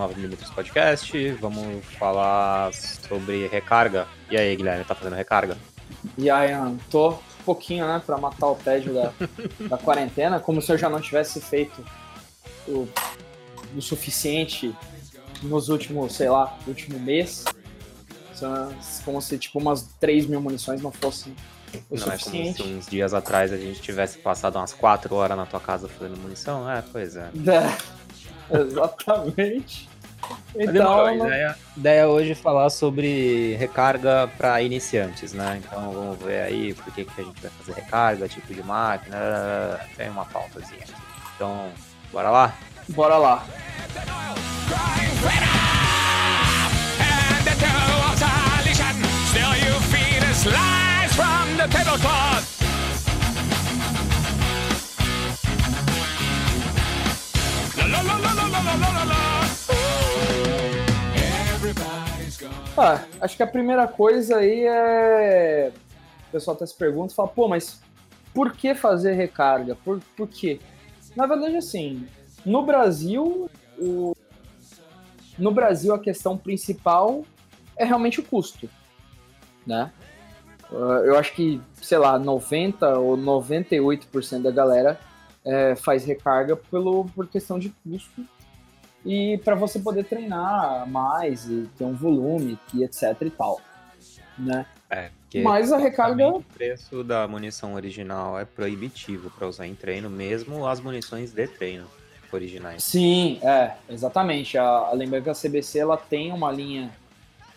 9mm Podcast. Vamos falar sobre recarga. E aí, Guilherme, tá fazendo recarga? E aí, tô um pouquinho, né, pra matar o tédio da, da quarentena, como se eu já não tivesse feito o, o suficiente nos últimos, sei lá, último mês. Como se, tipo, umas 3 mil munições não fossem o não suficiente. é como se uns dias atrás a gente tivesse passado umas 4 horas na tua casa fazendo munição? É, pois é. É, exatamente. Então, Então, a ideia, a ideia hoje é falar sobre recarga para iniciantes, né? Então vamos ver aí por que, que a gente vai fazer recarga, tipo de máquina, tem uma pautazinha. Então, bora lá? bora lá. Still. La la la la la la la Ah, acho que a primeira coisa aí é. O pessoal até se pergunta, fala, pô, mas por que fazer recarga? Por, por quê? Na verdade, assim, no Brasil, o... no Brasil a questão principal é realmente o custo, né? Ah, Eu acho que, sei lá, 90 ou 98% da galera é, faz recarga pelo, por questão de custo e para você poder treinar mais e ter um volume e etc e tal, né? É, Mas a recarga- o preço da munição original é proibitivo para usar em treino, mesmo as munições de treino originais. Sim, é, exatamente. A, a lembra que a CBC ela tem uma linha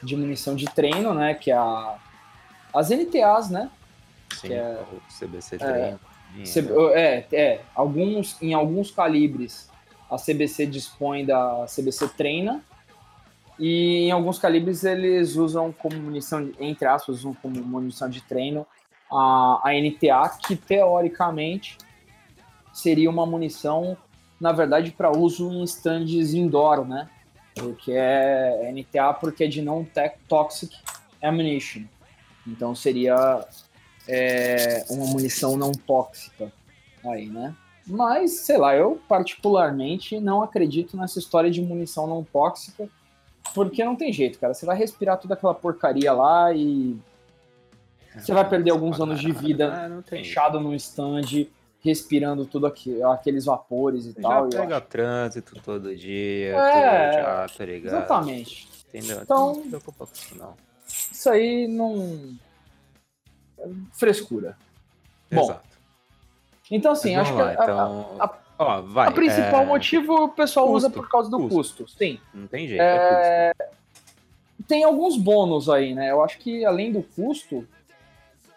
de munição de treino, né? Que é a, as NTAs, né? Sim, que é- o CBC treino. C- também, É, é, alguns, em alguns calibres a CBC dispõe da CBC treina e em alguns calibres eles usam como munição, entre aspas, usam como munição de treino a, a NTA, que teoricamente seria uma munição, na verdade, para uso em stands indoor, né? Porque é NTA porque é de non toxic ammunition. Então seria é, uma munição não tóxica aí, né? Mas, sei lá, eu particularmente não acredito nessa história de munição não tóxica, porque não tem jeito, cara. Você vai respirar toda aquela porcaria lá e você vai perder alguns anos de vida Ah, fechado num stand, respirando tudo aqui, aqueles vapores e Já tal. eu pega trânsito todo dia, É, tu já tá ligado. Exatamente. Entendeu? Então- não se preocupa com isso, não. Isso aí não. é Frescura. Bom, Exato. Então, assim, acho vamos que lá, a- a- então, a- ó, vai, A principal é, motivo o pessoal usa custo, por causa do custo. custo. Sim. Não tem jeito, é, custo. Tem alguns bônus aí, né? Eu acho que além do custo,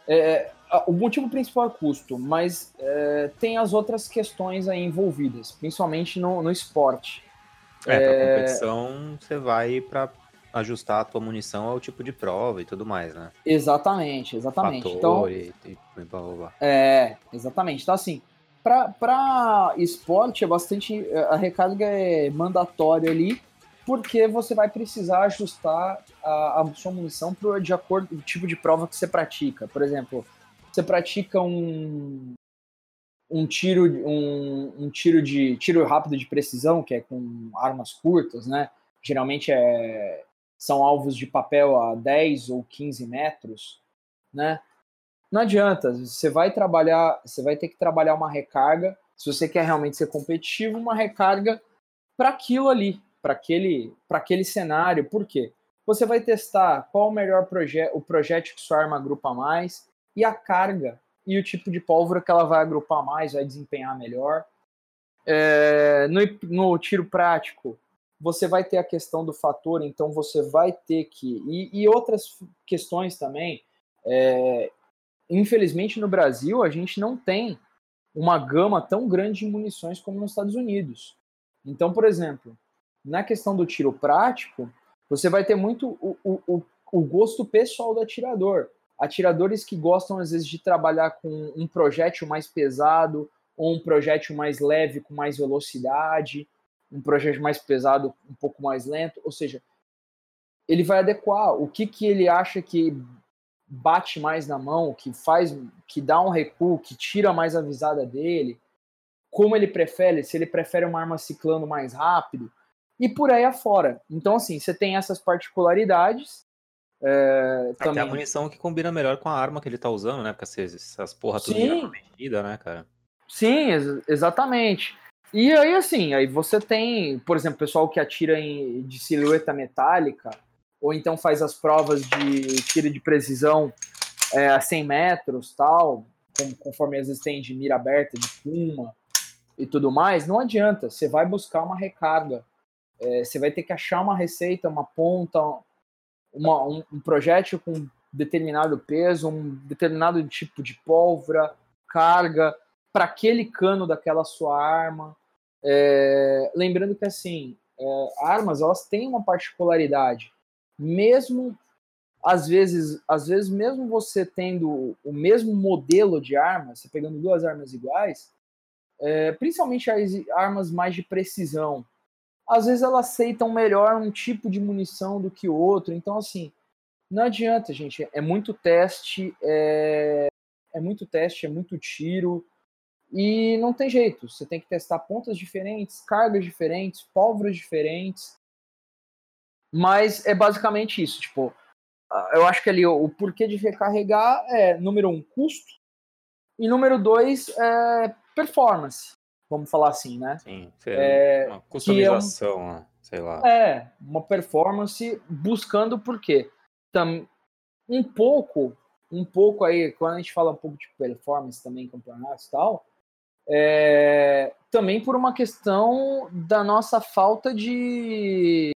é, a- o motivo principal é custo, mas é, tem as outras questões aí envolvidas, principalmente no, no esporte. É, pra é- competição, você vai pra ajustar a tua munição ao tipo de prova e tudo mais, né? Exatamente, exatamente. Fator Então, e, e blá. É, exatamente. Então, assim, para esporte é bastante. A recarga é mandatória ali, porque você vai precisar ajustar a, a sua munição pro, de acordo com o tipo de prova que você pratica. Por exemplo, você pratica um. Um tiro, um, um tiro de tiro rápido de precisão, que é com armas curtas, né? Geralmente é, são alvos de papel a 10 ou 15 metros, né? Não adianta, você vai trabalhar, você vai ter que trabalhar uma recarga, se você quer realmente ser competitivo, uma recarga para aquilo ali, para aquele, para aquele cenário. Por quê? Você vai testar qual o melhor projeto, o projétil que sua arma agrupa mais e a carga e o tipo de pólvora que ela vai agrupar mais, vai desempenhar melhor. É, no, no tiro prático, você vai ter a questão do fator, então você vai ter que. E, e outras questões também. É, infelizmente no Brasil a gente não tem uma gama tão grande de munições como nos Estados Unidos. Então, por exemplo, na questão do tiro prático, você vai ter muito o, o, o, gosto pessoal do atirador. Atiradores que gostam, às vezes, de trabalhar com um projétil mais pesado ou um projétil mais leve, com mais velocidade, um projétil mais pesado, um pouco mais lento. Ou seja, ele vai adequar o que, que ele acha que bate mais na mão, que faz, que dá um recuo, que tira mais a visada dele, como ele prefere, se ele prefere uma arma ciclando mais rápido. e por aí afora. Então, assim, você tem essas particularidades. É, Até a também. munição que combina melhor com a arma que ele tá usando, né? Porque essas, essas porra tudo Sim. arma mexida, né, cara? Sim, ex- exatamente. E aí, assim, aí você tem, por exemplo, pessoal que atira em, de silhueta metálica, ou então faz as provas de tiro de precisão é, a 100 metros, tal, conforme às vezes tem de mira aberta, de puma e tudo mais, não adianta, você vai buscar uma recarga. É, você vai ter que achar uma receita, uma ponta, uma- um, um projétil com determinado peso, um determinado tipo de pólvora, carga, para aquele cano daquela sua arma. É, lembrando que assim, é, armas elas têm uma particularidade, mesmo às vezes, às vezes mesmo você tendo o mesmo modelo de arma, você pegando duas armas iguais, é, principalmente as armas mais de precisão, às vezes elas aceitam melhor um tipo de munição do que o outro. Então assim, não adianta, gente. É muito teste, é, é muito teste, é muito tiro. E não tem jeito, você tem que testar pontas diferentes, cargas diferentes, pólvoras diferentes. Mas é basicamente isso, tipo, ah, eu acho que ali o, o porquê de recarregar é, número um, custo, e número dois, é performance, vamos falar assim, né? Sim. É, uma customização, né? sei lá. É, uma performance buscando por quê? Tam, um pouco, um pouco aí, quando a gente fala um pouco de performance também, campeonatos e tal, é, também por uma questão da nossa falta de,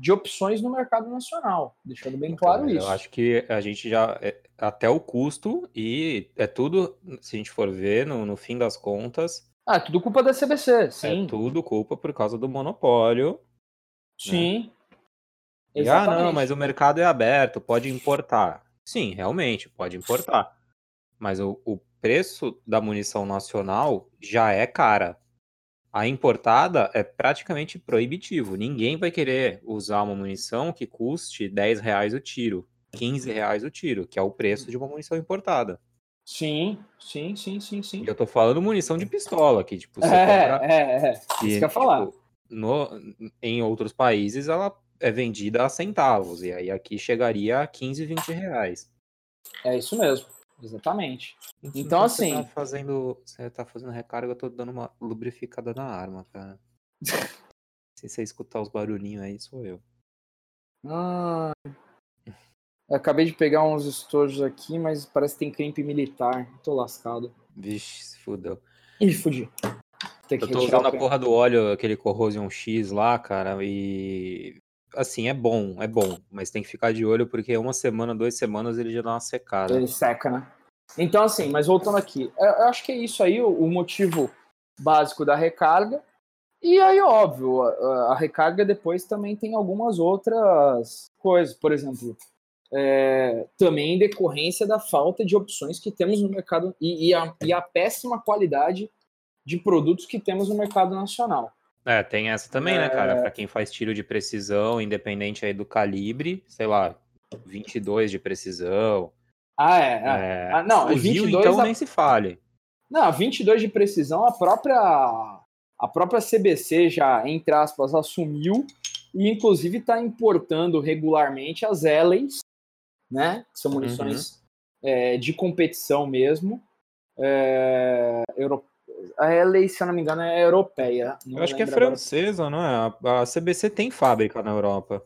de opções no mercado nacional, deixando bem claro Então, isso. Eu acho que a gente já. é, até o custo, e é tudo, se a gente for ver, no, no fim das contas, Ah, é tudo culpa da CBC, sim. é tudo culpa por causa do monopólio. Sim. E, ah, não, mas o mercado é aberto, pode importar. Sim, realmente, pode importar. Mas o, o preço da munição nacional já é cara. A importada é praticamente proibitivo. Ninguém vai querer usar uma munição que custe 10 reais o tiro, 15 reais o tiro, que é o preço de uma munição importada. Sim, sim, sim, sim, sim. E eu tô falando munição de pistola, que tipo, você É, compra é, é. que, Isso que eu ia falar. tipo, no, em outros países ela é vendida a centavos, e aí aqui chegaria a 15, 20 reais. É isso mesmo. Exatamente. Então, quando você assim- tá fazendo, você tá fazendo recarga, eu tô dando uma lubrificada na arma, cara. Se você escutar os barulhinhos aí, sou eu. Ah, eu acabei de pegar uns estojos aqui, mas parece que tem crimpe militar. Tô lascado. Vixe, se fudeu. Ih, fudi. Tem que Eu tô usando a porra do óleo, aquele Corrosion X lá, cara, e. Assim, é bom, é bom, mas tem que ficar de olho porque uma semana, duas semanas ele já dá uma secada. Ele seca, né? Então, assim, mas voltando aqui, eu acho que é isso aí o, o motivo básico da recarga. E aí, óbvio, a, a recarga depois também tem algumas outras coisas. Por exemplo, é, também em decorrência da falta de opções que temos no mercado e, e a, e a péssima qualidade de produtos que temos no mercado nacional. É, tem essa também, né, cara? É. Pra quem faz tiro de precisão, independente aí do calibre, sei lá, 22 de precisão. Ah, é. é. É, Ah, não, fuzil, 22 então a- nem se fale. Não, 22 de precisão, a própria a própria CBC já, entre aspas, assumiu e inclusive está importando regularmente as Ellens, né? Que são munições é, de competição mesmo. É, euro... A Ellen, se eu não me engano, é europeia. Eu acho que é lembro agora. francesa, não é? A, CBC tem fábrica na Europa.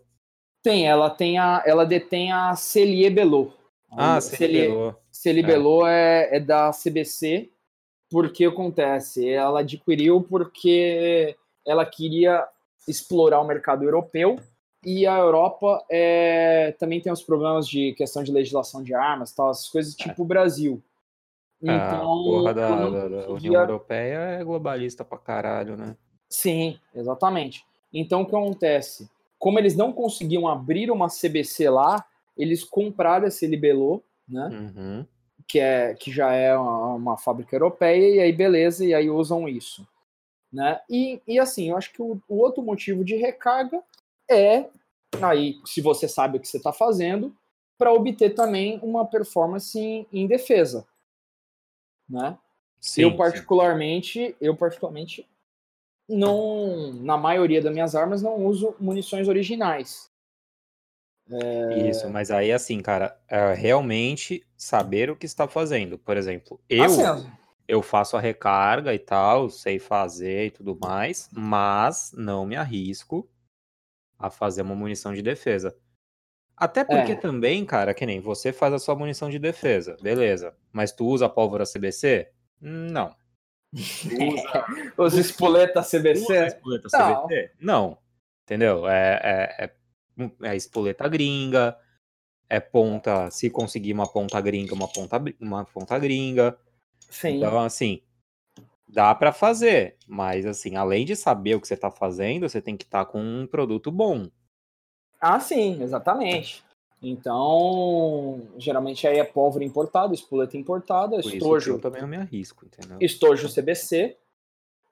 Tem, ela tem a, ela detém a Cellier Belot. Ah, Cellier- Cellier. Cellier Belot é, é da CBC, porque acontece, ela adquiriu porque ela queria explorar o mercado europeu e a Europa é, também tem os problemas de questão de legislação de armas, tal, essas coisas tipo o Brasil. A Então, porra da, da- da União conseguia- Europeia é globalista pra caralho, né? Sim, exatamente. Então o que acontece? Como eles não conseguiam abrir uma CBC lá, eles compraram esse Libelô, né? Uhum. que, é, que já é uma, uma fábrica europeia, e aí beleza, e aí usam isso. Né? E, e assim, eu acho que o, o outro motivo de recarga é, aí, se você sabe o que você está fazendo, para obter também uma performance em, em defesa. Né? Sim, eu sim. particularmente, eu particularmente não, na maioria das minhas armas, não uso munições originais. Isso, mas aí assim, cara, é realmente saber o que está fazendo. Por exemplo, eu Assim, eu faço a recarga e tal, sei fazer e tudo mais, mas não me arrisco a fazer uma munição de defesa. Até porque É. também, cara, que nem você faz a sua munição de defesa, beleza. Mas tu usa pólvora CBC? Não. Usa, os espoleta tu usa CBC. espoleta Não. CBC? Não. Entendeu? É, é, é, é espoleta gringa, é ponta, se conseguir uma ponta gringa, uma ponta, uma ponta gringa. Sim. Então, assim, dá pra fazer, mas assim, além de saber o que você tá fazendo, você tem que estar com um produto bom. Ah, sim, exatamente. Então, geralmente aí é pólvora importada, espoleta importada, Por estojo, eu também não me arrisco, entendeu? estojo CBC.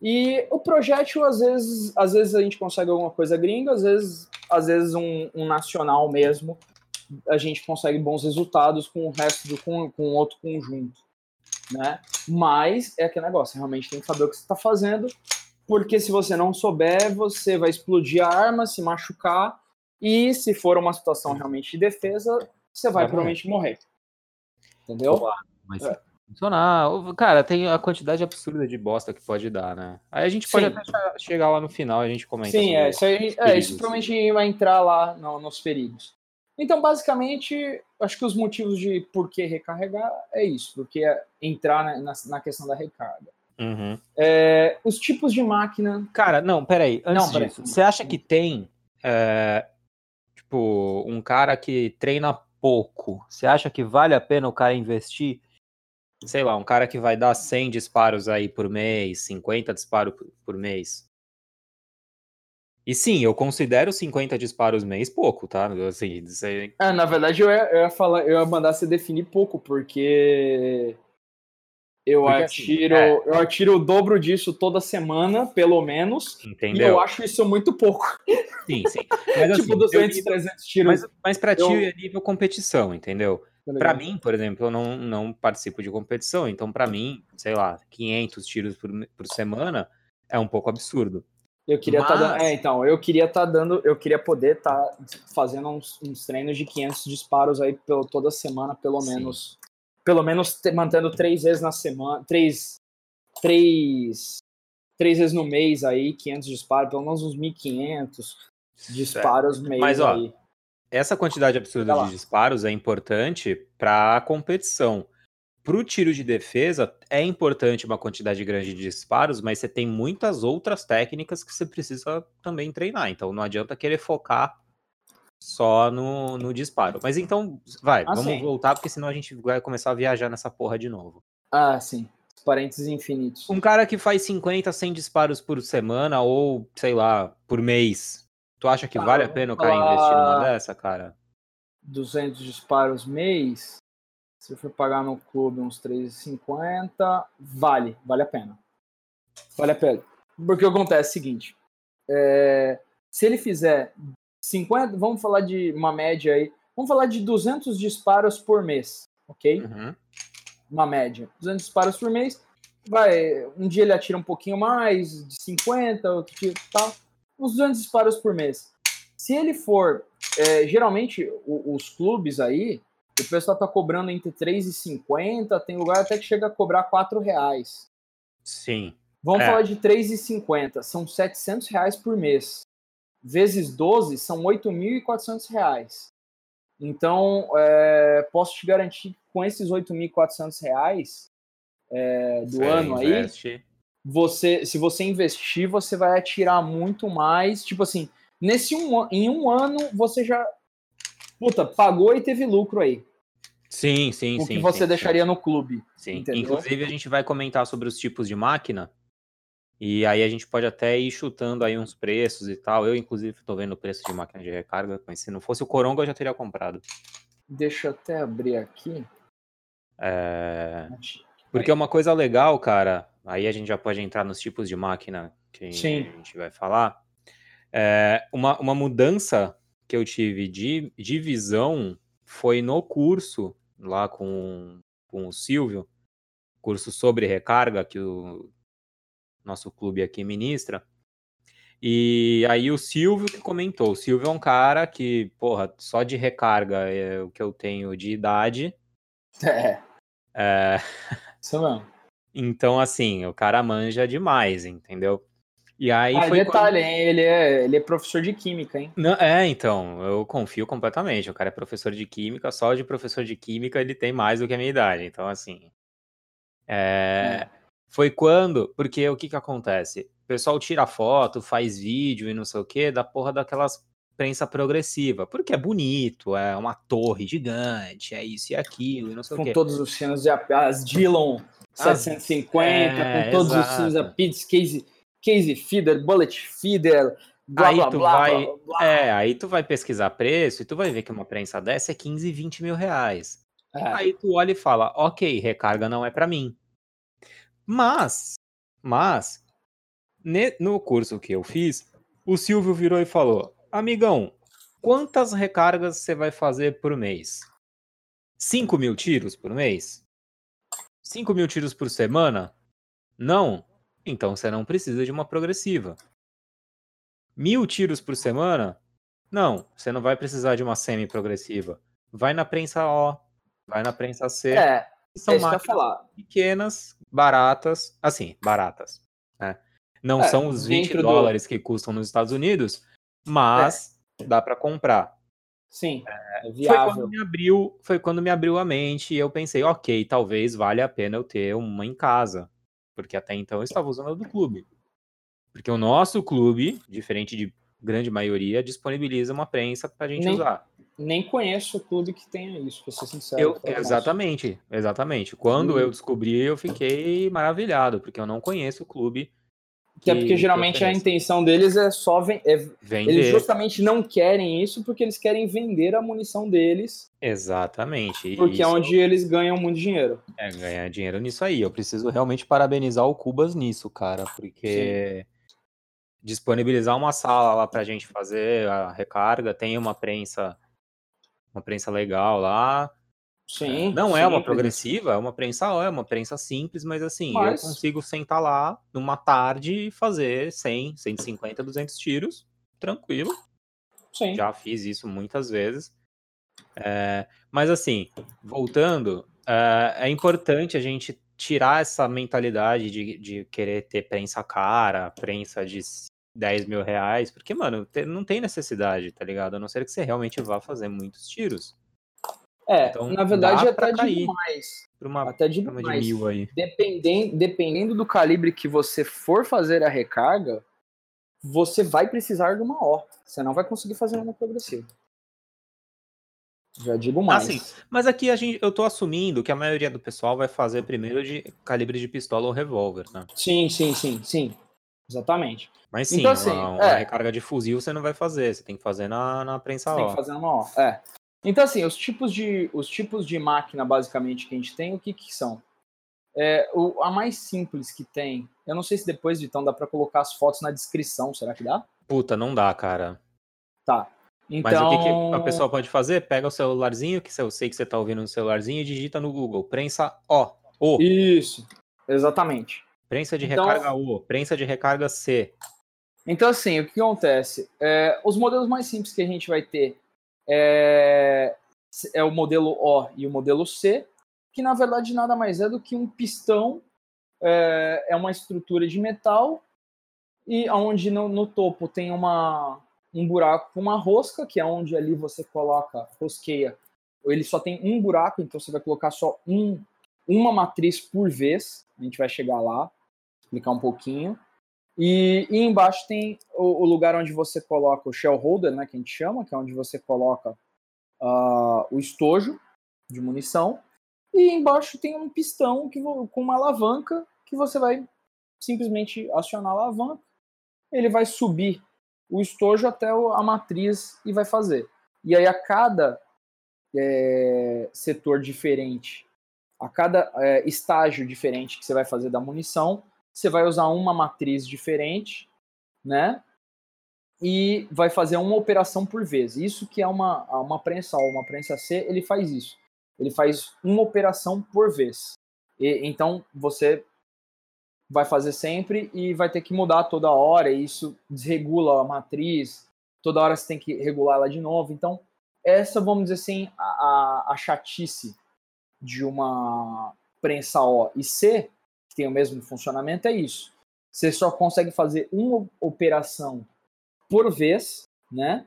E o projétil, às vezes, às vezes a gente consegue alguma coisa gringa, às vezes, às vezes um, um nacional mesmo, a gente consegue bons resultados com o resto do com, com outro conjunto, né? Mas é aquele negócio, realmente tem que saber o que você está fazendo, porque se você não souber, você vai explodir a arma, se machucar, e se for uma situação realmente de defesa, você vai Vai provavelmente morrer. Entendeu? Mas É. funcionar, cara, tem a quantidade absurda de bosta que pode dar, né? Aí a gente pode Sim. até che- chegar lá no final, a gente comenta. Sim, é, isso, aí, é, isso provavelmente vai entrar lá no- nos perigos. Então, basicamente, acho que os motivos de por que recarregar é isso, porque é entrar na, na, na questão da recarga. Uhum. É, os tipos de máquina. Cara, não, peraí. Antes Não, peraí. disso, você acha que tem, é, tipo, um cara que treina pouco? Você acha que vale a pena o cara investir? Sei lá, um cara que vai dar 100 disparos aí por mês, 50 disparos por- mês. E sim, eu considero 50 disparos mês pouco, tá? Assim, Ah, na verdade, eu ia, eu ia falar, eu ia mandar você definir pouco, porque eu Porque, assim, atiro, é. eu atiro o dobro disso toda semana, pelo menos, e entendeu? eu acho isso muito pouco. Sim, sim. Mas assim, tipo, 200, eu- 300 tiros. mas, mas pra ti eu- é nível competição, entendeu? tá ligado? mim, por exemplo, eu não, não participo de competição, então pra mim, sei lá, 500 tiros por, por semana é um pouco absurdo. Eu queria estar dando. Mas- É, então, eu queria estar dando. Eu queria poder estar fazendo uns, uns treinos de 500 disparos aí pelo, toda semana, pelo Sim. menos. Pelo menos te- mantendo três vezes na semana. Três. Três. Três vezes no mês aí, 500 disparos, pelo menos uns 1.500 disparos mês Mas, ó, aí. Essa quantidade absurda de disparos é importante pra competição. Pro tiro de defesa, é importante uma quantidade grande de disparos, mas você tem muitas outras técnicas que você precisa também treinar. Então não adianta querer focar só no, no disparo. Mas então, vai, Ah, vamos sim. voltar, porque senão a gente vai começar a viajar nessa porra de novo. Ah, sim. Parênteses infinitos. Um cara que faz 50, 100 disparos por semana ou, sei lá, por mês. Tu acha que Tá, vale a eu pena o cara investir numa falar- dessa, cara? 200 disparos mês. Se eu for pagar no clube uns 3,50, vale, vale a pena. Vale a pena. Porque acontece o seguinte: é, se ele fizer 50, vamos falar de uma média aí, vamos falar de 200 disparos por mês, ok? Uhum. Uma média. 200 disparos por mês. Vai, um dia ele atira um pouquinho mais, de 50, outro dia tal. Uns 200 disparos por mês. Se ele for é, geralmente o- os clubes aí, o pessoal tá cobrando entre 3,50, tem lugar até que chega a cobrar 4 reais. Sim. Vamos É. falar de 3,50, são 700 reais por mês. Vezes 12 são 8.400 reais. Então, é, posso te garantir que com esses 8.400 reais é, do Você ano aí, investe. você, se você investir, você vai atirar muito mais. Tipo assim, nesse um, em um ano você já puta, pagou e teve lucro aí. Sim, sim, o sim. que você sim, deixaria no clube. Sim. entendeu? Inclusive, a gente vai comentar sobre os tipos de máquina. E aí a gente pode até ir chutando aí uns preços e tal. Eu, inclusive, tô vendo o preço de máquina de recarga, mas se não fosse o Coronga, eu já teria comprado. Deixa eu até abrir aqui. É... Porque uma coisa legal, cara, aí a gente já pode entrar nos tipos de máquina que Sim. a gente vai falar. É, uma, uma mudança que eu tive de, de visão foi no curso lá com, com o Silvio, curso sobre recarga que o nosso clube aqui ministra. E aí o Silvio que comentou. O Silvio é um cara que, porra, só de recarga é o que eu tenho de idade. É, É, isso mesmo. então, assim, o cara manja demais, entendeu? E aí Ah, foi detalhe, hein? Ele é, ele é professor de química, hein? Não, é, então, eu confio completamente. O cara é professor de química, só de professor de química ele tem mais do que a minha idade. Então, assim. é, Foi quando. Porque o que que acontece? O pessoal tira foto, faz vídeo e não sei o que, da porra daquelas prensa progressiva. Porque é bonito, é uma torre gigante, é isso e aquilo e não sei o Com quê. todos os sinos de as Dillon As- 750, é, com todos os exato. sinos da Pitts, case, case feeder, bullet feeder, blá Aí blá tu blá, vai-. É, aí tu vai pesquisar preço e tu vai ver que uma prensa dessa é 15, 20 mil reais. É. Aí tu olha e fala, ok, recarga não é pra mim. Mas, mas, ne- no curso que eu fiz, o Silvio virou e falou, amigão, quantas recargas você vai fazer por mês? 5 mil tiros por mês? 5 mil tiros por semana? Não? Então você não precisa de uma progressiva. Mil tiros por semana? Não, você não vai precisar de uma semi-progressiva. Vai na prensa O, vai na prensa C. É, são é máquinas falar. pequenas, baratas, assim, baratas. né? Não É, são os 20 dentro do- dólares que custam nos Estados Unidos, mas dá para comprar. Sim, é Foi viável. quando, me abriu, foi quando me abriu a mente e eu pensei, ok, talvez valha a pena eu ter uma em casa. Porque até então eu estava usando a do clube. Porque o nosso clube, diferente de grande maioria, disponibiliza uma prensa pra gente Nem- usar. Nem conheço o clube que tenha isso, pra ser sincero. Eu, exatamente, exatamente. Quando Hum. eu descobri, eu fiquei maravilhado, porque eu não conheço o clube Até que- porque que geralmente a intenção deles é só ven- é- vender. eles justamente não querem isso porque eles querem vender a munição deles, Exatamente. porque é isso onde eles ganham muito dinheiro. é ganhar dinheiro nisso aí. Eu preciso realmente parabenizar o Cubas nisso, cara, porque disponibilizar uma sala lá pra gente fazer a recarga, tem uma prensa, uma prensa legal lá. Sim. Não é sim, uma progressiva, é uma prensa, é uma prensa simples, mas assim, Mas- eu consigo sentar lá numa tarde e fazer 100, 150, 200 tiros, tranquilo. Sim. Já fiz isso muitas vezes. É, mas assim, voltando, é, é importante a gente tirar essa mentalidade de, de querer ter prensa cara, prensa de 10 mil reais, porque, mano, não tem necessidade, tá ligado? A não ser que você realmente vá fazer muitos tiros. É, Então, na verdade, até digo mais. Uma Até de mais. mil aí. Dependendo, dependendo do calibre que você for fazer a recarga, você vai precisar de uma O. Você não vai conseguir fazer uma progressiva. Já digo mais. sim. Mas aqui a gente, eu tô assumindo que a maioria do pessoal vai fazer primeiro de calibre de pistola ou revólver, né? Sim, sim, sim, sim. Exatamente. Mas sim, Então, assim, uma, uma é. recarga de fuzil você não vai fazer, você tem que fazer na, na prensa Você tem ó. que fazer uma O. É. Então, assim, os tipos de, os tipos de máquina, basicamente, que a gente tem, o que, que são? É, o, a mais simples que tem, eu não sei se depois, Vitão, dá pra colocar as fotos na descrição, será que dá? Puta, não dá, cara. Tá. Então, Mas o que, que a pessoa pode fazer? Pega o celularzinho, que eu sei que você tá ouvindo no celularzinho, e digita no Google, prensa O. O. Isso, exatamente. Prensa de Então- recarga O. Prensa de recarga C. Então, assim, o que acontece? É, os modelos mais simples que a gente vai ter é, é o modelo O e o modelo C, que na verdade nada mais é do que um pistão, é, é uma estrutura de metal, e onde no, no topo tem uma, um buraco com uma rosca, que é onde ali você coloca, rosqueia. Ele só tem um buraco, então você vai colocar só um, uma matriz por vez. A gente vai chegar lá, explicar um pouquinho. E, e embaixo tem o, o lugar onde você coloca o shell holder, né, que a gente chama, que é onde você coloca ah, o estojo de munição. E embaixo tem um pistão que, com uma alavanca que você vai simplesmente acionar a alavanca. Ele vai subir o estojo até a matriz e vai fazer. E aí a cada é, setor diferente, a cada é, estágio diferente que você vai fazer da munição, você vai usar uma matriz diferente, né? E vai fazer uma operação por vez. Isso que é uma, uma prensa A, uma prensa C, ele faz isso. Ele faz uma operação por vez. E, então você vai fazer sempre e vai ter que mudar toda hora, e isso desregula a matriz, toda hora você tem que regular ela de novo. Então, essa, vamos dizer assim, a, a chatice de uma prensa O e C, que tem o mesmo funcionamento, é isso. Você só consegue fazer uma operação por vez, né?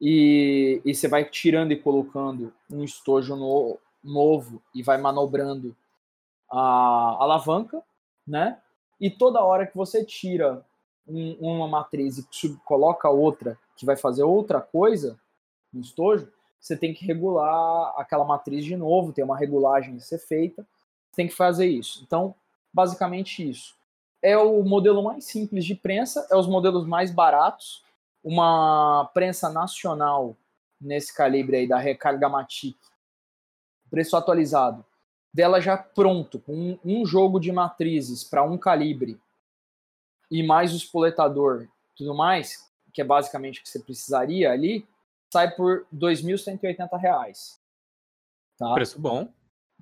E, e você vai tirando e colocando um estojo no, novo e vai manobrando a alavanca, né? E toda hora que você tira um, uma matriz e coloca outra que vai fazer outra coisa no estojo, você tem que regular aquela matriz de novo, tem uma regulagem a ser feita, tem que fazer isso. Então, basicamente isso. É o modelo mais simples de prensa, é os modelos mais baratos, uma prensa nacional nesse calibre aí da Recarga Matic, preço atualizado, dela já pronto, com um, jogo de matrizes para um calibre e mais o espoletador tudo mais, que é basicamente o que você precisaria ali, sai por R$ 2.180. Tá? Preço bom.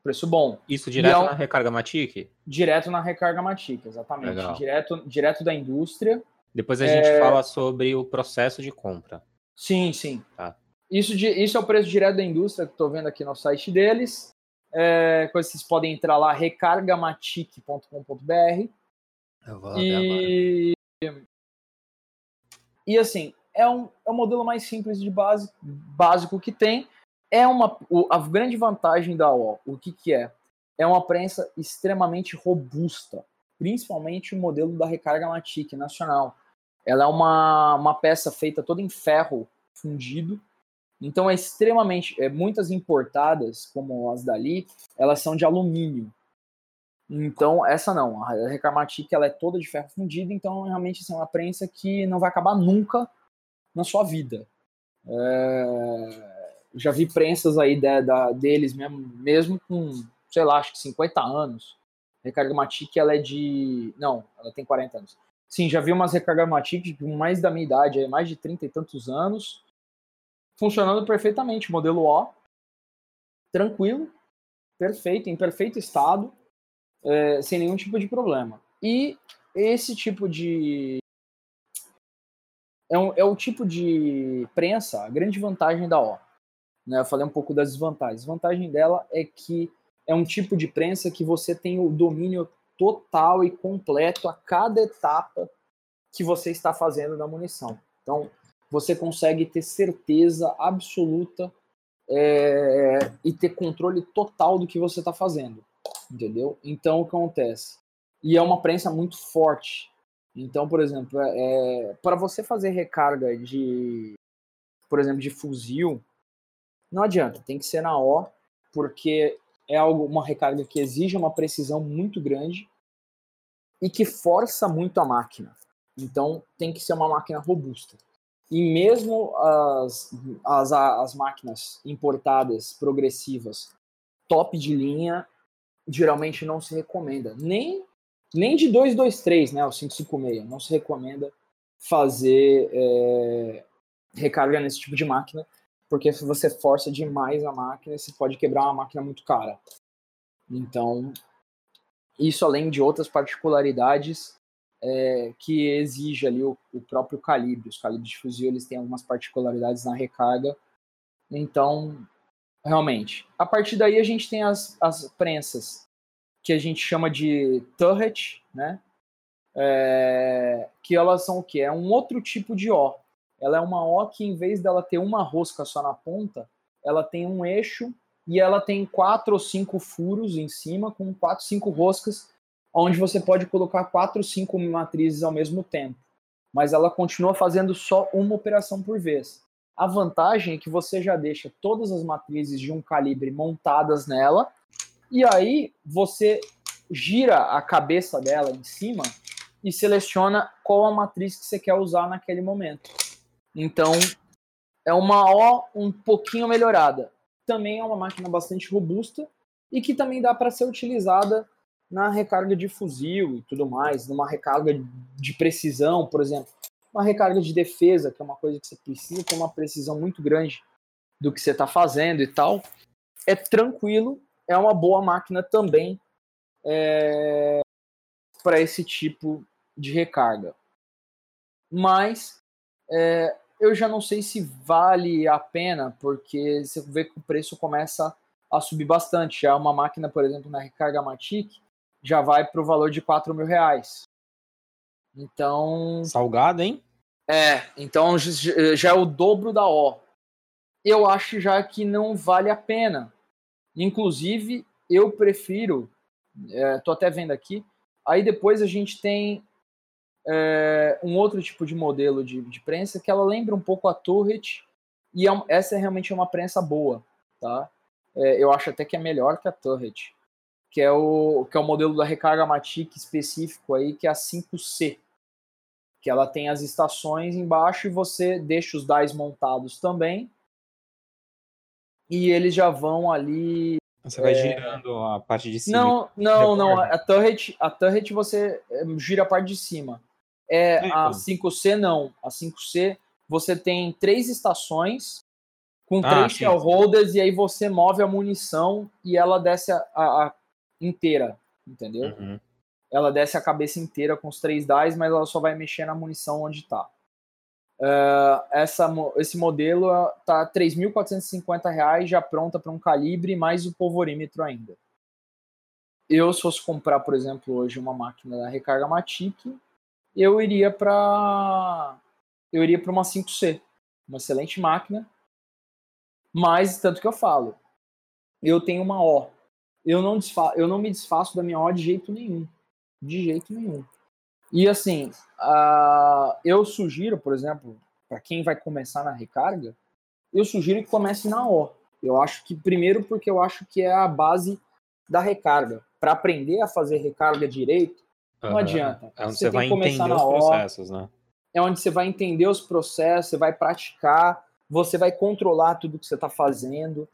Preço bom. Isso direto é um... na recarga Matic? Direto na recarga Matic, exatamente. Direto, direto da indústria. Depois a gente é... fala sobre o processo de compra. Sim, sim. Tá. Isso, isso é o preço direto da indústria que estou vendo aqui no site deles. É, vocês podem entrar lá, recargamatic.com.br. Eu vou e... e assim, é um, é o modelo mais simples de base, básico que tem. É uma a grande vantagem da O, o que, que é? É uma prensa extremamente robusta, principalmente o modelo da recarga Matic nacional. Ela é uma, uma peça feita toda em ferro fundido. Então é extremamente. É, muitas importadas, como as dali, elas são de alumínio. Então, essa não. A Recarmatic ela é toda de ferro fundido, então realmente assim, é uma prensa que não vai acabar nunca na sua vida. É, já vi prensas aí de, da, deles mesmo, mesmo com, sei lá, acho que 50 anos. Recarga Matic, ela é de. Não, ela tem 40 anos. Sim, já vi umas recargamatic com mais da minha idade, mais de 30 e tantos anos, funcionando perfeitamente. Modelo O, tranquilo, perfeito, em perfeito estado, é, sem nenhum tipo de problema. E esse tipo de. É, um, é o tipo de prensa, a grande vantagem da O. Né? Eu falei um pouco das desvantagens. A vantagem dela é que é um tipo de prensa que você tem o domínio total e completo a cada etapa que você está fazendo na munição. Então, você consegue ter certeza absoluta é, e ter controle total do que você está fazendo, entendeu? Então, o que acontece? E é uma prensa muito forte. Então, por exemplo, é, é para você fazer recarga de, por exemplo, de fuzil, não adianta, tem que ser na O, porque é algo, uma recarga que exige uma precisão muito grande e que força muito a máquina. Então tem que ser uma máquina robusta. E mesmo as, as, as máquinas importadas progressivas top de linha, geralmente não se recomenda. Nem, nem de 223, né, o 556, não se recomenda fazer é, recarga nesse tipo de máquina, porque se você força demais a máquina, você pode quebrar uma máquina muito cara. Então, isso além de outras particularidades é, que exige ali o, o, próprio calibre. Os calibres de fuzil eles têm algumas particularidades na recarga. Então, realmente. A partir daí a gente tem as, as prensas que a gente chama de turret, né? É, que elas são o que? É um outro tipo de O. Ela é uma O que, em vez dela ter uma rosca só na ponta, ela tem um eixo e ela tem quatro ou cinco furos em cima, com quatro, cinco roscas, onde você pode colocar quatro ou cinco matrizes ao mesmo tempo. Mas ela continua fazendo só uma operação por vez. A vantagem é que você já deixa todas as matrizes de um calibre montadas nela, e aí você gira a cabeça dela em cima e seleciona qual a matriz que você quer usar naquele momento. Então, é uma O um pouquinho melhorada. Também é uma máquina bastante robusta e que também dá para ser utilizada na recarga de fuzil e tudo mais, numa recarga de precisão, por exemplo. Uma recarga de defesa, que é uma coisa que você precisa ter uma precisão muito grande do que você está fazendo e tal. É tranquilo, é uma boa máquina também é, para esse tipo de recarga. Mas é, eu já não sei se vale a pena, porque você vê que o preço começa a subir bastante. Já uma máquina, por exemplo, na recarga Matic, já vai para o valor de 4 mil reais. Então. Salgado, hein? É, então já é o dobro da O. Eu acho já que não vale a pena. Inclusive, eu prefiro. É, tô até vendo aqui. Aí depois a gente tem é, um outro tipo de modelo de, de, prensa que ela lembra um pouco a Turret. E é, essa é realmente uma prensa boa, tá? É, eu acho até que é melhor que a Turret. Que é o, que é o modelo da recarga Matic específico aí, que é a 5C que ela tem as estações embaixo e você deixa os DAIs montados também. E eles já vão ali. Você vai é... girando a parte de cima. Não, não, não. A turret, a turret você eh, gira a parte de cima. É, a 5C não. A 5C você tem três estações com ah, três shell holders e aí você move a munição e ela desce a, a, a inteira, entendeu? Uhum ela desce a cabeça inteira com os três dies, mas ela só vai mexer na munição onde está. Uh, essa, esse modelo tá R$ 3.450 já pronta para um calibre mais o polvorímetro ainda. Eu, se fosse comprar, por exemplo, hoje uma máquina da recarga Matic, eu iria para eu iria para uma 5C, uma excelente máquina. Mas tanto que eu falo, eu tenho uma O. Eu não, desfa eu não me desfaço da minha O de jeito nenhum. De jeito nenhum. E assim, uh, eu sugiro, por exemplo, para quem vai começar na recarga, eu sugiro que comece na O. Eu acho que, primeiro, porque eu acho que é a base da recarga. Para aprender a fazer recarga direito, não uhum. adianta. É onde você, você vai entender os processos, né? É onde você vai entender os processos, você vai praticar, você vai controlar tudo que você está fazendo,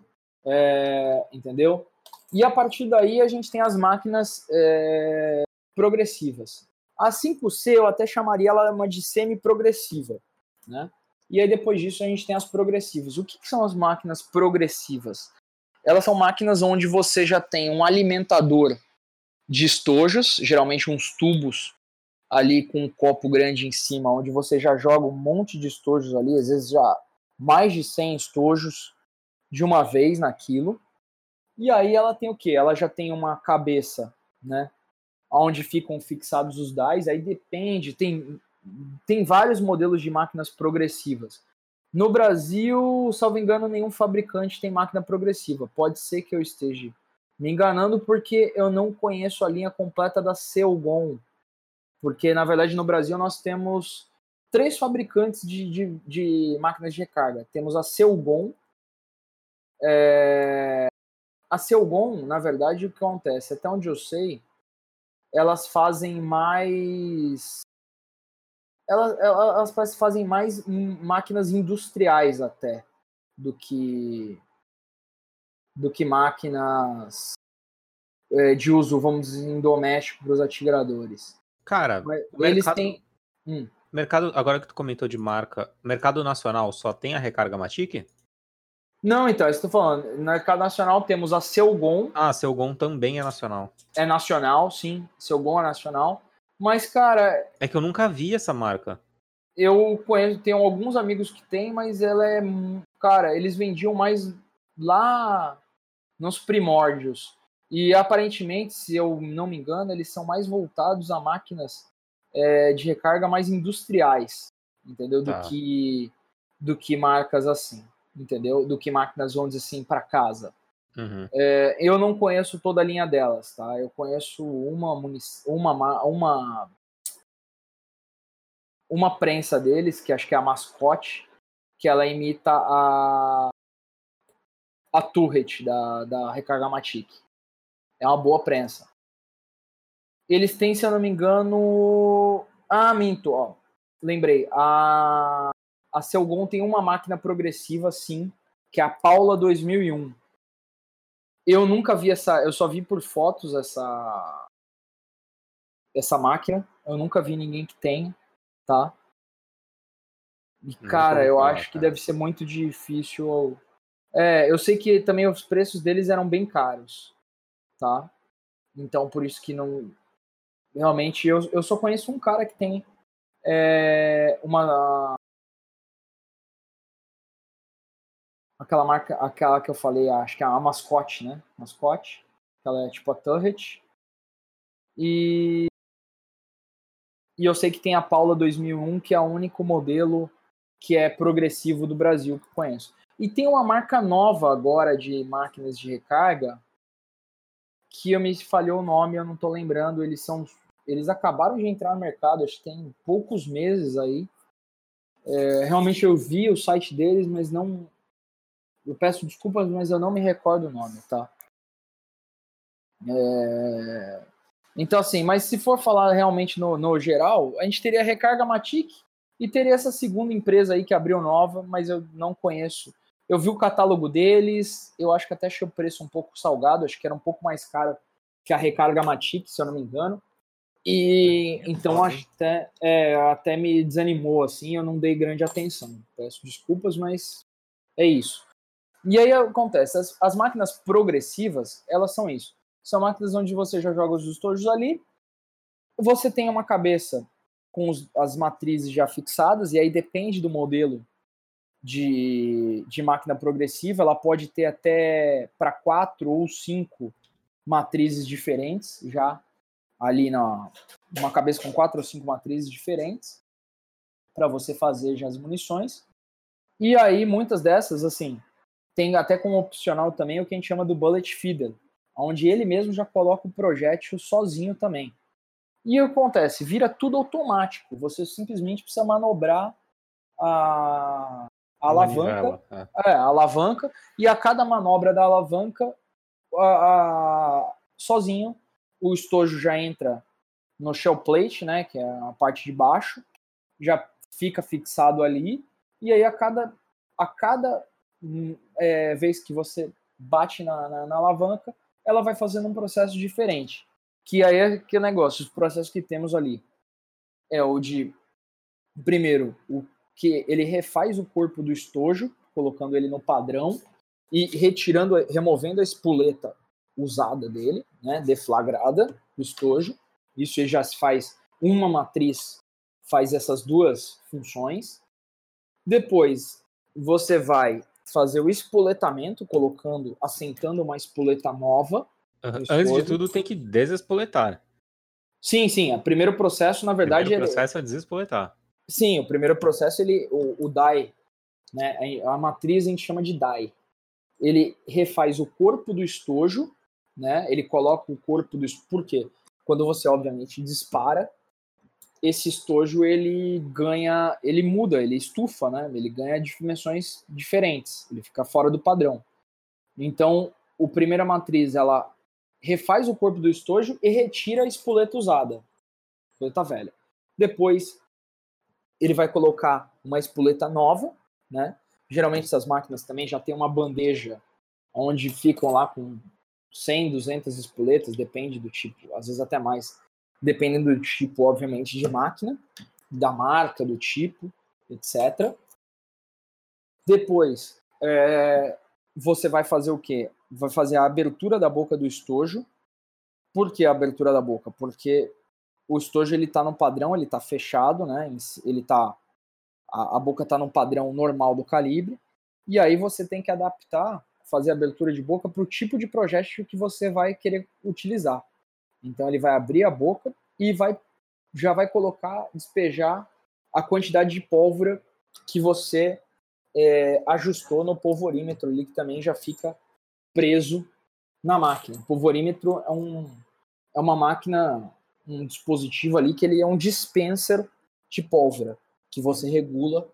é, entendeu? E a partir daí a gente tem as máquinas é, progressivas. A 5C eu até chamaria ela uma de semi-progressiva, né? E aí depois disso a gente tem as progressivas. O que, que são as máquinas progressivas? Elas são máquinas onde você já tem um alimentador de estojos, geralmente uns tubos ali com um copo grande em cima, onde você já joga um monte de estojos ali, às vezes já mais de 100 estojos de uma vez naquilo. E aí ela tem o que? Ela já tem uma cabeça, né, onde ficam fixados os DAIs, aí depende, tem, tem vários modelos de máquinas progressivas. No Brasil, salvo engano, nenhum fabricante tem máquina progressiva. Pode ser que eu esteja me enganando porque eu não conheço a linha completa da Selgon. Porque, na verdade, no Brasil nós temos três fabricantes de, de, de máquinas de recarga. Temos a Selgon. É... A Selgon, na verdade, o que acontece? Até onde eu sei, elas fazem mais. Elas, elas fazem mais máquinas industriais até do que do que máquinas é, de uso, vamos dizer, em doméstico para os atiradores. Cara, Mas, eles mercado, têm. Hum. Mercado, agora que tu comentou de marca, mercado nacional só tem a recarga Matic? Não, então, estou falando. No mercado nacional temos a Selgon. Ah, Selgon também é nacional. É nacional, sim. Selgon é nacional. Mas, cara. É que eu nunca vi essa marca. Eu conheço, tenho alguns amigos que tem, mas ela é. Cara, eles vendiam mais lá nos primórdios. E aparentemente, se eu não me engano, eles são mais voltados a máquinas é, de recarga mais industriais, entendeu? Tá. Do que do que marcas assim entendeu? Do que máquinas, vamos dizer assim, para casa. Uhum. É, eu não conheço toda a linha delas, tá? Eu conheço uma, uma, uma, uma prensa deles, que acho que é a mascote, que ela imita a, a turret da, da Recarga Matic. É uma boa prensa. Eles têm, se eu não me engano. Ah, minto, ó. Lembrei. A a Selgon tem uma máquina progressiva, sim, que é a Paula 2001. Eu nunca vi essa, eu só vi por fotos essa essa máquina. Eu nunca vi ninguém que tenha, tá? E cara, eu acho que deve ser muito difícil. É, eu sei que também os preços deles eram bem caros, tá? Então por isso que não realmente, eu, eu só conheço um cara que tem é, uma. Aquela marca, aquela que eu falei, acho que é a mascote, né? Mascote. Ela é tipo a Turret. E. E eu sei que tem a Paula 2001, que é o único modelo que é progressivo do Brasil que eu conheço. E tem uma marca nova agora de máquinas de recarga, que eu me falhou o nome, eu não estou lembrando. Eles são, eles acabaram de entrar no mercado, acho que tem poucos meses aí. É, realmente eu vi o site deles, mas não. Eu peço desculpas, mas eu não me recordo o nome, tá? É... Então, assim, mas se for falar realmente no, no geral, a gente teria a Recarga Matic e teria essa segunda empresa aí que abriu nova, mas eu não conheço eu vi o catálogo deles, eu acho que até achei o preço um pouco salgado, acho que era um pouco mais caro que a recarga Matic, se eu não me engano. E é, então acho até, é, até me desanimou assim, eu não dei grande atenção. Peço desculpas, mas é isso. E aí acontece, as, as máquinas progressivas, elas são isso. São máquinas onde você já joga os estojos ali, você tem uma cabeça com os, as matrizes já fixadas, e aí depende do modelo de, de máquina progressiva, ela pode ter até para quatro ou cinco matrizes diferentes, já ali na uma cabeça com quatro ou cinco matrizes diferentes para você fazer já as munições. E aí muitas dessas assim tem até como opcional também o que a gente chama do bullet feeder, onde ele mesmo já coloca o projétil sozinho também. E o que acontece? Vira tudo automático. Você simplesmente precisa manobrar a, a alavanca, é. é. a alavanca, e a cada manobra da alavanca, a, a, sozinho, o estojo já entra no shell plate, né, que é a parte de baixo, já fica fixado ali, e aí a cada, a cada é, vez que você bate na, na, na, alavanca, ela vai fazendo um processo diferente. Que aí é que negócio, os processos que temos ali é o de, primeiro, o que ele refaz o corpo do estojo, colocando ele no padrão e retirando, removendo a espoleta usada dele, né, deflagrada do estojo. Isso já se faz uma matriz, faz essas duas funções. Depois você vai fazer o espoletamento, colocando, assentando uma espoleta nova. Antes de tudo, tem que desespoletar. Sim, sim. O primeiro processo, na verdade. O processo é, é desespoletar. Sim, o primeiro processo, ele, o, o DAI, né, a matriz a gente chama de DAI. Ele refaz o corpo do estojo, né, ele coloca o corpo do estojo, por quê? Quando você, obviamente, dispara, esse estojo, ele ganha, ele muda, ele estufa, né, ele ganha dimensões diferentes, ele fica fora do padrão. Então, o primeira matriz, ela refaz o corpo do estojo e retira a espoleta usada, espoleta velha. Depois, ele vai colocar uma espoleta nova, né? Geralmente essas máquinas também já tem uma bandeja onde ficam lá com 100, 200 espoletas, depende do tipo, às vezes até mais, dependendo do tipo, obviamente, de máquina, da marca, do tipo, etc. Depois, é, você vai fazer o quê? Vai fazer a abertura da boca do estojo. Por que a abertura da boca? Porque o estojo ele tá no padrão, ele tá fechado, né? Ele tá a, a boca tá no padrão normal do calibre. E aí você tem que adaptar, fazer a abertura de boca para o tipo de projétil que você vai querer utilizar. Então ele vai abrir a boca e vai já vai colocar, despejar a quantidade de pólvora que você é, ajustou no polvorímetro ali, que também já fica preso na máquina. O polvorímetro é, um, é uma máquina um dispositivo ali que ele é um dispenser de pólvora, que você regula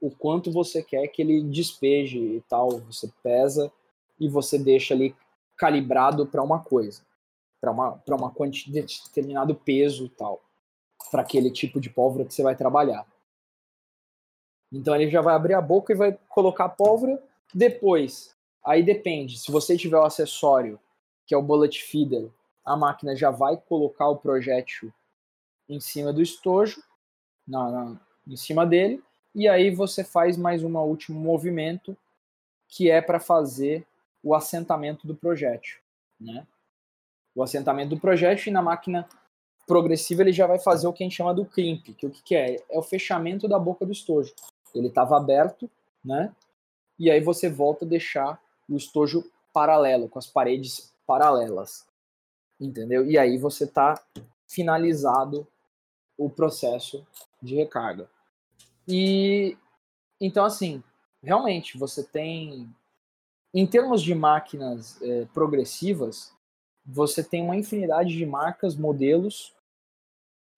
o quanto você quer que ele despeje e tal. Você pesa e você deixa ali calibrado para uma coisa, para uma, para uma quantidade de determinado peso e tal, para aquele tipo de pólvora que você vai trabalhar. Então ele já vai abrir a boca e vai colocar a pólvora. Depois, aí depende, se você tiver o acessório, que é o bullet feeder, a máquina já vai colocar o projétil em cima do estojo, na, na, em cima dele, e aí você faz mais um último movimento que é para fazer o assentamento do projétil, né? O assentamento do projétil e na máquina progressivo ele já vai fazer o que a gente chama do crimp, que o que, que é? É o fechamento da boca do estojo. Ele estava aberto, né? E aí você volta a deixar o estojo paralelo, com as paredes paralelas. Entendeu? E aí você está finalizado o processo de recarga. E então assim, realmente você tem em termos de máquinas é, progressivas, você tem uma infinidade de marcas, modelos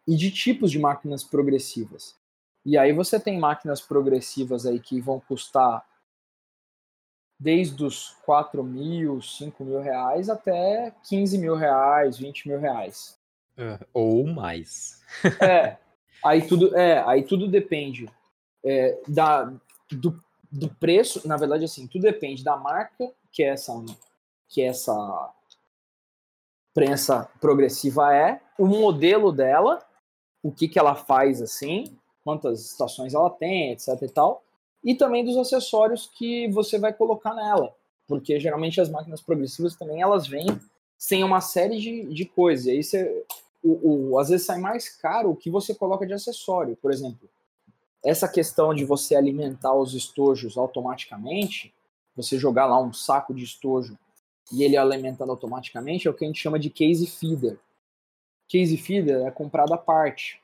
e de tipos de máquinas progressivas. E aí você tem máquinas progressivas aí que vão custar desde os 4 mil, 5 mil reais até 15 mil reais, 20 mil reais. Uh, ou mais. é, aí tudo, é, aí tudo depende é, da, do, do preço, na verdade assim, tudo depende da marca que essa que essa prensa progressiva é, o modelo dela, o que que ela faz assim, quantas estações ela tem, etc e tal, e também dos acessórios que você vai colocar nela, porque geralmente as máquinas progressivas também elas vêm sem uma série de, de coisas, e aí você, o, o, às vezes sai mais caro o que você coloca de acessório, por exemplo, essa questão de você alimentar os estojos automaticamente, você jogar lá um saco de estojo e ele alimentando automaticamente, é o que a gente chama de case feeder. Case feeder é comprado à parte.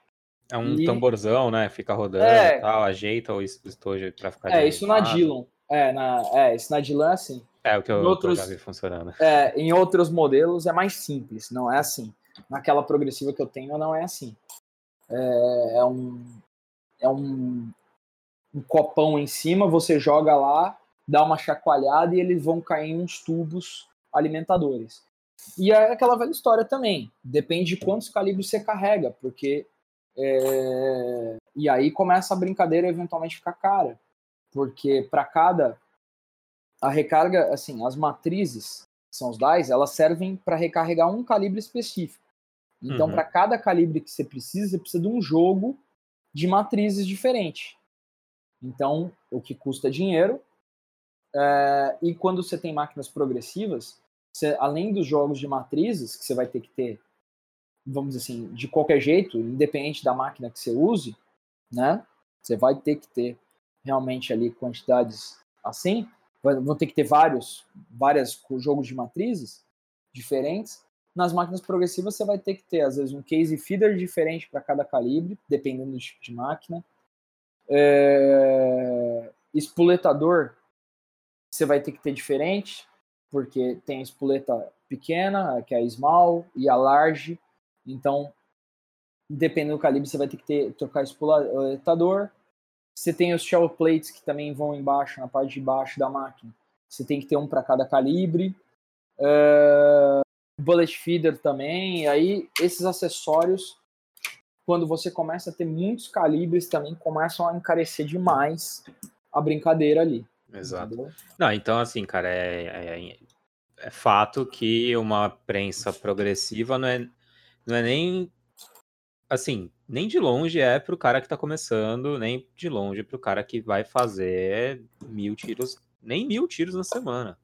É um e... tamborzão, né? Fica rodando é... e tal, ajeita o estojo para ficar. É, isso na Dillon. É, na, é, isso na Dillon é assim. É o que eu, em outros, já vi funcionando. É, em outros modelos é mais simples, não é assim. Naquela progressiva que eu tenho, não é assim. É, é um, é um, um copão em cima, você joga lá, dá uma chacoalhada e eles vão cair em uns tubos alimentadores. E é aquela velha história também. Depende de quantos calibres você carrega, porque. É... E aí começa a brincadeira eventualmente ficar cara. Porque para cada. A recarga, assim, as matrizes, são os DAIs, elas servem para recarregar um calibre específico. Então, uhum. para cada calibre que você precisa, você precisa de um jogo de matrizes diferentes. Então, o que custa dinheiro. É... e quando você tem máquinas progressivas, você, além dos jogos de matrizes, que você vai ter que ter, vamos dizer assim, de qualquer jeito, independente da máquina que você use, né? Você vai ter que ter realmente ali quantidades assim, vão ter que ter vários, várias jogos de matrizes diferentes. Nas máquinas progressivas você vai ter que ter às vezes um case feeder diferente para cada calibre, dependendo do tipo de máquina. É... Espuletador você vai ter que ter diferente, porque tem a espoleta pequena, que é a small, e a large. Então, dependendo do calibre, você vai ter que ter, trocar espoletador. Você tem os shell plates que também vão embaixo, na parte de baixo da máquina. Você tem que ter um para cada calibre. Uh, bullet feeder também. E aí, esses acessórios, quando você começa a ter muitos calibres, também começam a encarecer demais a brincadeira ali. Exato. Entendeu? Não, então assim, cara, é, é, é, fato que uma prensa progressiva não é, não é nem assim, nem de longe é pro cara que tá começando, nem de longe pro cara que vai fazer mil tiros, nem mil tiros na semana.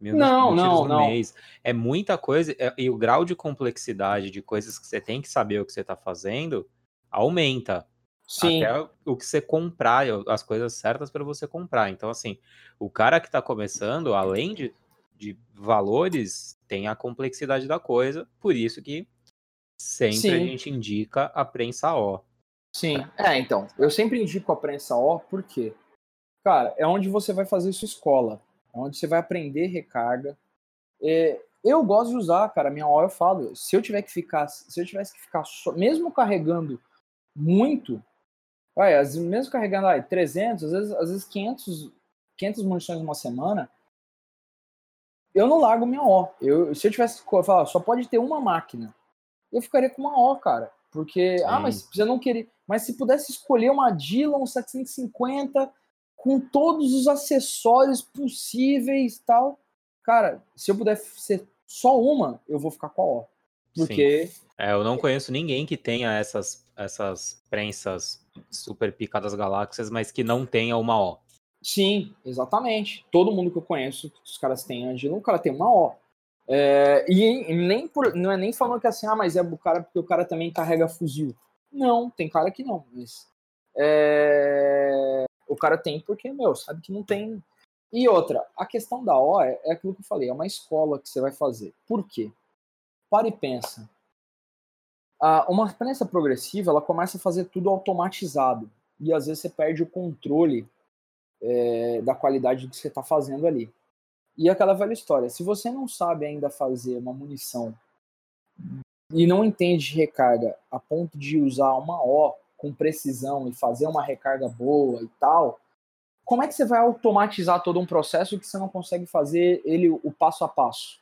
Mil, não, mil não, não. Mês. É muita coisa, é, e o grau de complexidade de coisas que você tem que saber o que você tá fazendo aumenta. Sim. Até o que você comprar, as coisas certas para você comprar. Então, assim, o cara que está começando, além de, de valores, tem a complexidade da coisa, por isso que sempre Sim. a gente indica a prensa O. Sim, é, então, eu sempre indico a prensa O, porque, cara, é onde você vai fazer sua escola, é onde você vai aprender recarga. É, eu gosto de usar, cara, minha O eu falo, se eu tiver que ficar, se eu tivesse que ficar só, mesmo carregando muito, Vai, mesmo carregando aí 300, às vezes, às vezes 500, 500 munições numa semana, eu não largo minha O. Eu, se eu tivesse falar, só pode ter uma máquina, eu ficaria com uma O, cara. Porque, Sim. ah, mas você não queria. Mas se pudesse escolher uma Dillon 750 com todos os acessórios possíveis tal, cara, se eu puder ser só uma, eu vou ficar com a O. Porque. Sim. É, eu não conheço ninguém que tenha essas, essas prensas super pica das galáxias, mas que não tenha uma O. Sim, exatamente. Todo mundo que eu conheço, os caras têm Angelo, o cara tem uma O. É, e nem por, não é nem falando que assim, ah, mas é o cara porque o cara também carrega fuzil. Não, tem cara que não, mas é, o cara tem porque, meu, sabe que não tem. E outra, a questão da O é, é aquilo que eu falei, é uma escola que você vai fazer. Por quê? Para e pensa. Ah, uma prensa progressiva, ela começa a fazer tudo automatizado. E às vezes você perde o controle é, da qualidade do que você está fazendo ali. E aquela velha história, se você não sabe ainda fazer uma munição e não entende de recarga a ponto de usar uma O com precisão e fazer uma recarga boa e tal, como é que você vai automatizar todo um processo que você não consegue fazer ele o passo a passo?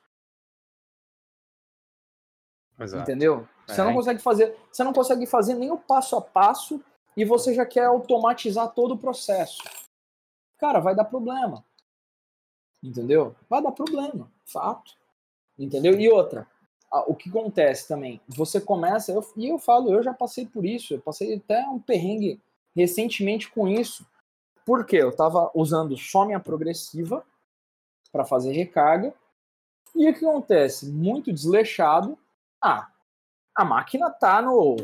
Exato. Entendeu? Você é. não consegue fazer, você não consegue fazer nem o passo a passo e você já quer automatizar todo o processo. Cara, vai dar problema. Entendeu? Vai dar problema, fato. Entendeu? E outra, o que acontece também? Você começa, eu, e eu falo, eu já passei por isso, eu passei até um perrengue recentemente com isso. Porque eu estava usando só minha progressiva para fazer recarga. E o que acontece? Muito desleixado. Ah, a máquina tá no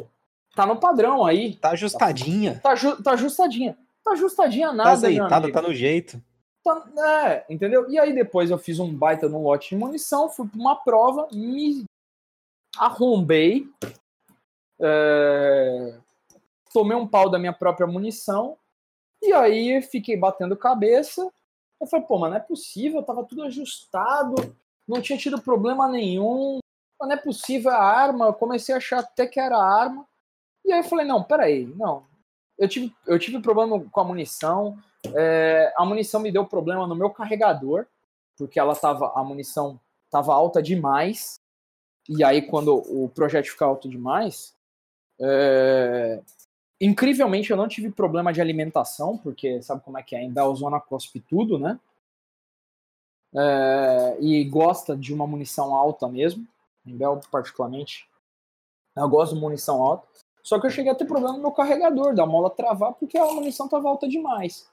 tá no padrão aí. Tá ajustadinha. Tá, tá, tá ajustadinha. Tá ajustadinha nada, Tá azeitada, tá no jeito. Tá, é, entendeu? E aí depois eu fiz um baita no lote de munição, fui para uma prova, me arrombei, é, tomei um pau da minha própria munição, e aí fiquei batendo cabeça. Eu falei, pô, mas não é possível, tava tudo ajustado, não tinha tido problema nenhum, mas não é possível a arma. Eu comecei a achar até que era arma. E aí eu falei, não, peraí, não. Eu tive, eu tive problema com a munição, é, a munição me deu problema no meu carregador, porque ela tava, a munição estava alta demais. E aí, quando o projeto fica alto demais, é, incrivelmente eu não tive problema de alimentação, porque sabe como é que é? Em Belzona cospe tudo, né? É, e gosta de uma munição alta mesmo. Em Bel, particularmente, eu gosto de munição alta. Só que eu cheguei a ter problema no meu carregador, da mola travar, porque a munição estava alta demais.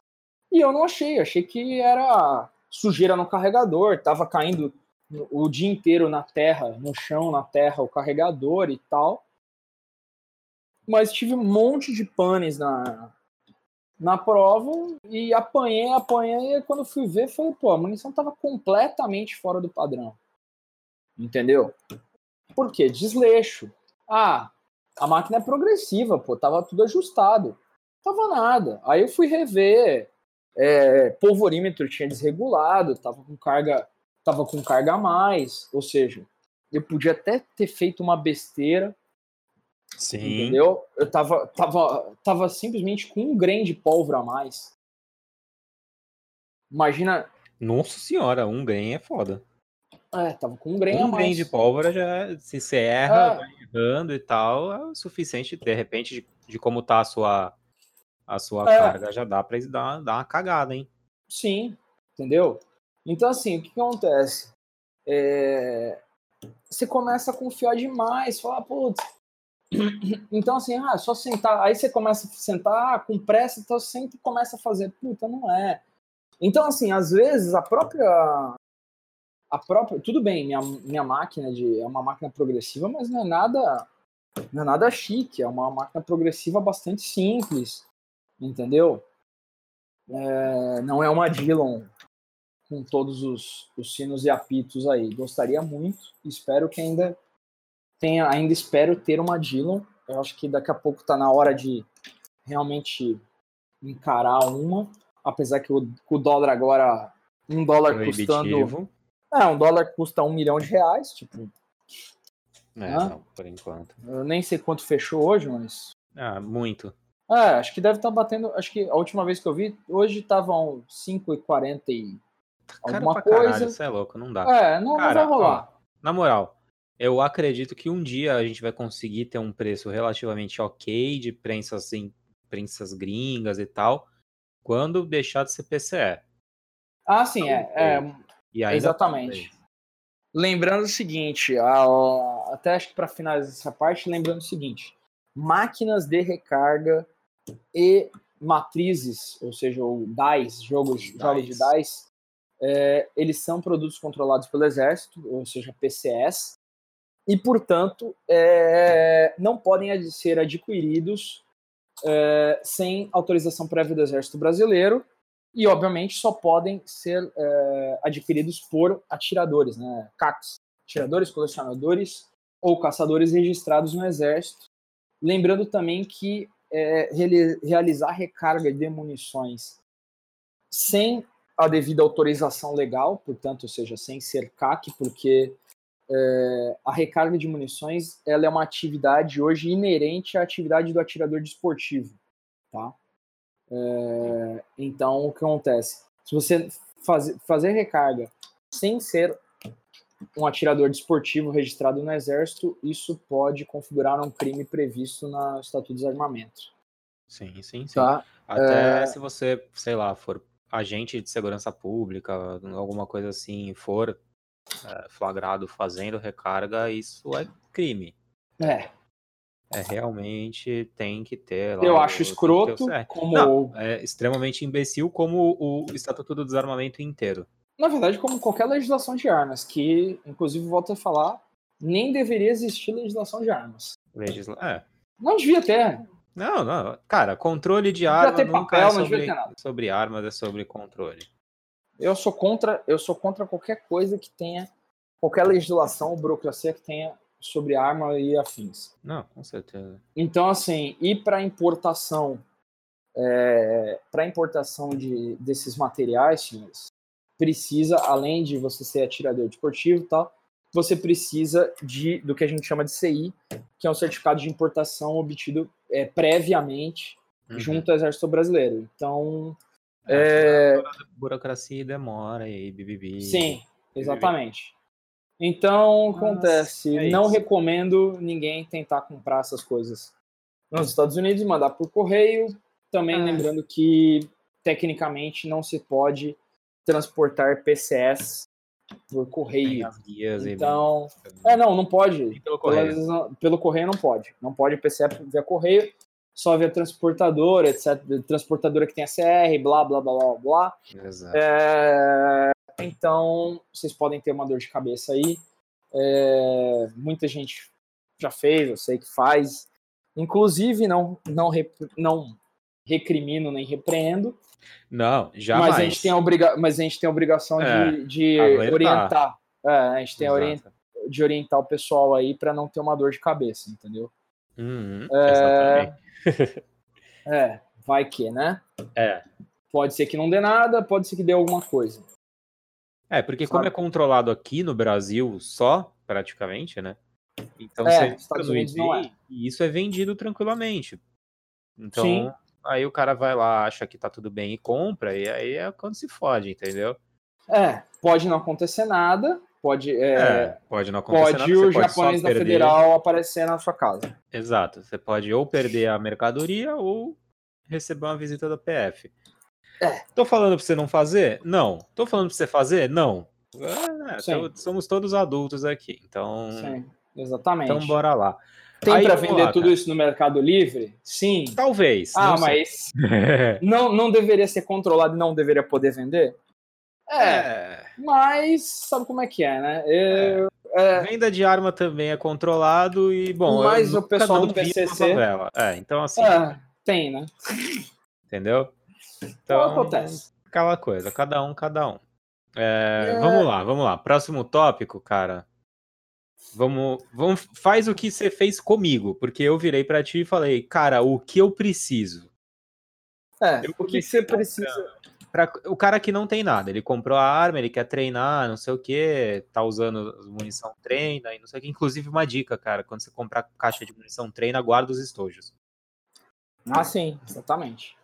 E eu não achei, achei que era sujeira no carregador, tava caindo o dia inteiro na terra, no chão, na terra, o carregador e tal. Mas tive um monte de panes na, na prova e apanhei, apanhei, e quando fui ver, falei, pô, a munição tava completamente fora do padrão. Entendeu? Por quê? Desleixo. Ah, a máquina é progressiva, pô, tava tudo ajustado. Tava nada. Aí eu fui rever é, polvorímetro tinha desregulado, tava com carga, tava com carga a mais, ou seja, eu podia até ter feito uma besteira, Sim. entendeu? Eu tava, tava, tava simplesmente com um grain de pólvora a mais. Imagina. Nossa senhora, um grain é foda. É, tava com um grain um a mais. Um grain de pólvora já, se você erra, é. vai errando e tal, é o suficiente, de repente, de, de como tá a sua a sua é. carga já dá para dar, dar uma cagada, hein? Sim, entendeu? Então, assim, o que, que acontece? É... Você começa a confiar demais, falar, putz. Então, assim, ah, só sentar. Aí você começa a sentar com pressa, então sempre começa a fazer, puta, não é. Então, assim, às vezes a própria. A própria. Tudo bem, minha, minha máquina de, é uma máquina progressiva, mas não é nada. Não é nada chique, é uma máquina progressiva bastante simples entendeu? É, não é uma Dillon com todos os, os sinos e apitos aí. Gostaria muito, espero que ainda tenha, ainda espero ter uma Dillon. Eu acho que daqui a pouco está na hora de realmente encarar uma, apesar que o, o dólar agora, um dólar Proibitivo. custando... É, um dólar custa um milhão de reais, tipo... É, não, por enquanto. Eu nem sei quanto fechou hoje, mas... Ah, muito. É, acho que deve estar tá batendo. Acho que a última vez que eu vi, hoje estavam 5,40 e alguma coisa. Caralho, isso é louco, não dá. É, não, Cara, não vai rolar. Ó, na moral, eu acredito que um dia a gente vai conseguir ter um preço relativamente ok de prensas, assim, prensas gringas e tal, quando deixar de ser PCE. Ah, sim, é. é exatamente. Lembrando o seguinte, até acho que para finalizar essa parte, lembrando o seguinte: máquinas de recarga e matrizes, ou seja, o DICE, jogos, jogos de DICE, é, eles são produtos controlados pelo Exército, ou seja, PCS, e, portanto, é, não podem ser adquiridos é, sem autorização prévia do Exército Brasileiro e, obviamente, só podem ser é, adquiridos por atiradores, né, CACs, atiradores, colecionadores ou caçadores registrados no Exército. Lembrando também que é, realizar recarga de munições sem a devida autorização legal, portanto, ou seja, sem ser CAC, porque é, a recarga de munições ela é uma atividade hoje inerente à atividade do atirador desportivo, tá? É, então, o que acontece? Se você faz, fazer recarga sem ser um atirador desportivo registrado no Exército, isso pode configurar um crime previsto na Estatuto dos Armamentos. Sim, sim, sim. Tá? Até é... se você, sei lá, for agente de segurança pública, alguma coisa assim, for é, flagrado fazendo recarga, isso é crime. É. É realmente tem que ter. Lá, Eu acho escroto, como. Não, é extremamente imbecil, como o Estatuto do Desarmamento inteiro. Na verdade, como qualquer legislação de armas, que, inclusive, volto a falar, nem deveria existir legislação de armas. Legisla... É. Não devia ter. Não, não. Cara, controle de arma ter nunca papel, é sobre, sobre armas, é sobre controle. Eu sou contra, eu sou contra qualquer coisa que tenha qualquer legislação ou burocracia que tenha sobre arma e afins. Não, com certeza. Então, assim, e para importação, é, para importação de, desses materiais, senhores, precisa, além de você ser atirador desportivo e tal, você precisa de do que a gente chama de CI, que é um certificado de importação obtido é, previamente Uhum. junto ao Exército Brasileiro. Então, É. Burocracia e demora e bibibi. sim, exatamente. Então, acontece, é não isso. recomendo ninguém tentar comprar essas coisas nos Estados Unidos e mandar por correio. Também Ah. lembrando que, tecnicamente, não se pode transportar PCS por correio. as guias e- Então, é, não, não pode. Pelo correio. legislação- Pelo correio não pode. Não pode PCE via correio, só via transportadora, etc. Transportadora que tem a CR, blá, blá, blá, blá, blá. Exato. É, então, vocês podem ter uma dor de cabeça aí. É, muita gente já fez, eu sei que faz. Inclusive, não, não, rep- não recrimino nem repreendo, Não, jamais. mas a, gente tem a obriga mas a gente tem a obrigação É, de, de orientar. É, a gente tem a ori- Exato. de orientar o pessoal aí para não ter uma dor de cabeça, entendeu? Uhum, É. É, vai que, né? É. Pode ser que não dê nada, pode ser que dê alguma coisa. É, porque como Sabe? é controlado aqui no Brasil só, praticamente, né? Então É, você no Unidos não eBay e isso é vendido tranquilamente. Então, Sim. aí o cara vai lá, acha que tá tudo bem e compra, e aí é quando se fode, entendeu? É, pode não acontecer nada, pode, é, É, pode não acontecer pode nada, o pode só japonês da perder. Federal aparecer na sua casa. Exato, você pode ou perder a mercadoria ou receber uma visita da PF. É. Tô falando pra você não fazer? Não. Tô falando pra você fazer? Não. É, somos todos adultos aqui, então, Sim, exatamente. então bora lá. Tem para vender lá, tudo cara. isso no Mercado Livre? Sim. Talvez. Ah, não mas não, não deveria ser controlado e não deveria poder vender? É, É, mas sabe como é que é, né? Eu- é, Venda de arma também é controlado e, bom, Mas o pessoal do PCC. É, então assim, é, tem, né? entendeu? Então acontece. aquela coisa, cada um, cada um. É, É. Vamos lá, vamos lá. Próximo tópico, cara. Vamos, vamos, faz o que você fez comigo, porque eu virei pra ti e falei, cara, o que eu preciso? É, Eu o que você precisa. Pra, o cara que não tem nada, ele comprou a arma, ele quer treinar, não sei o que, tá usando munição treina e não sei o que. Inclusive, uma dica, cara, quando você comprar caixa de munição treina, guarda os estojos. Ah, sim, exatamente.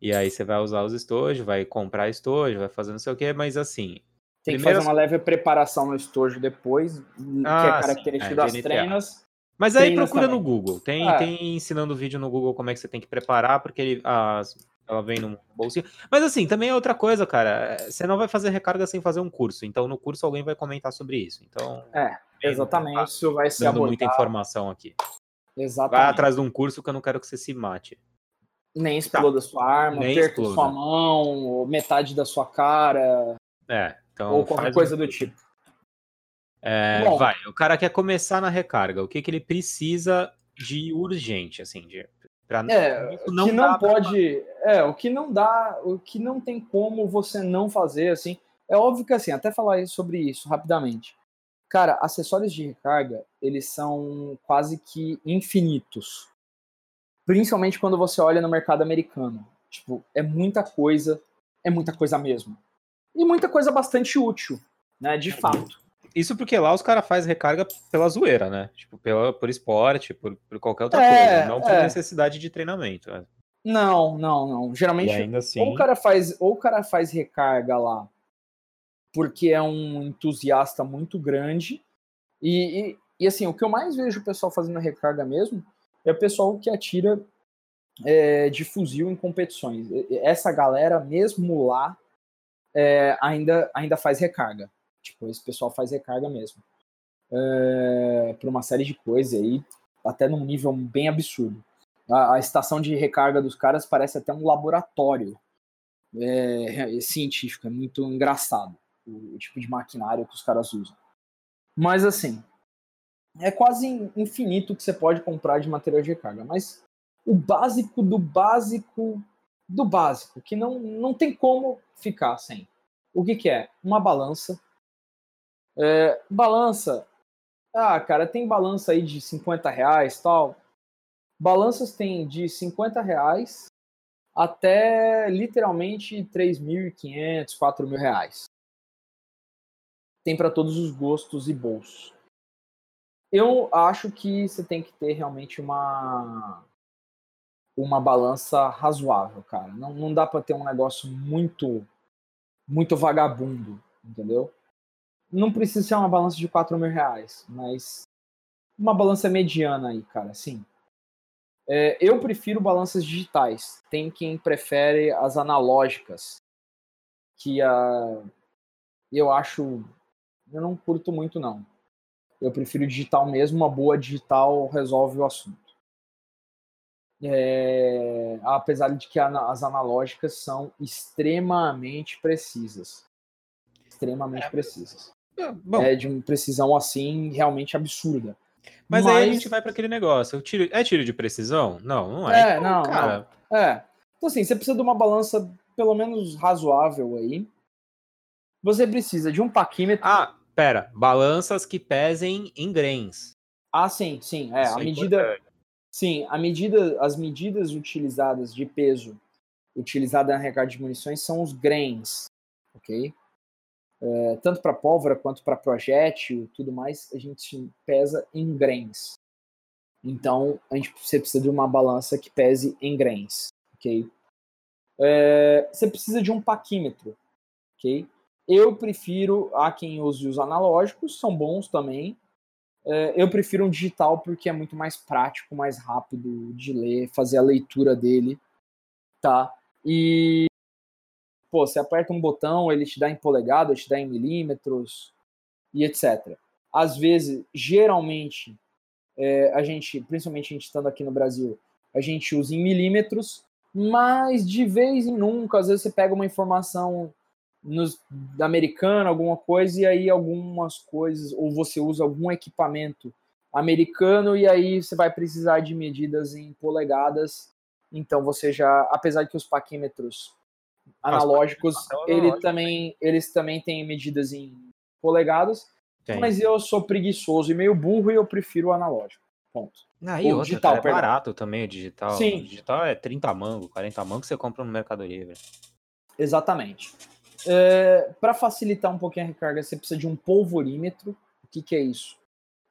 E aí você vai usar os estojos, vai comprar estojo, vai fazer não sei o que, mas assim, Tem que fazer uma leve preparação no estojo depois, que Ah, é sim, característica é, das GNTA. treinas. Mas aí Treinas procura no também. Google. Tem, É. tem ensinando vídeo no Google como é que você tem que preparar, porque ele, as- ela vem num bolsinho. Mas assim, também é outra coisa, cara. é, Você não vai fazer recarga sem fazer um curso. Então, no curso alguém vai comentar sobre isso. Então, É, exatamente. Isso vai ser dando muita abordado. informação aqui. Exatamente. Vai atrás de um curso que eu não quero que você se mate. Nem exploda sua arma, Nem perca exploda. sua mão, ou metade da sua cara. É, então ou qualquer coisa um- do tipo. É, Bom. vai, o cara quer começar na recarga. O que, que ele precisa de urgente, assim, de, pra, É, isso o que não pra- pode. É, o que não dá, o que não tem como você não fazer, assim. É óbvio que assim, até falar sobre isso rapidamente. Cara, acessórios de recarga, eles são quase que infinitos. Principalmente quando você olha no mercado americano. Tipo, é muita coisa, é muita coisa mesmo. E muita coisa bastante útil, né? De fato. Isso porque lá os caras fazem recarga pela zoeira, né? Tipo, pela, por esporte, por, por qualquer outra É, coisa. Não por é. necessidade de treinamento. né? Não, não, não. Geralmente ainda assim. Ou o cara faz, ou o cara faz recarga lá porque é um entusiasta muito grande. E, e, e, assim, o que eu mais vejo o pessoal fazendo recarga mesmo é o pessoal que atira é, de fuzil em competições. Essa galera, mesmo lá, é, ainda, ainda faz recarga. Tipo, esse pessoal faz recarga mesmo. É, por uma série de coisas aí, até num nível bem absurdo. A, a estação de recarga dos caras parece até um laboratório é, é científico, é muito engraçado o, o tipo de maquinário que os caras usam. Mas assim, é quase infinito o que você pode comprar de material de recarga, mas o básico do básico do básico, que não, não tem como ficar sem. O que, que é? Uma balança. É, balança. Ah, cara, tem balança aí de 50 reais tal. Balanças tem de 50 reais até literalmente 3.500, 4.000 reais. Tem para todos os gostos e bolsos. Eu acho que você tem que ter realmente uma uma balança razoável, cara. Não, não dá para ter um negócio muito muito vagabundo, entendeu? Não precisa ser uma balança de 4 mil reais, mas uma balança mediana aí, cara, sim. É, eu prefiro balanças digitais. Tem quem prefere as analógicas, que a eu acho eu não curto muito não. Eu prefiro digital mesmo, uma boa digital resolve o assunto. É, apesar de que as analógicas são extremamente precisas. Extremamente precisas. É, É de uma precisão assim realmente absurda. mas, aí a gente vai para aquele negócio. Tiro, é tiro de precisão? Não, não é. É, Então, não, cara, É. Então, assim, você precisa de uma balança pelo menos razoável aí. Você precisa de um paquímetro. Ah, pera. Balanças que pesem em grains. Ah, sim, sim. É, Isso a é medida. importante. Sim, a medida, as medidas utilizadas de peso utilizada na recarga de munições são os grains, ok? É, tanto para pólvora quanto para projétil, tudo mais, a gente pesa em grains. Então, a gente você precisa de uma balança que pese em grains, ok? É, você precisa de um paquímetro, ok? Eu prefiro, há quem use os analógicos, são bons também, é, eu prefiro um digital porque é muito mais prático, mais rápido de ler, fazer a leitura dele, tá? E pô, você aperta um botão, ele te dá em polegada, te dá em milímetros e etc. Às vezes, geralmente, é, a gente, principalmente a gente estando aqui no Brasil, a gente usa em milímetros, mas de vez em nunca, às vezes você pega uma informação nos, da americana, alguma coisa, e aí algumas coisas, ou você usa algum equipamento americano, e aí você vai precisar de medidas em polegadas. Então você já, apesar de que os paquímetros analógicos, ele analógico também, eles também têm medidas em polegadas, Tem. mas eu sou preguiçoso e meio burro e eu prefiro o analógico. Ponto. Ah, e o outra, digital, cara, é barato também o digital. Sim. O digital é 30 mango, 40 mango que você compra no Mercado Livre. Exatamente. É, Para facilitar um pouquinho a recarga, você precisa de um polvorímetro. O que, que é isso?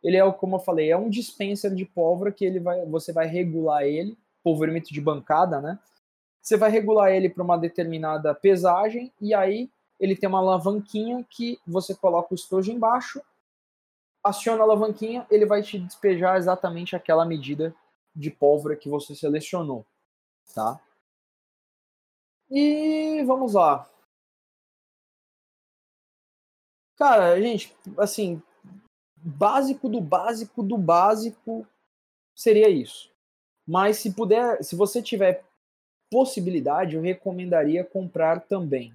Ele é, como eu falei, é um dispenser de pólvora que ele vai, você vai regular ele, polvorímetro de bancada, né? Você vai regular ele para uma determinada pesagem e aí ele tem uma alavanquinha que você coloca o estojo embaixo, aciona a alavanquinha, ele vai te despejar exatamente aquela medida de pólvora que você selecionou, tá? E vamos lá. Cara, gente, assim, básico do básico do básico seria isso. Mas se puder, se você tiver possibilidade, eu recomendaria comprar também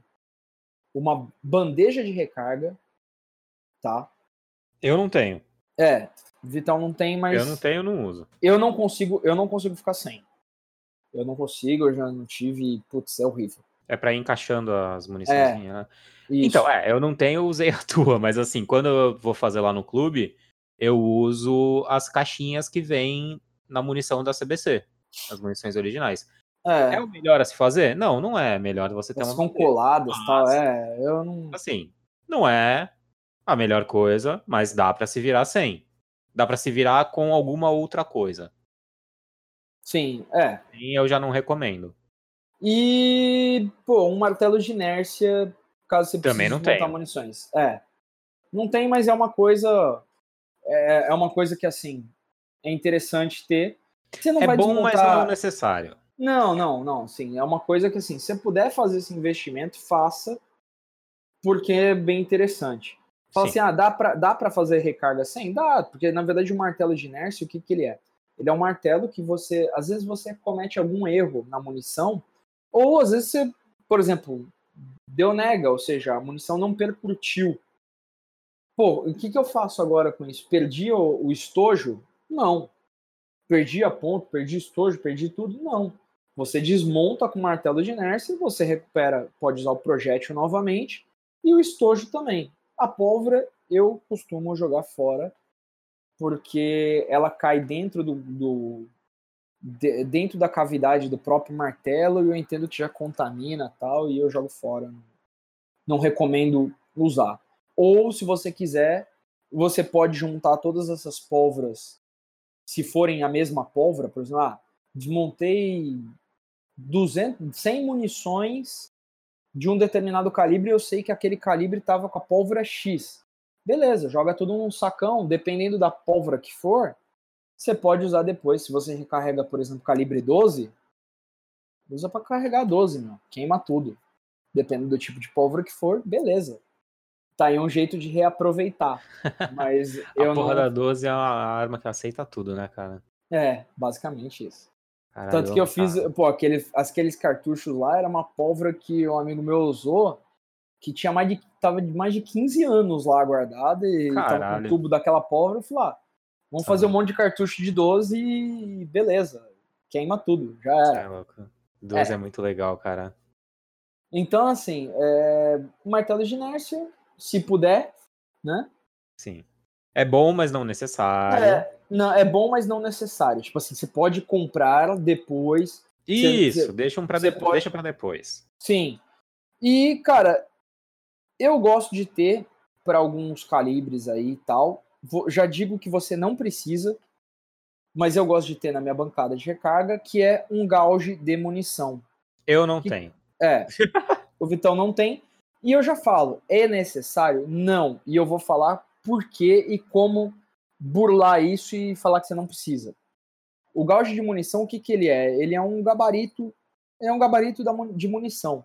uma bandeja de recarga, tá? Eu não tenho. É, Vital não tem, mas Eu não tenho, eu não uso. eu não consigo, eu não consigo ficar sem. Eu não consigo, eu já não tive, putz, é horrível. É pra ir encaixando as munições, né? Isso. Então, é, eu não tenho, usei a tua, mas assim, quando eu vou fazer lá no clube, eu uso as caixinhas que vêm na munição da CBC, as munições originais. É, é, o melhor a se fazer? Não, não é. Melhor você ter elas uma. ficam coladas e tal, é, eu não... Assim, não é a melhor coisa, mas dá pra se virar sem. Dá pra se virar com alguma outra coisa. Sim, é. E eu já não recomendo. E, pô, um martelo de inércia, caso você precise Também não montar tenho. munições. É. Não tem, mas é uma coisa. É, é uma coisa que, assim, é interessante ter. Você não é vai bom, desmontar... mas não necessário. Não, não, não. Sim, é uma coisa que, assim, se você puder fazer esse investimento, faça, porque é bem interessante. Fala Sim. assim, ah, dá pra, dá pra fazer recarga sem? Dá, porque na verdade o martelo de inércia, o que, que ele é? Ele é um martelo que você, às vezes você comete algum erro na munição, ou às vezes você, por exemplo, deu nega, ou seja, a munição não percutiu. Pô, o que, que eu faço agora com isso? Perdi o, o estojo? Não. Perdi a ponta, perdi estojo, perdi tudo? Não. Você desmonta com o martelo de inércia, você recupera, pode usar o projétil novamente, e o estojo também. A pólvora eu costumo jogar fora, porque ela cai dentro do, do- de- dentro da cavidade do próprio martelo e eu entendo que já contamina tal e eu jogo fora. Não recomendo usar. Ou se você quiser, você pode juntar todas essas pólvoras, se forem a mesma pólvora, por exemplo, ah, desmontei 200, 100 munições de um determinado calibre eu sei que aquele calibre estava com a pólvora X. Beleza, joga tudo num sacão, dependendo da pólvora que for, você pode usar depois. Se você recarrega, por exemplo, calibre 12, usa para carregar 12, meu. Queima tudo. Dependendo do tipo de pólvora que for, beleza. Tá aí um jeito de reaproveitar. Mas A eu porra não. da 12 é uma arma que aceita tudo, né, cara? É, basicamente isso. Caralho, Tanto que eu fiz, cara. pô, aquele, aqueles cartuchos lá era uma pólvora que um amigo meu usou, que tinha mais de, tava de mais de 15 anos lá guardada, e tava com o tubo daquela pólvora, eu falei, ah, vamos fazer um monte de cartucho de 12 e beleza, queima tudo, já Cê era. é louco. 12 é. muito legal, cara. Então, assim, é, martelo de inércia, se puder, né? Sim. É bom, mas não necessário. É, não, é bom, mas não necessário. Tipo assim, você pode comprar depois, Isso, cê- deixa um pra depois. pode- Deixa pra depois. Sim. E, cara, eu gosto de ter para alguns calibres aí e tal. Já digo que você não precisa, mas eu gosto de ter na minha bancada de recarga, que é um gauge de munição. Eu não Que- tenho. É, o Vitão não tem. E eu já falo, é necessário? Não. E eu vou falar por que e como burlar isso e falar que você não precisa. O gauge de munição, o que, que ele é? Ele é um gabarito, é um gabarito da de munição.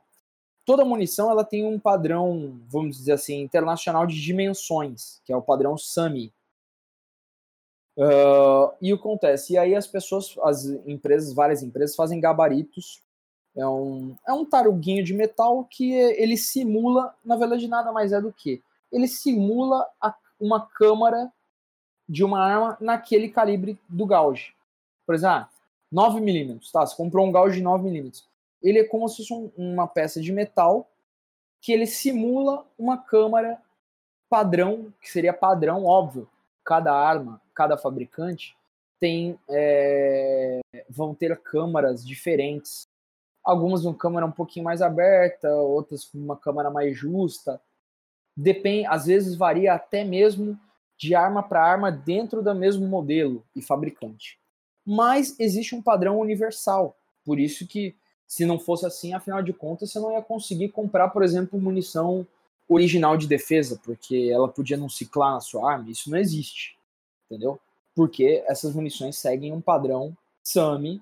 Toda munição ela tem um padrão, vamos dizer assim, internacional de dimensões, que é o padrão SAMI. Ah, e o que acontece? E aí as pessoas, as empresas, várias empresas fazem gabaritos é um, é um taruguinho de metal que ele simula, na verdade, nada mais é do que ele simula a- uma câmara de uma arma naquele calibre do gauge. Por exemplo, ah, 9mm, tá? Você comprou um gauge de 9mm. Ele é como se fosse um- uma peça de metal que ele simula uma câmara padrão, que seria padrão, óbvio. Cada arma, cada fabricante tem é, vão ter câmaras diferentes algumas com câmera um pouquinho mais aberta, outras uma câmera mais justa. Depende, às vezes varia até mesmo de arma para arma dentro do mesmo modelo e fabricante. Mas existe um padrão universal. Por isso que se não fosse assim, afinal de contas, você não ia conseguir comprar, por exemplo, munição original de defesa, porque ela podia não ciclar na sua arma. Isso não existe. Entendeu? Porque essas munições seguem um padrão SAMI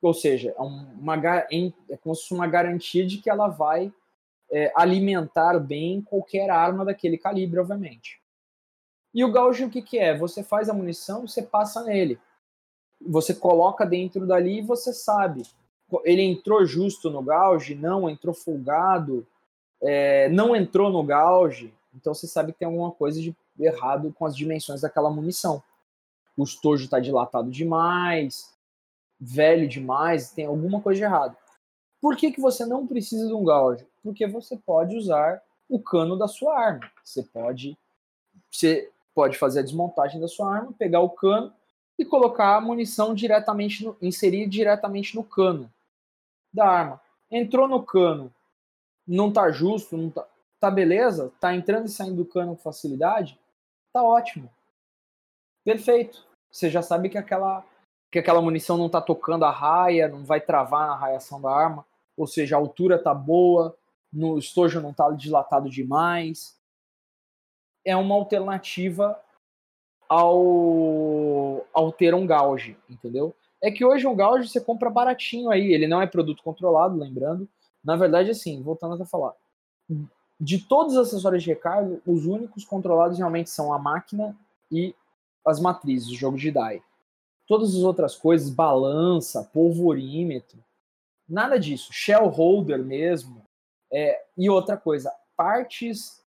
ou seja, é um- uma, é como se fosse uma garantia de que ela vai é, alimentar bem qualquer arma daquele calibre, obviamente. E o gauge o que, que é? Você faz a munição, você passa nele. Você coloca dentro dali e você sabe. Ele entrou justo no gauge? Não, entrou folgado. é, não entrou no gauge, então você sabe que tem alguma coisa de errado com as dimensões daquela munição. O estojo está dilatado demais, velho demais, tem alguma coisa de errado. Por que, que você não precisa de um gauge? Porque você pode usar o cano da sua arma. Você pode, você pode fazer a desmontagem da sua arma, pegar o cano e colocar a munição diretamente, no, inserir diretamente no cano da arma. Entrou no cano, não tá justo, não tá, tá beleza, tá entrando e saindo do cano com facilidade, tá ótimo. Perfeito. Você já sabe que aquela que aquela munição não tá tocando a raia, não vai travar na raiação da arma, ou seja, a altura tá boa, no estojo não tá dilatado demais. É uma alternativa ao, ao ter um gauge, entendeu? É que hoje um gauge você compra baratinho aí, ele não é produto controlado, lembrando. Na verdade, assim, voltando a falar, de todos os acessórios de recarga, os únicos controlados realmente são a máquina e as matrizes, o jogo de DAI. Todas as outras coisas, balança, polvorímetro, nada disso. Shell holder mesmo. É, e outra coisa, partes,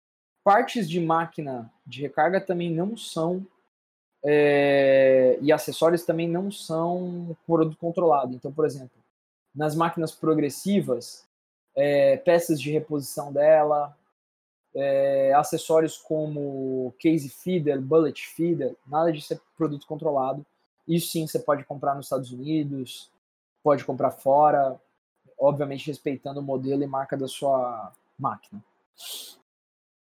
partes de máquina de recarga também não são é, e acessórios também não são produto controlado. Então, por exemplo, nas máquinas progressivas, é, peças de reposição dela, é, acessórios como case feeder, bullet feeder, nada disso é produto controlado. Isso sim você pode comprar nos Estados Unidos, pode comprar fora, obviamente respeitando o modelo e marca da sua máquina.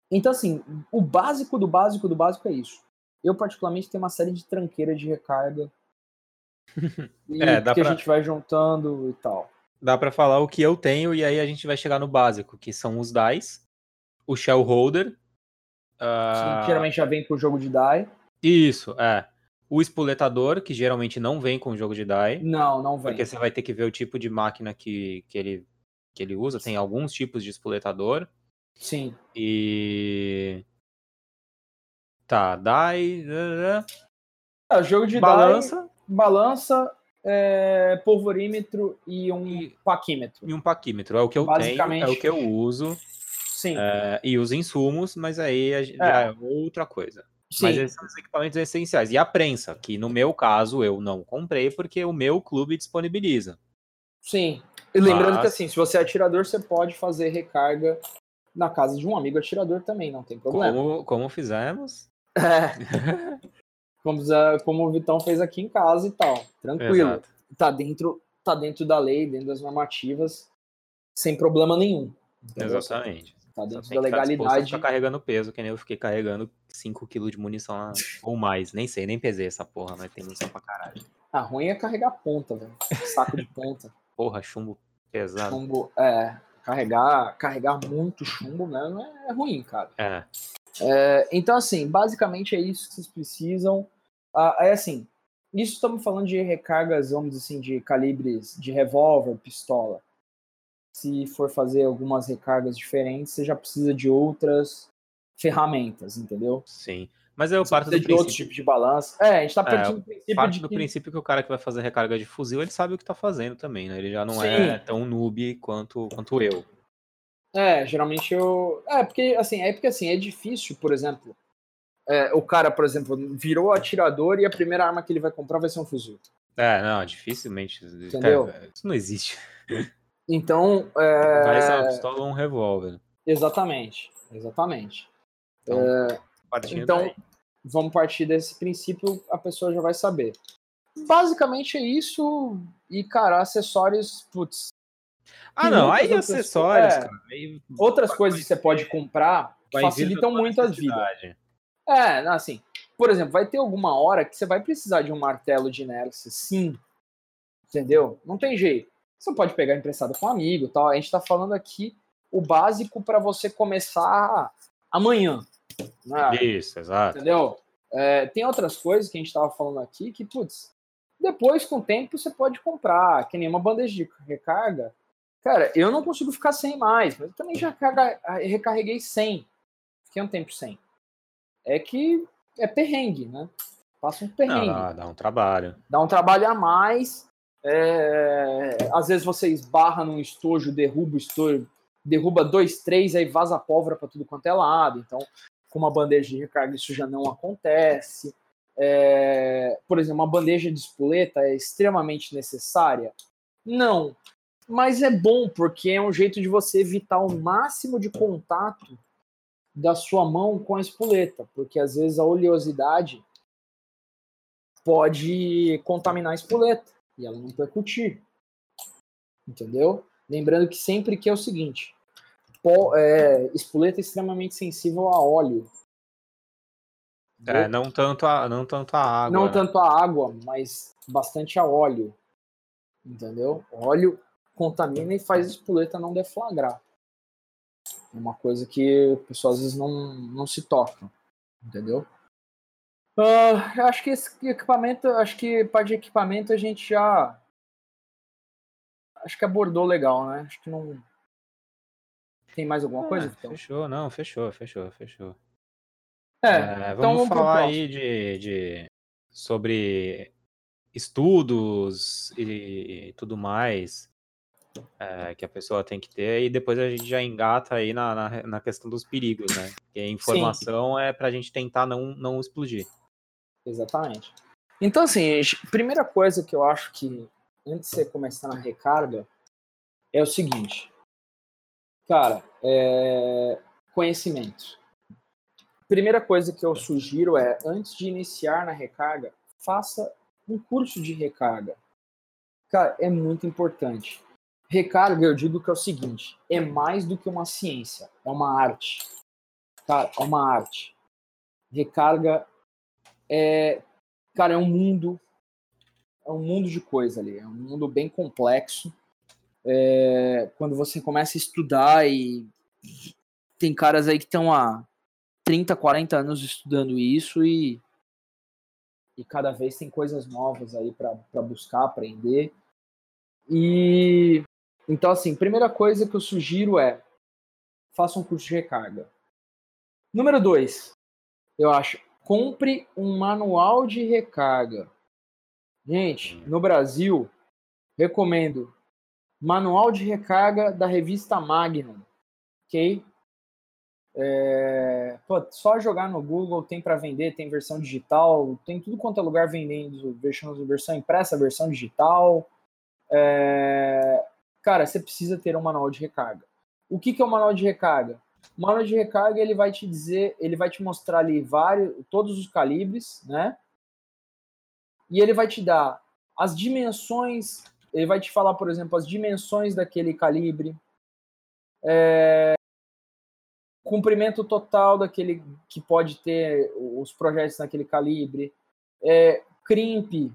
Então, assim, o básico do básico do básico é isso. Eu, particularmente, tenho uma série de tranqueiras de recarga. e é, que pra... a gente vai juntando e tal. Dá para falar o que eu tenho e aí a gente vai chegar no básico, que são os DICE, o shell holder. Uh... Sim, geralmente já vem com o jogo de die. Isso, é. O espoletador, que geralmente não vem com o jogo de die. Não, não vem. Porque você vai ter que ver o tipo de máquina que, que, ele, que ele usa. Tem alguns tipos de espoletador. Sim. E. Tá, die. É, jogo de balança. Die, balança, é, polvorímetro e um e, paquímetro. E um paquímetro. É o que eu tenho, é o que eu uso. Sim. É, e os insumos, mas aí já é, é outra coisa. Sim. Mas esses são os equipamentos essenciais. E a prensa, que no meu caso eu não comprei porque o meu clube disponibiliza. Sim. E lembrando mas... que assim, se você é atirador, você pode fazer recarga na casa de um amigo atirador também, não tem problema. Como, como fizemos. É. como, como o Vitão fez aqui em casa e tal. Tranquilo. Exato. Tá dentro, tá dentro da lei, dentro das normativas, sem problema nenhum. Entendeu? Exatamente. Tá dentro da legalidade. Ficar carregando peso, que nem eu fiquei carregando 5kg de munição lá, ou mais. Nem sei, nem pesei essa porra, mas tem munição pra caralho. A ruim é carregar ponta, velho. Saco de ponta. Porra, chumbo pesado. Chumbo, é. Carregar, carregar muito chumbo mesmo é ruim, cara. É. é. Então, assim, basicamente é isso que vocês precisam. Ah, é assim, isso estamos falando de recargas, vamos dizer assim, de calibres de revólver, pistola se for fazer algumas recargas diferentes, você já precisa de outras ferramentas, entendeu? Sim. Mas eu parto do de princípio... outros tipos de balanço. É, a gente tá partindo é, do princípio parte de do que... princípio que o cara que vai fazer recarga de fuzil, ele sabe o que tá fazendo também, né? Ele já não Sim. é tão noob quanto, quanto eu. É, geralmente eu... É, porque assim, é porque assim, é difícil, por exemplo, é, o cara, por exemplo, virou atirador e a primeira arma que ele vai comprar vai ser um fuzil. É, não, dificilmente. Entendeu? Isso não existe. Então. É... Vai ser uma pistola ou um revólver. Exatamente. Exatamente. Então, é... então vamos partir desse princípio, a pessoa já vai saber. Basicamente é isso. E, cara, acessórios, putz. Ah, não, aí acessórios, é, cara, aí... Outras coisas que você pode comprar facilitam muito a vida. É, assim, por exemplo, vai ter alguma hora que você vai precisar de um martelo de inércia, sim. Entendeu? Não tem jeito. Você pode pegar emprestado com um amigo tal. A gente está falando aqui o básico para você começar amanhã. Né? Isso, exato. Entendeu? É, tem outras coisas que a gente estava falando aqui que, putz, depois com o tempo você pode comprar, que nem uma bandeja de recarga. Cara, eu não consigo ficar sem mais, mas eu também já recarreguei 100. Fiquei um tempo sem. É que é perrengue, né? Passa um perrengue. Não, dá um trabalho. Dá um trabalho a mais. É, às vezes você esbarra num estojo, derruba o estojo, derruba dois, três, aí vaza pólvora para tudo quanto é lado. Então, com uma bandeja de recarga, isso já não acontece. É, por exemplo, uma bandeja de espoleta é extremamente necessária? Não. Mas é bom, porque é um jeito de você evitar o máximo de contato da sua mão com a espoleta, porque às vezes a oleosidade pode contaminar a espoleta e ela não percutir. Entendeu? Lembrando que sempre que é o seguinte, pó, é, espoleta é extremamente sensível a óleo. É, não tanto a, não tanto a água. Não né? tanto a água, mas bastante a óleo. Entendeu? Óleo contamina e faz a espoleta não deflagrar. É uma coisa que o pessoal às vezes não, não se toca. Entendeu? Eu acho que esse equipamento, acho que parte de equipamento a gente já acho que abordou legal, né? Acho que não tem mais alguma coisa, Ah, então? Fechou, não, fechou, fechou, fechou. É, É, então vamos falar aí de, de- sobre estudos e tudo mais é, que a pessoa tem que ter, e depois a gente já engata aí na, na, na questão dos perigos, né? Porque a informação é pra gente tentar não, não explodir. Exatamente. Então, assim, primeira coisa que eu acho que antes de você começar na recarga é o seguinte. Cara, é... conhecimento. Primeira coisa que eu sugiro é, antes de iniciar na recarga, faça um curso de recarga. Cara, é muito importante. Recarga, eu digo que é o seguinte, é mais do que uma ciência, é uma arte. Cara, é uma arte. Recarga é, cara, é um mundo, é um mundo de coisa ali, é um mundo bem complexo. É, quando você começa a estudar e tem caras aí que estão há 30, 40 anos estudando isso e, e cada vez tem coisas novas aí para buscar, aprender. E então, assim, primeira coisa que eu sugiro é faça um curso de recarga. Número dois, eu acho, compre um manual de recarga. Gente, no Brasil, recomendo manual de recarga da revista Magnum, ok? É, pô, só jogar no Google, tem para vender, tem versão digital, tem tudo quanto é lugar vendendo versão, versão impressa, versão digital. É, cara, você precisa ter um manual de recarga. O que, que é o manual de recarga? O manual de recarga ele vai te dizer, ele vai te mostrar ali vários, todos os calibres, né? E ele vai te dar as dimensões, ele vai te falar, por exemplo, as dimensões daquele calibre, é, comprimento total daquele que pode ter os projetos naquele calibre, é, crimp,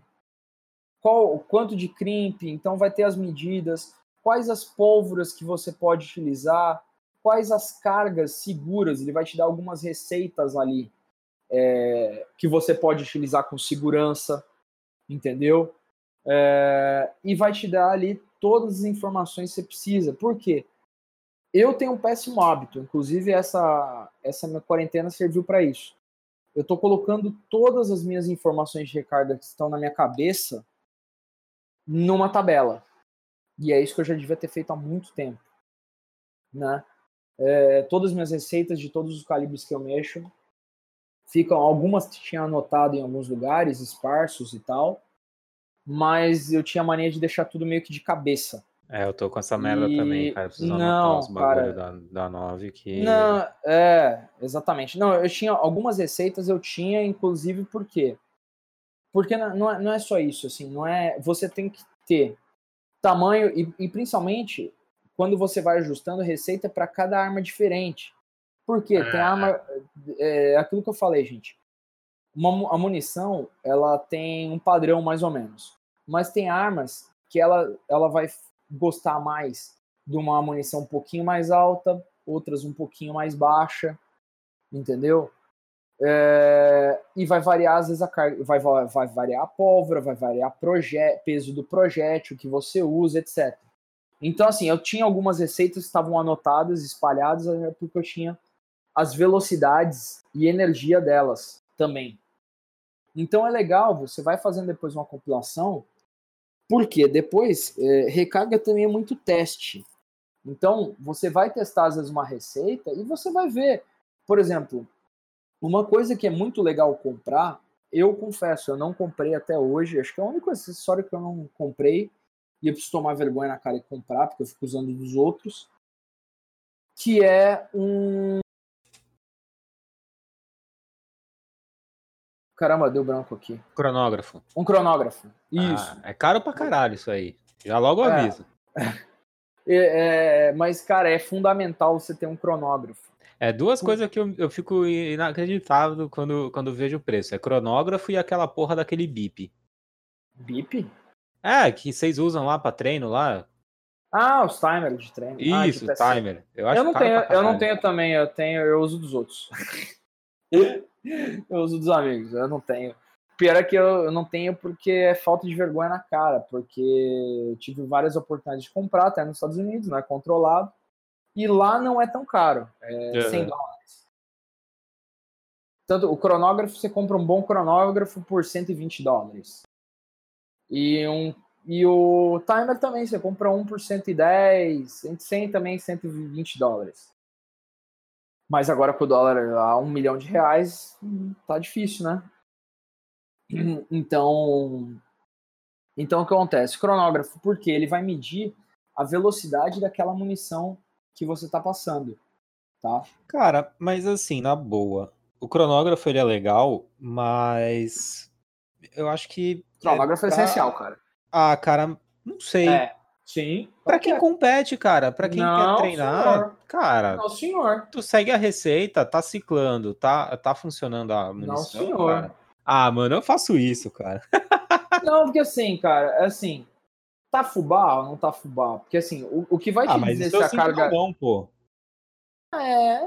qual, quanto de crimp, então vai ter as medidas, quais as pólvoras que você pode utilizar, quais as cargas seguras, ele vai te dar algumas receitas ali é, que você pode utilizar com segurança, entendeu? É, e vai te dar ali todas as informações que você precisa. Por quê? Eu tenho um péssimo hábito, inclusive essa, essa minha quarentena serviu para isso. Eu estou colocando todas as minhas informações de recarga que estão na minha cabeça numa tabela. E é isso que eu já devia ter feito há muito tempo. Né? É, todas as minhas receitas de todos os calibres que eu mexo ficam, algumas tinha anotado em alguns lugares, esparsos e tal, mas eu tinha mania de deixar tudo meio que de cabeça. É, eu tô com essa merda E- também, cara. Preciso não, anotar os bagulho cara. da, da 9 que. Não, é, exatamente. Não, eu tinha algumas receitas, eu tinha, inclusive, por quê? Porque não não é, não é só isso, assim, não é. Você tem que ter tamanho e, e principalmente quando você vai ajustando receita para cada arma diferente. Por quê? Tem É. arma. É aquilo que eu falei, gente. Uma, a munição, ela tem um padrão mais ou menos. Mas tem armas que ela, ela vai gostar mais de uma munição um pouquinho mais alta, outras um pouquinho mais baixa, entendeu? É, e vai variar, às vezes, a carga, vai, va- vai variar a pólvora, vai variar proje- peso do projétil que você usa, etc. Então, assim, eu tinha algumas receitas que estavam anotadas, espalhadas, é porque eu tinha as velocidades e energia delas também. Então é legal, você vai fazendo depois uma compilação, porque depois, é, recarga também é muito teste. Então, você vai testar às vezes uma receita e você vai ver. Por exemplo, uma coisa que é muito legal comprar, eu confesso, eu não comprei até hoje, acho que é a única acessório que eu não comprei, e eu preciso tomar vergonha na cara e comprar, porque eu fico usando dos outros, que é um. Caramba, deu branco aqui. Cronógrafo. Um cronógrafo. Isso. Ah, é caro pra caralho isso aí. Já logo É. aviso. É, é, mas, cara, é fundamental você ter um cronógrafo. É duas coisas que eu, eu fico inacreditável quando, quando vejo o preço. É cronógrafo e aquela porra daquele bip. Bip? É, que vocês usam lá pra treino lá. Ah, os timers de treino. Ah, Isso, PC. timer. Eu acho Eu não tenho, eu não tenho também, eu tenho, eu uso dos outros. eu uso dos amigos, eu não tenho. Pior é que eu, eu não tenho porque é falta de vergonha na cara, porque eu tive várias oportunidades de comprar, até nos Estados Unidos, não é controlado. E lá não é tão caro, é Aham. 100 dólares. Tanto o cronógrafo, você compra um bom cronógrafo por 120 dólares. E, um, e o timer também, você compra um por 110, 100 também 120 dólares. Mas agora com o dólar a um milhão de reais, hum, tá difícil, né? Então, então o que acontece? Cronógrafo, porque ele vai medir a velocidade daquela munição que você tá passando, tá? Cara, mas assim, na boa. O cronógrafo ele é legal, mas eu acho que. Cronógrafo é, pra- essencial, cara. Ah, cara, não sei. É, sim. Pra quem compete, cara, pra quem Não, quer treinar, senhor. cara, Não, senhor. tu segue a receita, tá ciclando, tá, tá funcionando a munição, senhor. cara. Ah, mano, eu faço isso, cara. Não, porque assim, cara, é assim, tá fubá ou não tá fubá? Porque assim, o, o que vai te Ah, mas dizer se eu a carga. na mão, pô. É.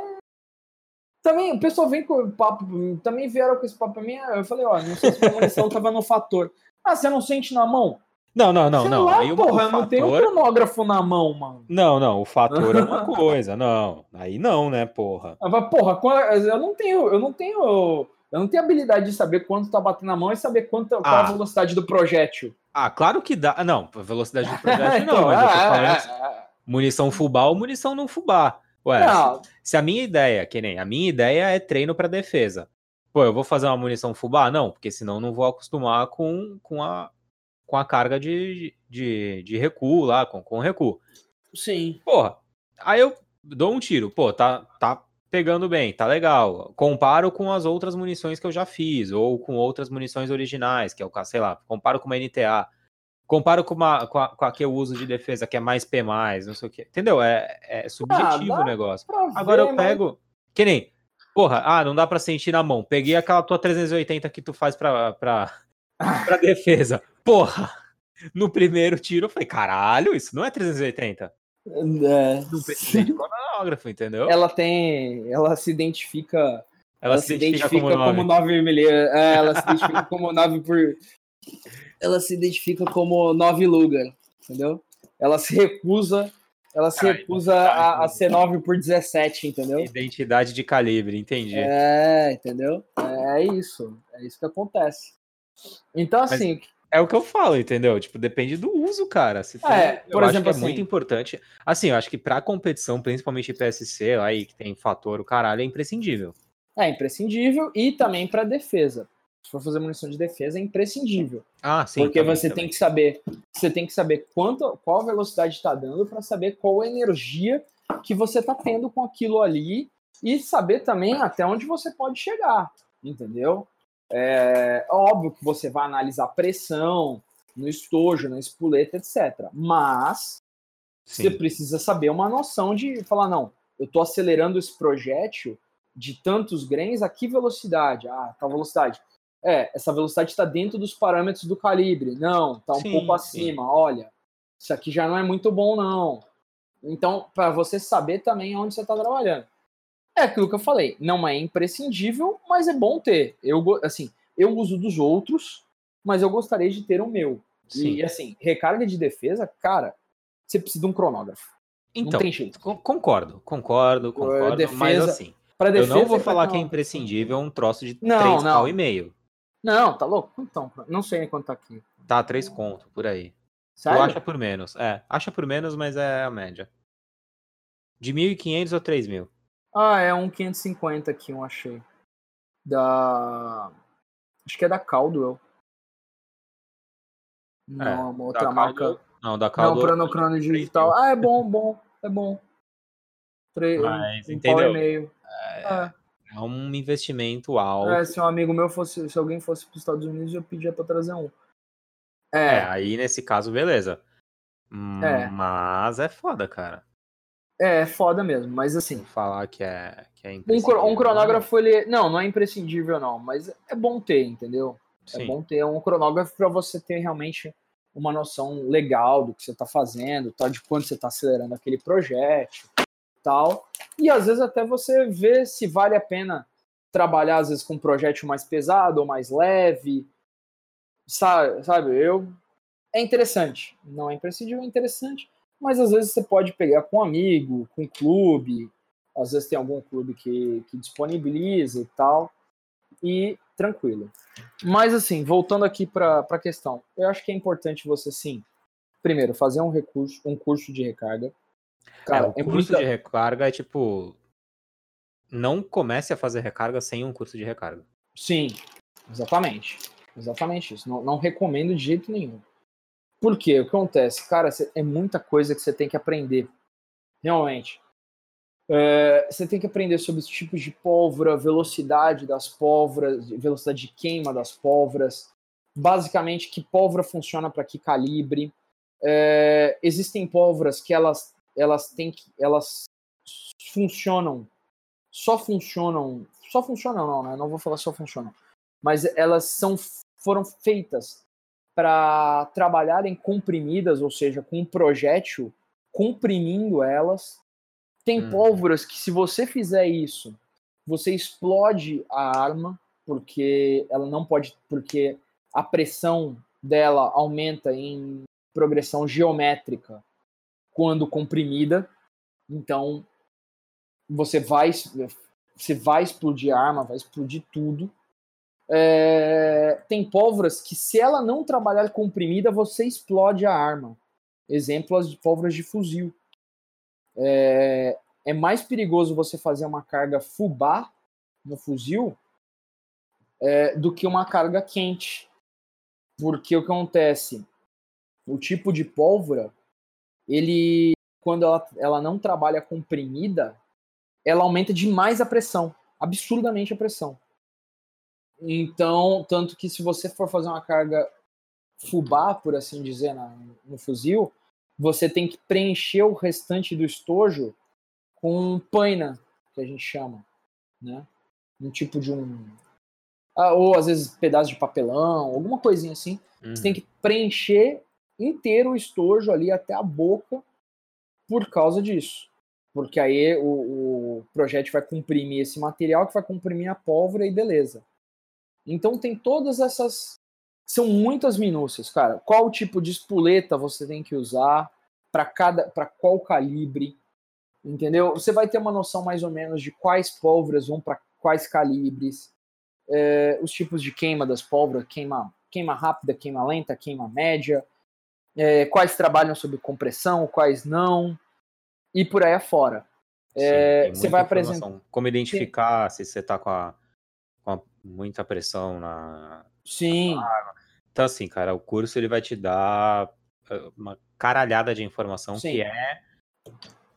Também, o pessoal vem com o papo, também vieram com esse papo pra mim, eu falei, ó, não sei se a munição tava no fator. Ah, você não sente na mão? Não, não, não, Sei não. lá, Aí porra, o eu não tenho um fator... cronógrafo na mão, mano. Não, não, o fator é uma coisa, não. Aí não, né, porra. Eu falei, porra, qual- eu não tenho, eu não tenho. Eu não tenho habilidade de saber quanto tá batendo na mão e saber quanto, qual Ah. a velocidade do projétil. Ah, claro que dá. Ah, Não, velocidade do projeto Então, não, mas eu tô é, falando é, é. munição fubá ou munição não fubá. Ué, Não, se a minha ideia, que nem a minha ideia é treino pra defesa. Pô, eu vou fazer uma munição fubá? Não, porque senão eu não vou acostumar com, com, a, com a carga de, de, de recuo lá, com, com recuo. sim. Porra, aí eu dou um tiro, pô, tá, tá pegando bem, tá legal. Comparo com as outras munições que eu já fiz, ou com outras munições originais, que é o caso, sei lá, comparo com uma NTA. Comparo com, uma, com, a, com a que eu uso de defesa, que é mais P, não sei o quê. Entendeu? É, é subjetivo Ah, o negócio. Agora ver, eu mas- pego. Que nem. Porra, ah, não dá pra sentir na mão. Peguei aquela tua 380 que tu faz pra, pra, pra defesa. Porra! No primeiro tiro eu falei, caralho, isso não é 380. É, Não cronógrafo, entendeu? ela tem. Ela se identifica. Ela, se identifica, como, nove. 9 milímetros. É, ela se identifica como 9 por. Ela se identifica como 9 Lugar, entendeu? Ela se recusa. Ela se Caralho, recusa a, a ser 9 por 17, entendeu? Identidade de calibre, entendi. É, entendeu? É isso. É isso que acontece. Então, assim, É o que eu falo, entendeu? Tipo, depende do uso, cara. Se tem- É, eu por acho exemplo, que é assim- muito importante. Assim, eu acho que pra competição, principalmente PSC, aí que tem fator, o caralho, é imprescindível. é imprescindível e também para defesa. Se for fazer munição de defesa, é imprescindível. Ah, sim. porque também, você também. tem que saber, você tem que saber quanto, qual velocidade está dando para saber qual a energia que você está tendo com aquilo ali e saber também até onde você pode chegar, entendeu? É óbvio que você vai analisar pressão no estojo, na espoleta, etc. Mas você Sim. precisa saber uma noção de falar, não, eu estou acelerando esse projétil de tantos grains a que velocidade? Ah, tal velocidade. É, essa velocidade está dentro dos parâmetros do calibre. Não, está um Sim, pouco sim. acima. Olha, isso aqui já não é muito bom, não. Então, para você saber também onde você está trabalhando. É aquilo que eu falei, não é imprescindível, mas é bom ter. Eu, assim, eu uso dos outros, mas eu gostaria de ter o meu. Sim. E assim, recarga de defesa, cara, você precisa de um cronógrafo. Então, não tem jeito. con- concordo, concordo, concordo. mas defesa- assim, Pra eu não vou pra falar que é imprescindível um troço de Não, 3 não. e meio. Não, tá louco? Então, não sei quanto tá aqui. Tá, 3 conto, por aí. Tu Sério? acha por menos. É, acha por menos, mas é a média. De 1.500 ou 3.000? Ah, é um 550 aqui, eu achei. Da. Acho que é da Caldwell. Não, é uma outra marca. Caldo, não, da Caldo. Não, Pranocrone digital. Ah, é bom, bom. É bom. Tre... Mas, um entendeu? e meio. É, é um investimento alto. É, se um amigo meu fosse, se alguém fosse para os Estados Unidos, eu pedia para trazer um. É, É, aí nesse caso, beleza. É. Mas é foda, cara. É, é foda mesmo, mas assim, Vou falar que é, que é um, imprescindível, um cronógrafo ele, não, não é imprescindível não, mas é bom ter, entendeu? Sim. É bom ter um cronógrafo para você ter realmente uma noção legal do que você está fazendo, tal, de quanto você está acelerando aquele projétil, tal. E às vezes até você ver se vale a pena trabalhar às vezes com um projétil mais pesado ou mais leve, sabe? sabe? Eu é interessante, não é imprescindível, é interessante, mas às vezes você pode pegar com um amigo, com um clube, às vezes tem algum clube que, que disponibiliza e tal, e tranquilo. Mas assim, voltando aqui para a questão, eu acho que é importante você sim, primeiro, fazer um recurso, um curso de recarga. Cara, é, o é curso muita- de recarga é tipo. Não comece a fazer recarga sem um curso de recarga. Sim, exatamente. Exatamente isso. Não, não recomendo de jeito nenhum. Por quê? O que acontece? Cara, é muita coisa que você tem que aprender. Realmente. É, você tem que aprender sobre os tipos de pólvora, velocidade das pólvoras, velocidade de queima das pólvoras, basicamente que pólvora funciona para que calibre. É, existem pólvoras que elas, elas têm que, elas funcionam, só funcionam, só funcionam não, né? Não vou falar só funcionam, mas elas são foram feitas para trabalharem comprimidas, ou seja, com um projétil comprimindo elas. Tem Hum. pólvoras que, se você fizer isso, você explode a arma, porque ela não pode, porque a pressão dela aumenta em progressão geométrica quando comprimida. Então, você vai, você vai explodir a arma, vai explodir tudo. É, tem pólvoras que, se ela não trabalhar comprimida, você explode a arma. Exemplos de pólvoras de fuzil. É, é mais perigoso você fazer uma carga fubá no fuzil é, do que uma carga quente. Porque o que acontece? O tipo de pólvora, ele, quando ela, ela não trabalha comprimida, ela aumenta demais a pressão, absurdamente a pressão. Então, tanto que se você for fazer uma carga fubá, por assim dizer, na, no fuzil, você tem que preencher o restante do estojo com paina, que a gente chama, né? Um tipo de um... Ah, ou às vezes pedaço de papelão, alguma coisinha assim. Você tem que preencher inteiro o estojo ali até a boca por causa disso. Porque aí o, o projétil vai comprimir esse material que vai comprimir a pólvora e beleza. Então tem todas essas. São muitas minúcias, cara. Qual tipo de espoleta você tem que usar para cada, para qual calibre, entendeu? Você vai ter uma noção mais ou menos de quais pólvoras vão para quais calibres, é, os tipos de queima das pólvoras, queima, queima rápida, queima lenta, queima média, é, quais trabalham sob compressão, quais não, e por aí afora. É, tem você vai apresentar. Como identificar se você tá a, com a- muita pressão na. Sim, Então, assim, cara, o curso ele vai te dar eh, uma caralhada de informação Sim. que é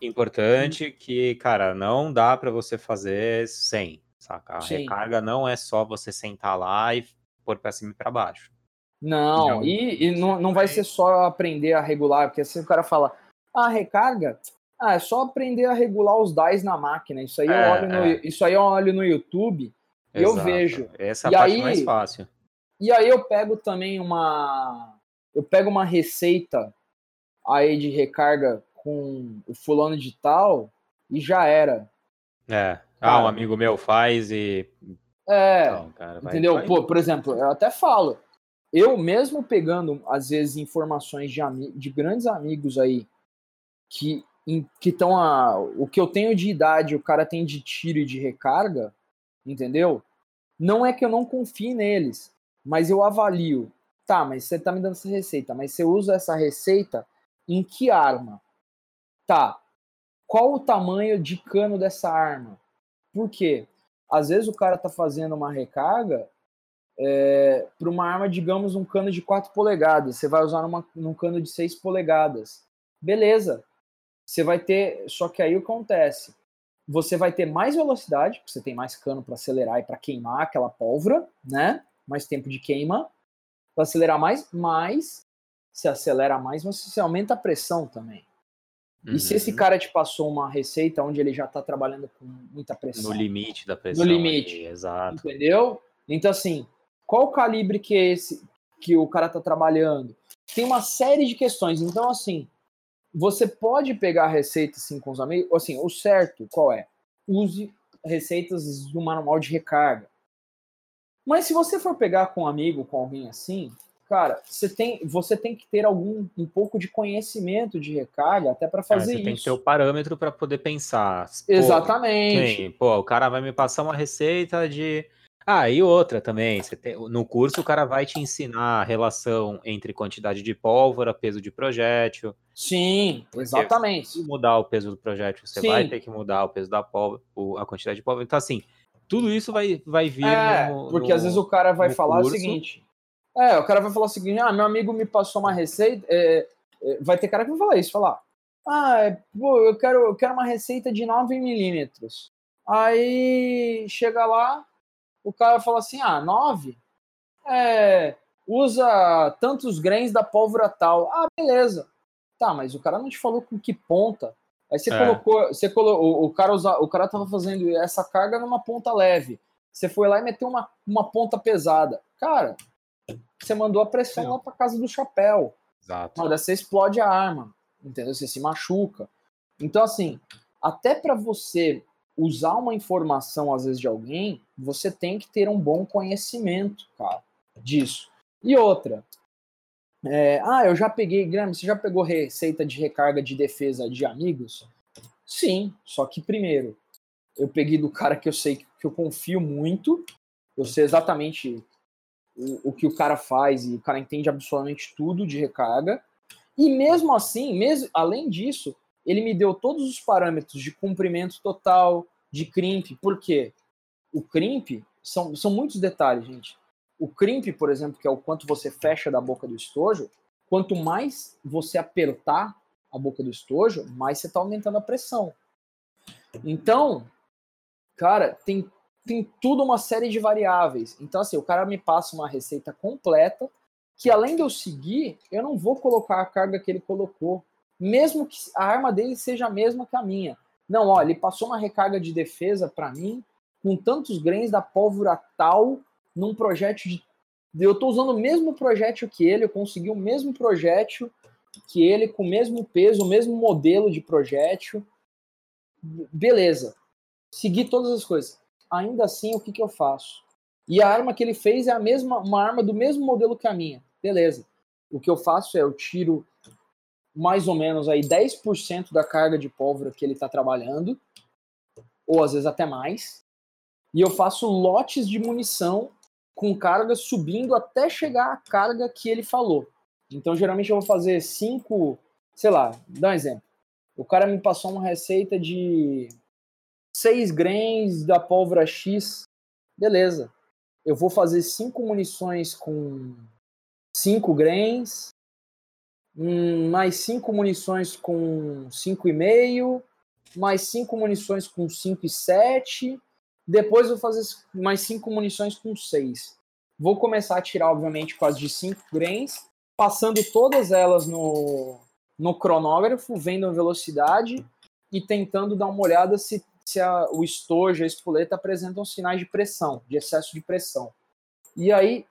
importante, que, cara, não dá pra você fazer sem, saca? A Sim. recarga não é só você sentar lá e pôr pra cima e pra baixo. Não, e, e não, não vai ser só aprender a regular, porque assim o cara fala, ah, recarga, ah, é só aprender a regular os DAIs na máquina. Isso aí, eu, É, olho no, é. isso aí eu olho no YouTube e eu vejo. Essa é a E parte aí- mais fácil. E aí eu pego também uma. Eu pego uma receita aí de recarga com o fulano de tal e já era. É. Ah, um amigo meu faz e. É, Não, cara, vai- entendeu? vai- Pô, por exemplo, eu até falo, eu mesmo pegando, às vezes, informações de, de grandes amigos aí que em- que estão a. O que eu tenho de idade, o cara tem de tiro e de recarga, entendeu? Não é que eu não confie neles, mas eu avalio. Tá, mas você tá me dando essa receita, mas você usa essa receita em que arma? Tá. qual o tamanho de cano dessa arma. Por quê? Às vezes o cara tá fazendo uma recarga é, para uma arma, digamos, um cano de 4 polegadas. Você vai usar numa, num cano de 6 polegadas. Beleza. Você vai ter. Só que aí acontece? Você vai ter mais velocidade, porque você tem mais cano para acelerar e para queimar aquela pólvora, né? Mais tempo de queima. Para acelerar mais, mas se acelera mais, você aumenta a pressão também. E se esse Uhum. cara te passou uma receita onde ele já está trabalhando com muita pressão? No limite da pressão. limite. ali, exato. Entendeu? Então, assim, qual o calibre que é esse que o cara tá trabalhando? Tem uma série de questões. Então, assim, você pode pegar a receita assim com os amigos. Assim, o certo qual é? Use receitas do manual de recarga. Mas se você for pegar com um amigo, com alguém assim, cara, você tem, você tem que ter algum um pouco de conhecimento de recarga até para É, fazer você isso. tem que ter o parâmetro para poder pensar. Pô, Exatamente. Sim, pô, o cara vai me passar uma receita de. Ah, e outra também. Tem... No curso, o cara vai te ensinar a relação entre quantidade de pólvora, peso de projétil. Sim, exatamente. Se mudar o peso do projétil, você Sim. vai ter que mudar o peso da pólvora, a quantidade de pólvora. Então, assim, tudo isso vai, vai vir É, no. porque no- às vezes o cara vai falar curso. o seguinte. É, o cara vai falar o seguinte: ah, meu amigo me passou uma receita. é, é, vai ter cara que vai falar isso, falar. Ah, é, pô, eu quero, eu quero uma receita de 9 milímetros. Aí chega lá, o cara fala assim: ah, 9? É, usa tantos grains da pólvora tal. Ah, beleza. Tá, mas o cara não te falou com que ponta. Aí você É. colocou, você colo, o, o cara usa, o cara tava fazendo essa carga numa ponta leve. Você foi lá e meteu uma, uma ponta pesada. Cara, você mandou a pressão Sim. lá pra casa do chapéu. Exato. Olha, você explode a arma, entendeu? Você se machuca. Então, assim, até para você usar uma informação, às vezes, de alguém, você tem que ter um bom conhecimento, cara, disso. E outra, é, ah, eu já peguei, Graham, você já pegou receita de recarga de defesa de amigos? Sim, só que primeiro, eu peguei do cara que eu sei que eu confio muito, eu sei exatamente o, o que o cara faz e o cara entende absolutamente tudo de recarga. E mesmo assim, mesmo além disso, ele me deu todos os parâmetros de comprimento total, de crimp. Por quê? O crimp são, são muitos detalhes, gente. O crimp, por exemplo, que é o quanto você fecha da boca do estojo, quanto mais você apertar a boca do estojo, mais você está aumentando a pressão. Então, cara, tem, tem tudo uma série de variáveis. Então, assim, o cara me passa uma receita completa, que além de eu seguir, eu não vou colocar a carga que ele colocou, mesmo que a arma dele seja a mesma que a minha. Não, ó, ele passou uma recarga de defesa para mim com tantos grains da pólvora tal num projétil de eu tô usando o mesmo projétil que ele, eu consegui o mesmo projétil que ele com o mesmo peso, o mesmo modelo de projétil. Beleza. Segui todas as coisas. Ainda assim, o que que eu faço? E a arma que ele fez é a mesma, uma arma do mesmo modelo que a minha. Beleza. O que eu faço é eu tiro mais ou menos aí 10% da carga de pólvora que ele está trabalhando, ou às vezes até mais, e eu faço lotes de munição com carga subindo até chegar à carga que ele falou. Então, geralmente eu vou fazer cinco, sei lá, dá um exemplo. O cara me passou uma receita de 6 grains da pólvora X. Beleza. Eu vou fazer cinco munições com 5 grains, hum, mais cinco munições com 5,5, mais cinco munições com 5,7. Depois vou fazer mais cinco munições com 6. Vou começar a tirar, obviamente, com as de 5 grains, passando todas elas no, no cronógrafo, vendo a velocidade e tentando dar uma olhada se, se a, o estojo, a espoleta apresentam sinais de pressão, de excesso de pressão. E aí,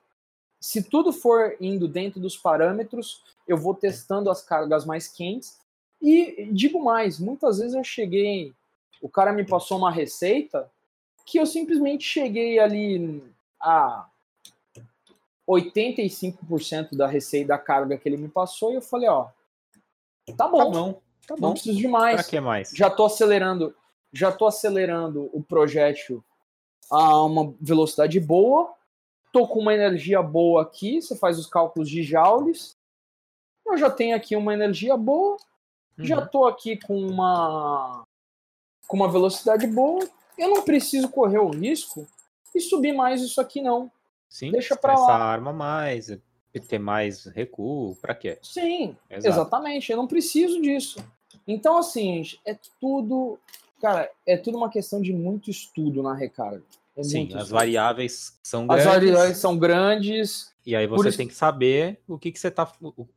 se tudo for indo dentro dos parâmetros, eu vou testando as cargas mais quentes. E digo mais, muitas vezes eu cheguei, o cara me passou uma receita que eu simplesmente cheguei ali a 85% da receita da carga que ele me passou e eu falei, ó, tá bom, Tá bom, tá não bom. preciso de mais Pra que mais? já tô acelerando, já tô acelerando o projétil a uma velocidade boa, tô com uma energia boa aqui, você faz os cálculos de joules, eu já tenho aqui uma energia boa, já Uhum. tô aqui com uma com uma velocidade boa, eu não preciso correr o risco e subir mais isso aqui, não. Sim, Deixa pra estressar lá. arma mais, ter mais recuo, pra quê? Sim, Exato. exatamente. Eu não preciso disso. Então, assim, é tudo. Cara, é tudo uma questão de muito estudo na recarga. É Sim, as variáveis são As grandes. variáveis são grandes. E aí você isso- tem que saber o que, que você tá.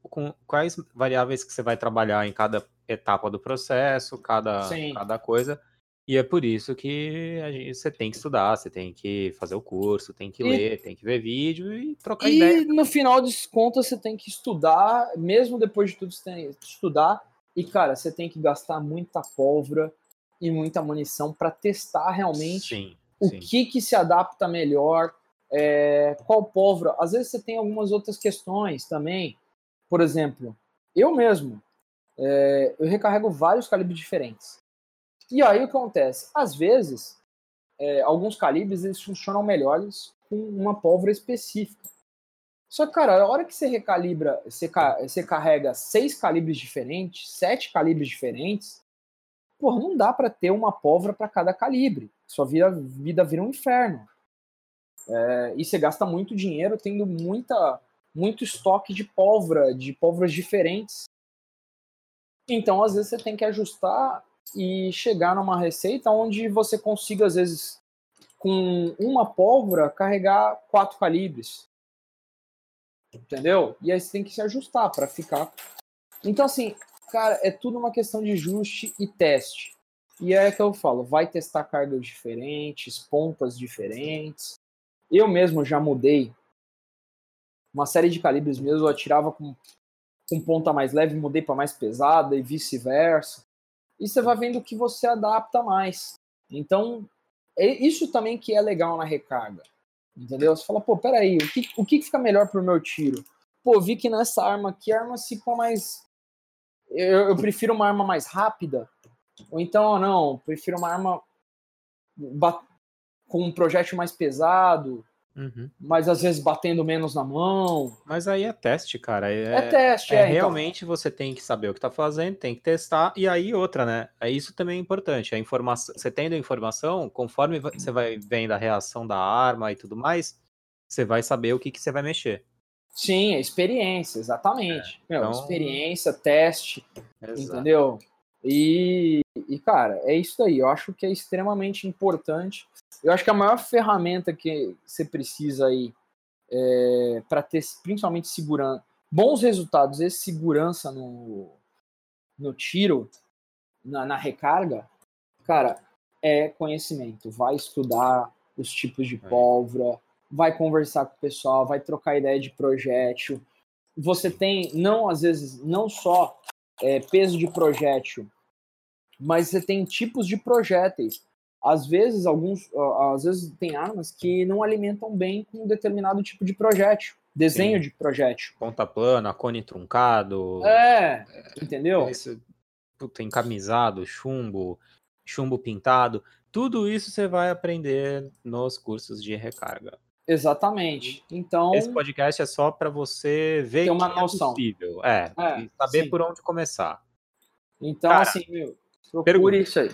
Com quais variáveis que você vai trabalhar em cada etapa do processo, cada, Sim. cada coisa. E é por isso que gente- você tem que estudar, você tem que fazer o curso, tem que E- ler, tem que ver vídeo e trocar ideia. E no final das contas, você tem que estudar, mesmo depois de tudo, você tem que estudar. E, cara, você tem que gastar muita pólvora e muita munição para testar realmente Sim, o sim. que, que se adapta melhor, é, qual pólvora. Às vezes você tem algumas outras questões também. Por exemplo, eu mesmo, é, eu recarrego vários calibres diferentes. E aí o que acontece? Às vezes, é, alguns calibres eles funcionam melhores com uma pólvora específica. Só que, cara, a hora que você recalibra, você, você carrega seis calibres diferentes, sete calibres diferentes, porra, não dá para ter uma pólvora para cada calibre. Sua vida, vida vira um inferno. É, e você gasta muito dinheiro tendo muita, muito estoque de pólvora, de pólvoras diferentes. Então, às vezes, você tem que ajustar e chegar numa receita onde você consiga, às vezes, com uma pólvora, carregar quatro calibres. Entendeu? E aí você tem que se ajustar para ficar. Então, assim, cara, é tudo uma questão de ajuste e teste. E é que eu falo, vai testar cargas diferentes, pontas diferentes. Eu mesmo já mudei uma série de calibres mesmo, eu atirava com, com ponta mais leve, mudei para mais pesada e vice-versa. E você vai vendo que você adapta mais. Então, é isso também que é legal na recarga. Entendeu? Você fala, pô, peraí, o que, o que fica melhor pro meu tiro? Pô, vi que nessa arma aqui, a arma fica mais. Eu, eu prefiro uma arma mais rápida. Ou então, ah, não, prefiro uma arma com um projétil mais pesado, Uhum. mas às vezes batendo menos na mão. Mas aí é teste, cara. É, É, teste, é é. então. realmente você tem que saber o que tá fazendo, tem que testar, e aí outra, né? É isso também é importante. A informação, você tendo a informação, conforme você vai vendo a reação da arma e tudo mais, você vai saber o que, que você vai mexer. Sim, é experiência, exatamente. Meu, então- Experiência, teste, Exato. entendeu? E, e, cara, é isso aí. Eu acho que é extremamente importante. Eu acho que a maior ferramenta que você precisa aí é, para ter principalmente segurança, bons resultados e segurança no, no tiro, na, na recarga, cara, é conhecimento. Vai estudar os tipos de É. pólvora, vai conversar com o pessoal, vai trocar ideia de projétil. Você tem, não às vezes, não só é, peso de projétil, mas você tem tipos de projéteis. Às vezes, alguns, às vezes tem armas que não alimentam bem com um determinado tipo de projétil, desenho Sim. de projétil. Ponta plana, cone truncado, É, entendeu? esse, puta, encamisado, chumbo, chumbo pintado. Tudo isso você vai aprender nos cursos de recarga. Exatamente. Então, Esse podcast é só para você ver Ter uma que noção. é possível. É, É, e saber sim. por onde começar. então Cara, assim, meu, procure pergunta. isso aí.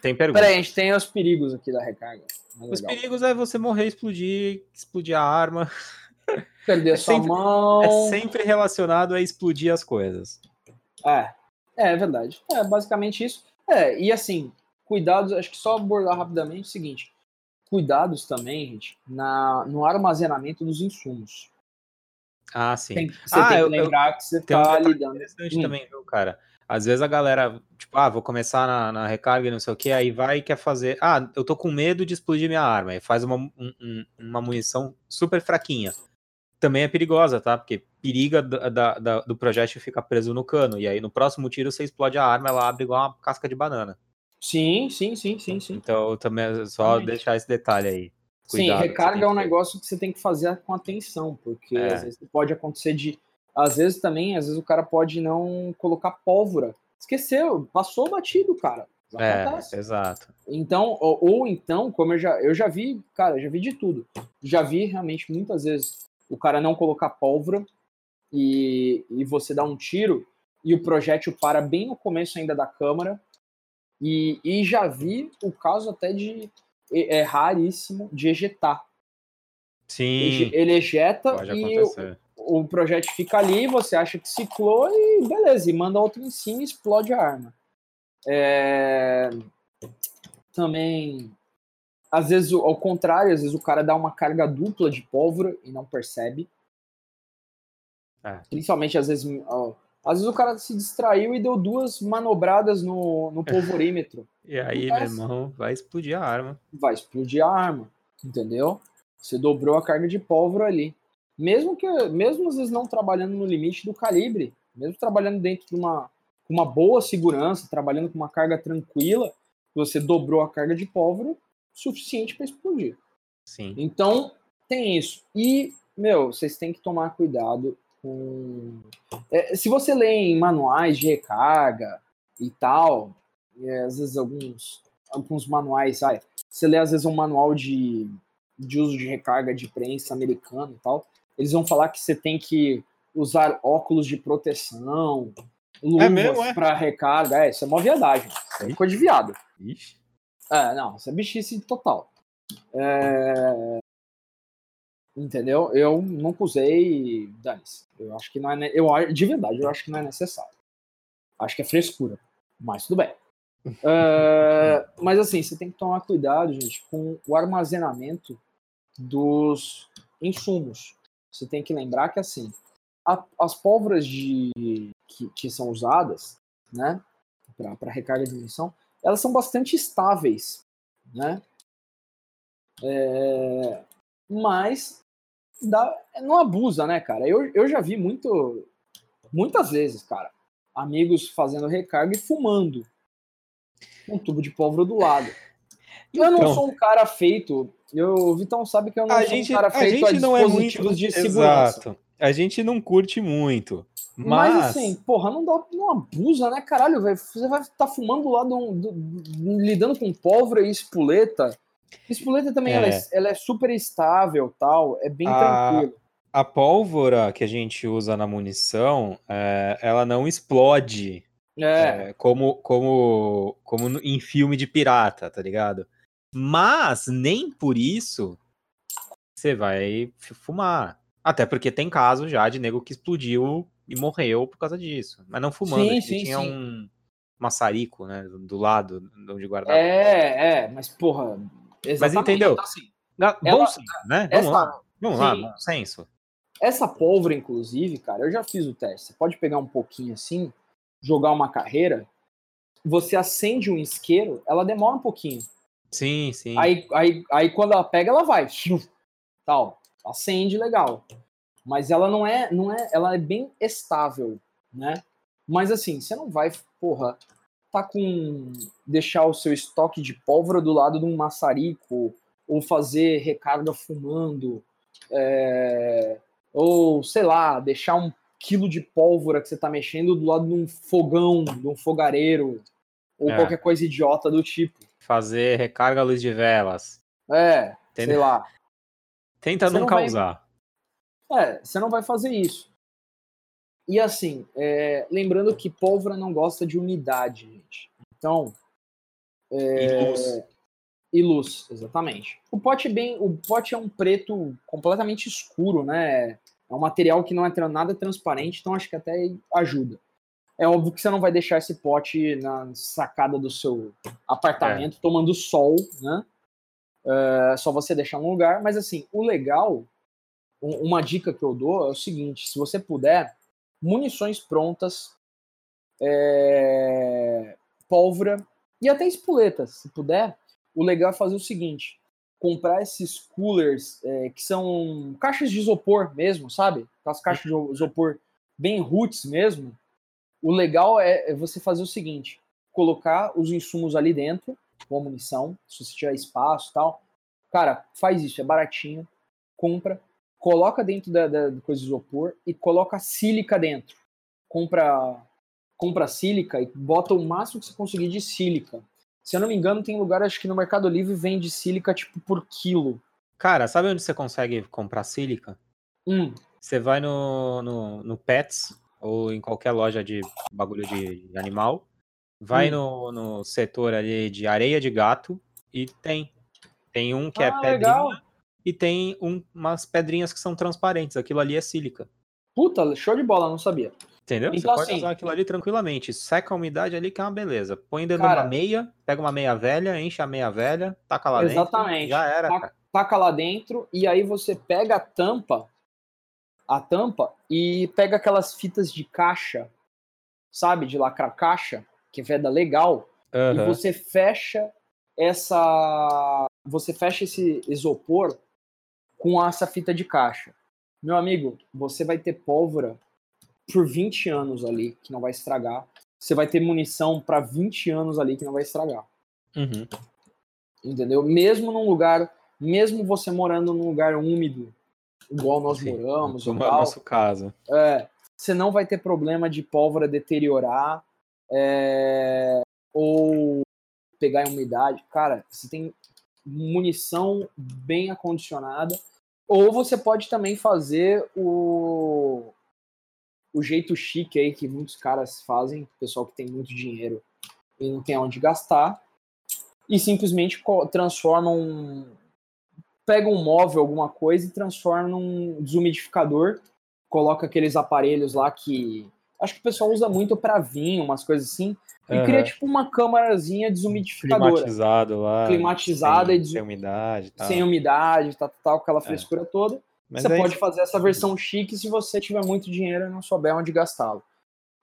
Tem pergunta. Peraí, a gente tem os perigos aqui da recarga. É Os perigos é você morrer, explodir, explodir a arma. Perder é sua sempre- mão. É sempre relacionado a explodir as coisas. É, é, é verdade. É basicamente isso. É, e assim, cuidados, acho que só abordar rapidamente o seguinte: cuidados também, gente, na, no armazenamento dos insumos. Ah, sim. Tem, você Ah, tem que eu- eu- lembrar que você Tem um tá lidando. interessante Hum. também, viu, cara? Às vezes a galera, tipo, ah, vou começar na, na recarga e não sei o que, aí vai e quer fazer. Ah, eu tô com medo de explodir minha arma. E faz uma, um- um- uma munição super fraquinha. Também é perigosa, tá? Porque periga da, da- da- do projétil ficar preso no cano. E aí no próximo tiro você explode a arma, ela abre igual uma casca de banana. Sim, sim, sim, sim, sim. Então também é só Exatamente. deixar esse detalhe aí. Sim, Cuidado, você recarga é um negócio que você tem que fazer com atenção, porque É. às vezes pode acontecer de. Às vezes também, às vezes o cara pode não colocar pólvora. Esqueceu, passou batido, cara. É, Acontece. exato. Então, ou, ou então, como eu já, eu já vi, cara, já vi de tudo. Já vi realmente muitas vezes o cara não colocar pólvora e, e você dá um tiro e o projétil para bem no começo ainda da câmara E, e já vi o caso até de. É é raríssimo de ejetar. Sim, Ele ejeta pode e o, acontecer. o projétil fica ali, você acha que ciclou e beleza, e manda outro em cima e explode a arma. É, Também, às vezes, ao contrário, às vezes o cara dá uma carga dupla de pólvora e não percebe. É. Principalmente, às vezes, ó, às vezes o cara se distraiu e deu duas manobradas no, no polvorímetro. E aí, meu irmão, vai explodir a arma. vai explodir a arma, entendeu? Você dobrou a carga de pólvora ali. Mesmo que, mesmo às vezes não trabalhando no limite do calibre, mesmo trabalhando dentro de uma, uma boa segurança, trabalhando com uma carga tranquila, você dobrou a carga de pólvora suficiente para explodir. Sim. Então, tem isso. E, meu, vocês têm que tomar cuidado com. É, se você lê em manuais de recarga e tal, é, às vezes alguns, alguns manuais, sabe? Você lê às vezes um manual de, de uso de recarga de prensa americano e tal, eles vão falar que você tem que usar óculos de proteção, luvas mesmo, é? para recarga. É, isso é uma viadagem. Isso é coisa de viado. Ixi. É, não, isso é bichice total. É, Entendeu? Eu nunca usei. Dane-se. Eu acho que não é. Eu, de verdade, eu acho que não é necessário. Acho que é frescura. Mas tudo bem. É, mas assim, você tem que tomar cuidado, gente, com o armazenamento dos insumos. Você tem que lembrar que assim, a- as pólvoras de, que, que são usadas, né, para recarga de munição, elas são bastante estáveis, né? É, mas dá, não abusa, né, cara? Eu, eu já vi muito, muitas vezes, cara, amigos fazendo recarga e fumando um tubo de pólvora do lado. Eu não Então. sou um cara feito. Eu, o Vitão sabe que eu não A sou gente, um cara a feito a, gente não é muito. de segurança. Exato. A gente não curte muito. Mas, Mas, assim, porra, não, dá, não abusa, né, caralho, velho? Você vai estar fumando lá, do, do- lidando com pólvora e espoleta. Espoleta também, É. ela, é, ela é super estável, tal, é bem A- tranquilo. a pólvora que a gente usa na munição, é, ela não explode É, é, como, como, como em filme de pirata, tá ligado? Mas nem por isso você vai fumar. Até porque tem caso já de nego que explodiu e morreu por causa disso. Mas não fumando, Sim, sim, tinha sim. um maçarico, né, do lado de onde guardava. é, é, mas, porra. Exatamente, entendeu? então, assim, ela- bom senso, né? Vamos lá, essa, vamos lá, bom senso. essa pólvora, inclusive, cara, eu já fiz o teste. Você pode pegar um pouquinho assim, jogar uma carreira, você acende um isqueiro, ela demora um pouquinho. Sim, sim. Aí, aí, aí quando ela pega, ela vai. Tal. Acende legal. Mas ela não é, não é, ela é bem estável, né? Mas assim, você não vai, porra, tá com deixar o seu estoque de pólvora do lado de um maçarico ou fazer recarga fumando, é, ou sei lá, deixar um quilo de pólvora que você tá mexendo do lado de um fogão, de um fogareiro ou É. qualquer coisa idiota do tipo. Fazer recarga à luz de velas. É, sei Entendeu? lá. Tenta Você não não vai- causar. É, você não vai fazer isso. E assim, é, lembrando que pólvora não gosta de umidade, gente. Então, E luz. e luz, exatamente. O pote é bem, o pote é um preto completamente escuro, né? É um material que não é nada transparente, então acho que até ajuda. É óbvio que você não vai deixar esse pote na sacada do seu apartamento tomando sol, né? É só você deixar num lugar, mas assim, o legal, um- uma dica que eu dou é o seguinte: se você puder, munições prontas, é, pólvora e até espoletas, se puder, o legal é fazer o seguinte: comprar esses coolers é, que são caixas de isopor mesmo, sabe? Aquelas caixas de isopor bem roots mesmo. O legal é é você fazer o seguinte: colocar os insumos ali dentro, com a munição, se você tiver espaço e tal. Cara, faz isso, é baratinho, compra, coloca dentro da, da coisa de isopor e coloca sílica dentro. Compra, compra sílica e bota o máximo que você conseguir de sílica. Se eu não me engano, tem lugar, acho que no Mercado Livre vende sílica tipo por quilo. Cara, sabe onde você consegue comprar sílica? Hum, Você vai no, no, no Pets ou em qualquer loja de bagulho de animal Vai Hum. no, no setor ali de areia de gato e tem. Tem um que é Ah, pedrinha legal. E tem um- umas pedrinhas que são transparentes. Aquilo ali é sílica. Puta, show de bola, não sabia. Entendeu? Então, Você pode assim- usar aquilo ali tranquilamente. Seca a umidade ali que é uma beleza. Põe dentro de Cara- uma meia, pega uma meia velha, enche a meia velha, taca lá dentro. Exatamente. Já era, cara. taca lá dentro e aí você pega a tampa, a tampa e pega aquelas fitas de caixa, sabe, de lacrar caixa, que é veda legal, e Aham. você fecha essa, você fecha esse isopor com essa fita de caixa. Meu amigo, você vai ter pólvora por 20 anos ali que não vai estragar. Você vai ter munição para 20 anos ali que não vai estragar Uhum. entendeu? Mesmo num lugar, mesmo você morando num lugar úmido, igual nós Sim, moramos, Como é o tal, nosso caso. é, você não vai ter problema de pólvora deteriorar é, ou pegar em umidade. Cara, você tem munição bem acondicionada. Ou você pode também fazer o, o jeito chique aí que muitos caras fazem, pessoal que tem muito dinheiro e não tem onde gastar, e simplesmente transformam. um, Pega um móvel, alguma coisa, e transforma num desumidificador. Coloca aqueles aparelhos lá que. Acho que o pessoal usa muito para vinho, umas coisas assim. E Aham. cria tipo uma câmarazinha desumidificadora. Climatizado lá. Climatizada sem, e des- sem umidade tal. Sem umidade, tal, tal, aquela frescura toda. É. Mas você é pode fazer essa versão chique se você tiver muito dinheiro e não souber onde gastá-lo.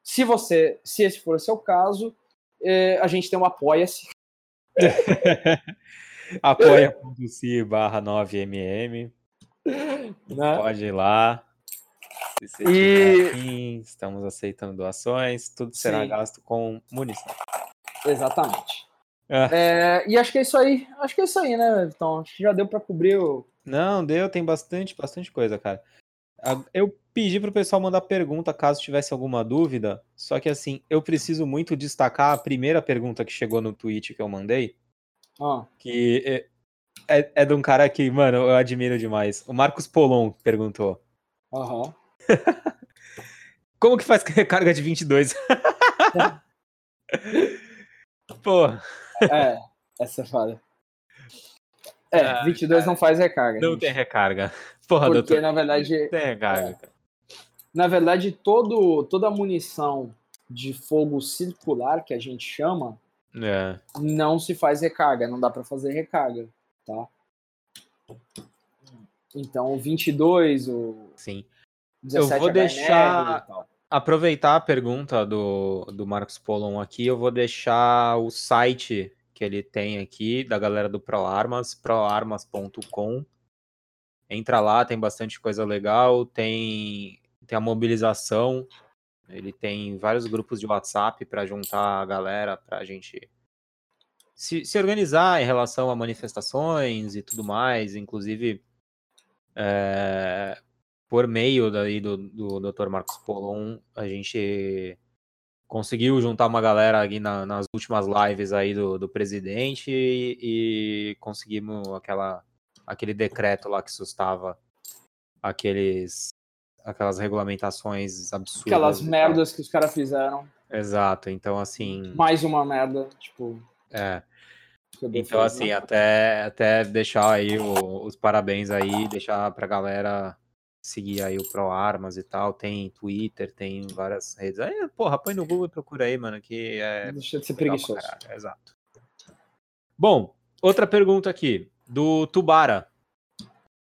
Se você, se esse for o seu caso, eh, a gente tem um apoia-se. Apoia.se barra 9mm. Né? Pode ir lá. Se E- estamos aceitando doações. Tudo será Sim. gasto com munição. Exatamente. Ah. É, e acho que é isso aí. Acho que é isso aí, né, Então Acho que já deu pra cobrir o. Não, deu, tem bastante, bastante coisa, cara. Eu pedi pro pessoal mandar pergunta caso tivesse alguma dúvida, só que assim, eu preciso muito destacar a primeira pergunta que chegou no tweet que eu mandei, Ah, que é, é, é de um cara que, mano, eu admiro demais. O Marcos Polon perguntou: aham. Como que faz recarga de 22? Pô, É, essa é foda. É, Ah, 22 não faz recarga. não gente. tem recarga. Porra, Porque, doutor, na verdade, não tem recarga. cara. na verdade todo, toda a munição de fogo circular, que a gente chama, É. não se faz recarga, não dá pra fazer recarga, tá? Então, o 22, o Sim. 17 vou deixar-. Aproveitar a pergunta do, do Marcos Polon aqui, eu vou deixar o site que ele tem aqui, da galera do ProArmas, proarmas.com. Entra lá, tem bastante coisa legal, tem, tem a mobilização, ele tem vários grupos de WhatsApp para juntar a galera, para a gente se, se organizar em relação a manifestações e tudo mais, inclusive é, por meio daí do, do Dr. Marcos Polon, a gente conseguiu juntar uma galera aqui na- nas últimas lives aí do, do presidente e, e conseguimos aquela, aquele decreto lá que sustava aqueles aquelas regulamentações absurdas. Aquelas merdas que os caras fizeram. Exato, então assim, Mais uma merda, tipo. é, então feliz, assim, né? até até deixar aí o- os parabéns aí, deixar pra galera seguir aí o ProArmas e tal, tem Twitter, tem várias redes. Aí, porra, põe no Google e procura aí, mano, que é Deixa de ser preguiçoso. Exato. Bom, outra pergunta aqui, do Tubara.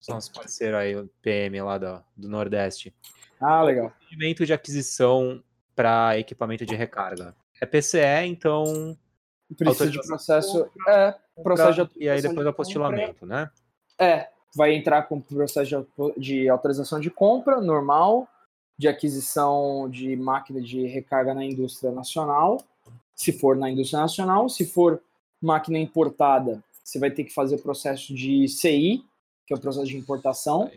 Nosso parceiro aí, o PM lá do, do Nordeste. Ah, legal. Procedimento de aquisição para equipamento de recarga. É PCE, então. Precisa de processo. É, processo de e aí depois de apostilamento, né? compra. É, vai entrar com processo de auto- de autorização de compra normal, de aquisição de máquina de recarga na indústria nacional, se for na indústria nacional. Se for máquina importada, você vai ter que fazer o processo de CI, que é o processo de importação.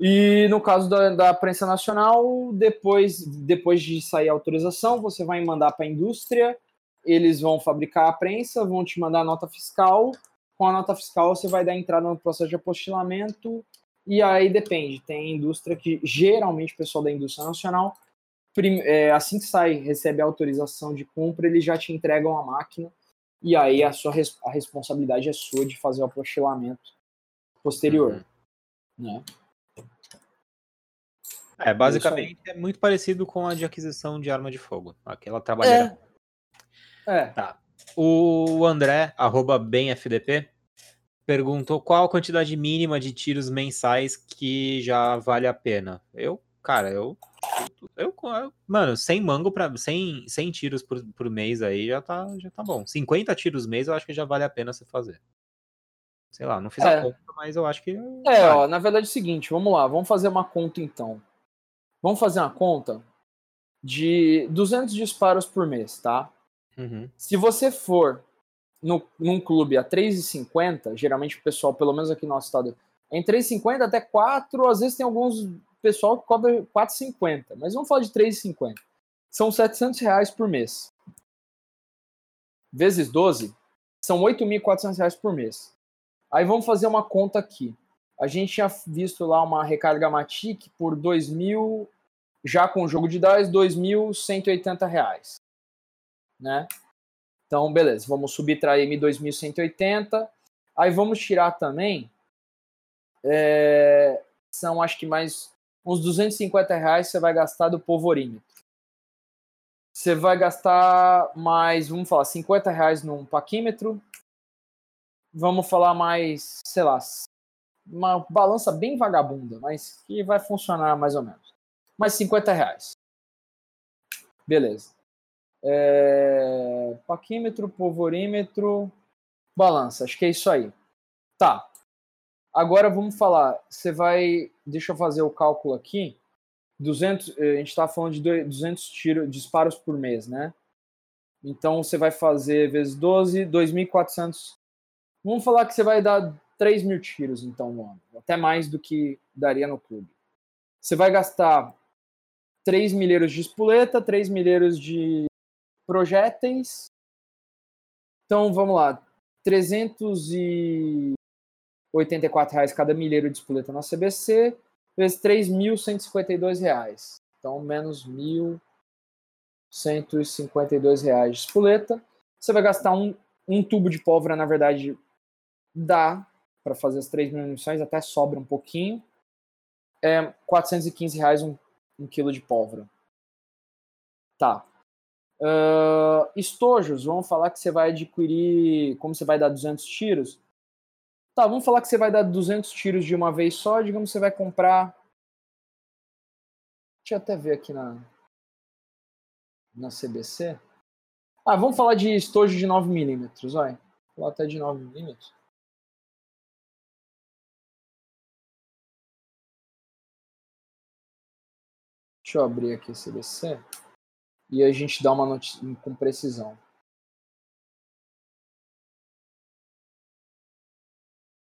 E no caso da, da prensa nacional, depois, depois de sair a autorização, você vai mandar para a indústria, eles vão fabricar a prensa, vão te mandar a nota fiscal. Com a nota fiscal, você vai dar entrada no processo de apostilamento. E aí depende. Tem indústria que, geralmente, o pessoal da indústria nacional é, assim que sai, recebe a autorização de compra, eles já te entregam a máquina e aí a sua res- a responsabilidade é sua de fazer o apostilamento posterior, né? É, basicamente é muito parecido com a de aquisição de arma de fogo. Aquela É, trabalheira. é, O André, arroba BemFDP, perguntou qual a quantidade mínima de tiros mensais que já vale a pena. Eu, cara, eu. eu, eu- mano, 100 mango para 100, 100 tiros por, por mês aí já tá, já tá bom. 50 tiros mês eu acho que já vale a pena você fazer. Sei lá, não fiz É. a conta, mas eu acho que. É, vale. ó, na verdade é o seguinte, vamos lá, vamos fazer uma conta então. Vamos fazer uma conta de 200 disparos por mês, tá? Uhum. Se você for no, num clube a 3,50, geralmente o pessoal, pelo menos aqui no nosso estado, é em 3,50 até 4, às vezes tem alguns pessoal que cobra 4,50, mas vamos falar de 3,50. São 700 reais por mês. Vezes 12, são 8.400 reais por mês. Aí vamos fazer uma conta aqui. A gente tinha visto lá uma recarga Matic por 2.000, já com o jogo de dados, 2.180 reais. Né? Então, beleza, vamos subtrair M 2.180. Aí vamos tirar também, é, são acho que mais uns 250 reais você vai gastar do polvorímetro. Você vai gastar mais, vamos falar, 50 reais num paquímetro. Vamos falar mais, sei lá, uma balança bem vagabunda, mas que vai funcionar mais ou menos. Mais 50 reais. Beleza. É... Paquímetro, polvorímetro, balança. Acho que é isso aí. Tá. Agora vamos falar. Você vai. Deixa eu fazer o cálculo aqui. 200, eh, a gente está falando de dois- 200 tiros, disparos por mês, né? Então você vai fazer vezes 12, 2.400. Vamos falar que você vai dar 3 mil tiros, então, no ano. Até mais do que daria no clube. Você vai gastar 3 milheiros de espoleta, 3 milheiros de projéteis. Então, vamos lá. 384 reais cada milheiro de espoleta na CBC, vezes 3.152 reais. Então, menos 1.152 reais de espoleta. Você vai gastar um, um tubo de pólvora, na verdade, dá para fazer as 3 mil munições, até sobra um pouquinho. É 415 reais um, um quilo de pólvora. Tá. Ah, estojos, vamos falar que você vai adquirir, como você vai dar 200 tiros. Tá, vamos falar que você vai dar 200 tiros de uma vez só, digamos que você vai comprar... Deixa eu até ver aqui na, na CBC. Ah, vamos falar de estojo de 9mm, olha. Vou falar até de 9mm. Deixa eu abrir aqui a CBC e a gente dá uma notícia com precisão.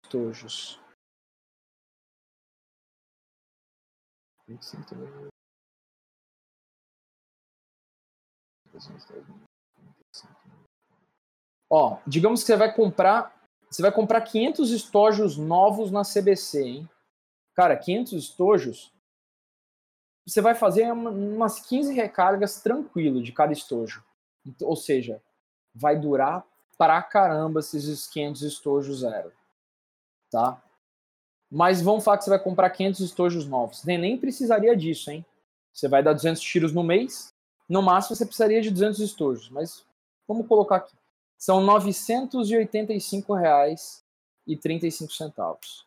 Estojos. 25 também. 325. Ó, digamos que você vai comprar, você vai comprar 500 estojos novos na CBC, hein? Cara, 500 estojos, você vai fazer uma- umas 15 recargas tranquilo de cada estojo. Então, Ou seja, vai durar pra caramba esses 500 estojos zero. Tá? Mas vamos falar que você vai comprar 500 estojos novos. Nem, nem precisaria disso, hein? Você vai dar 200 tiros no mês. No máximo você precisaria de 200 estojos. Mas vamos colocar aqui. São 985 reais e 35 centavos.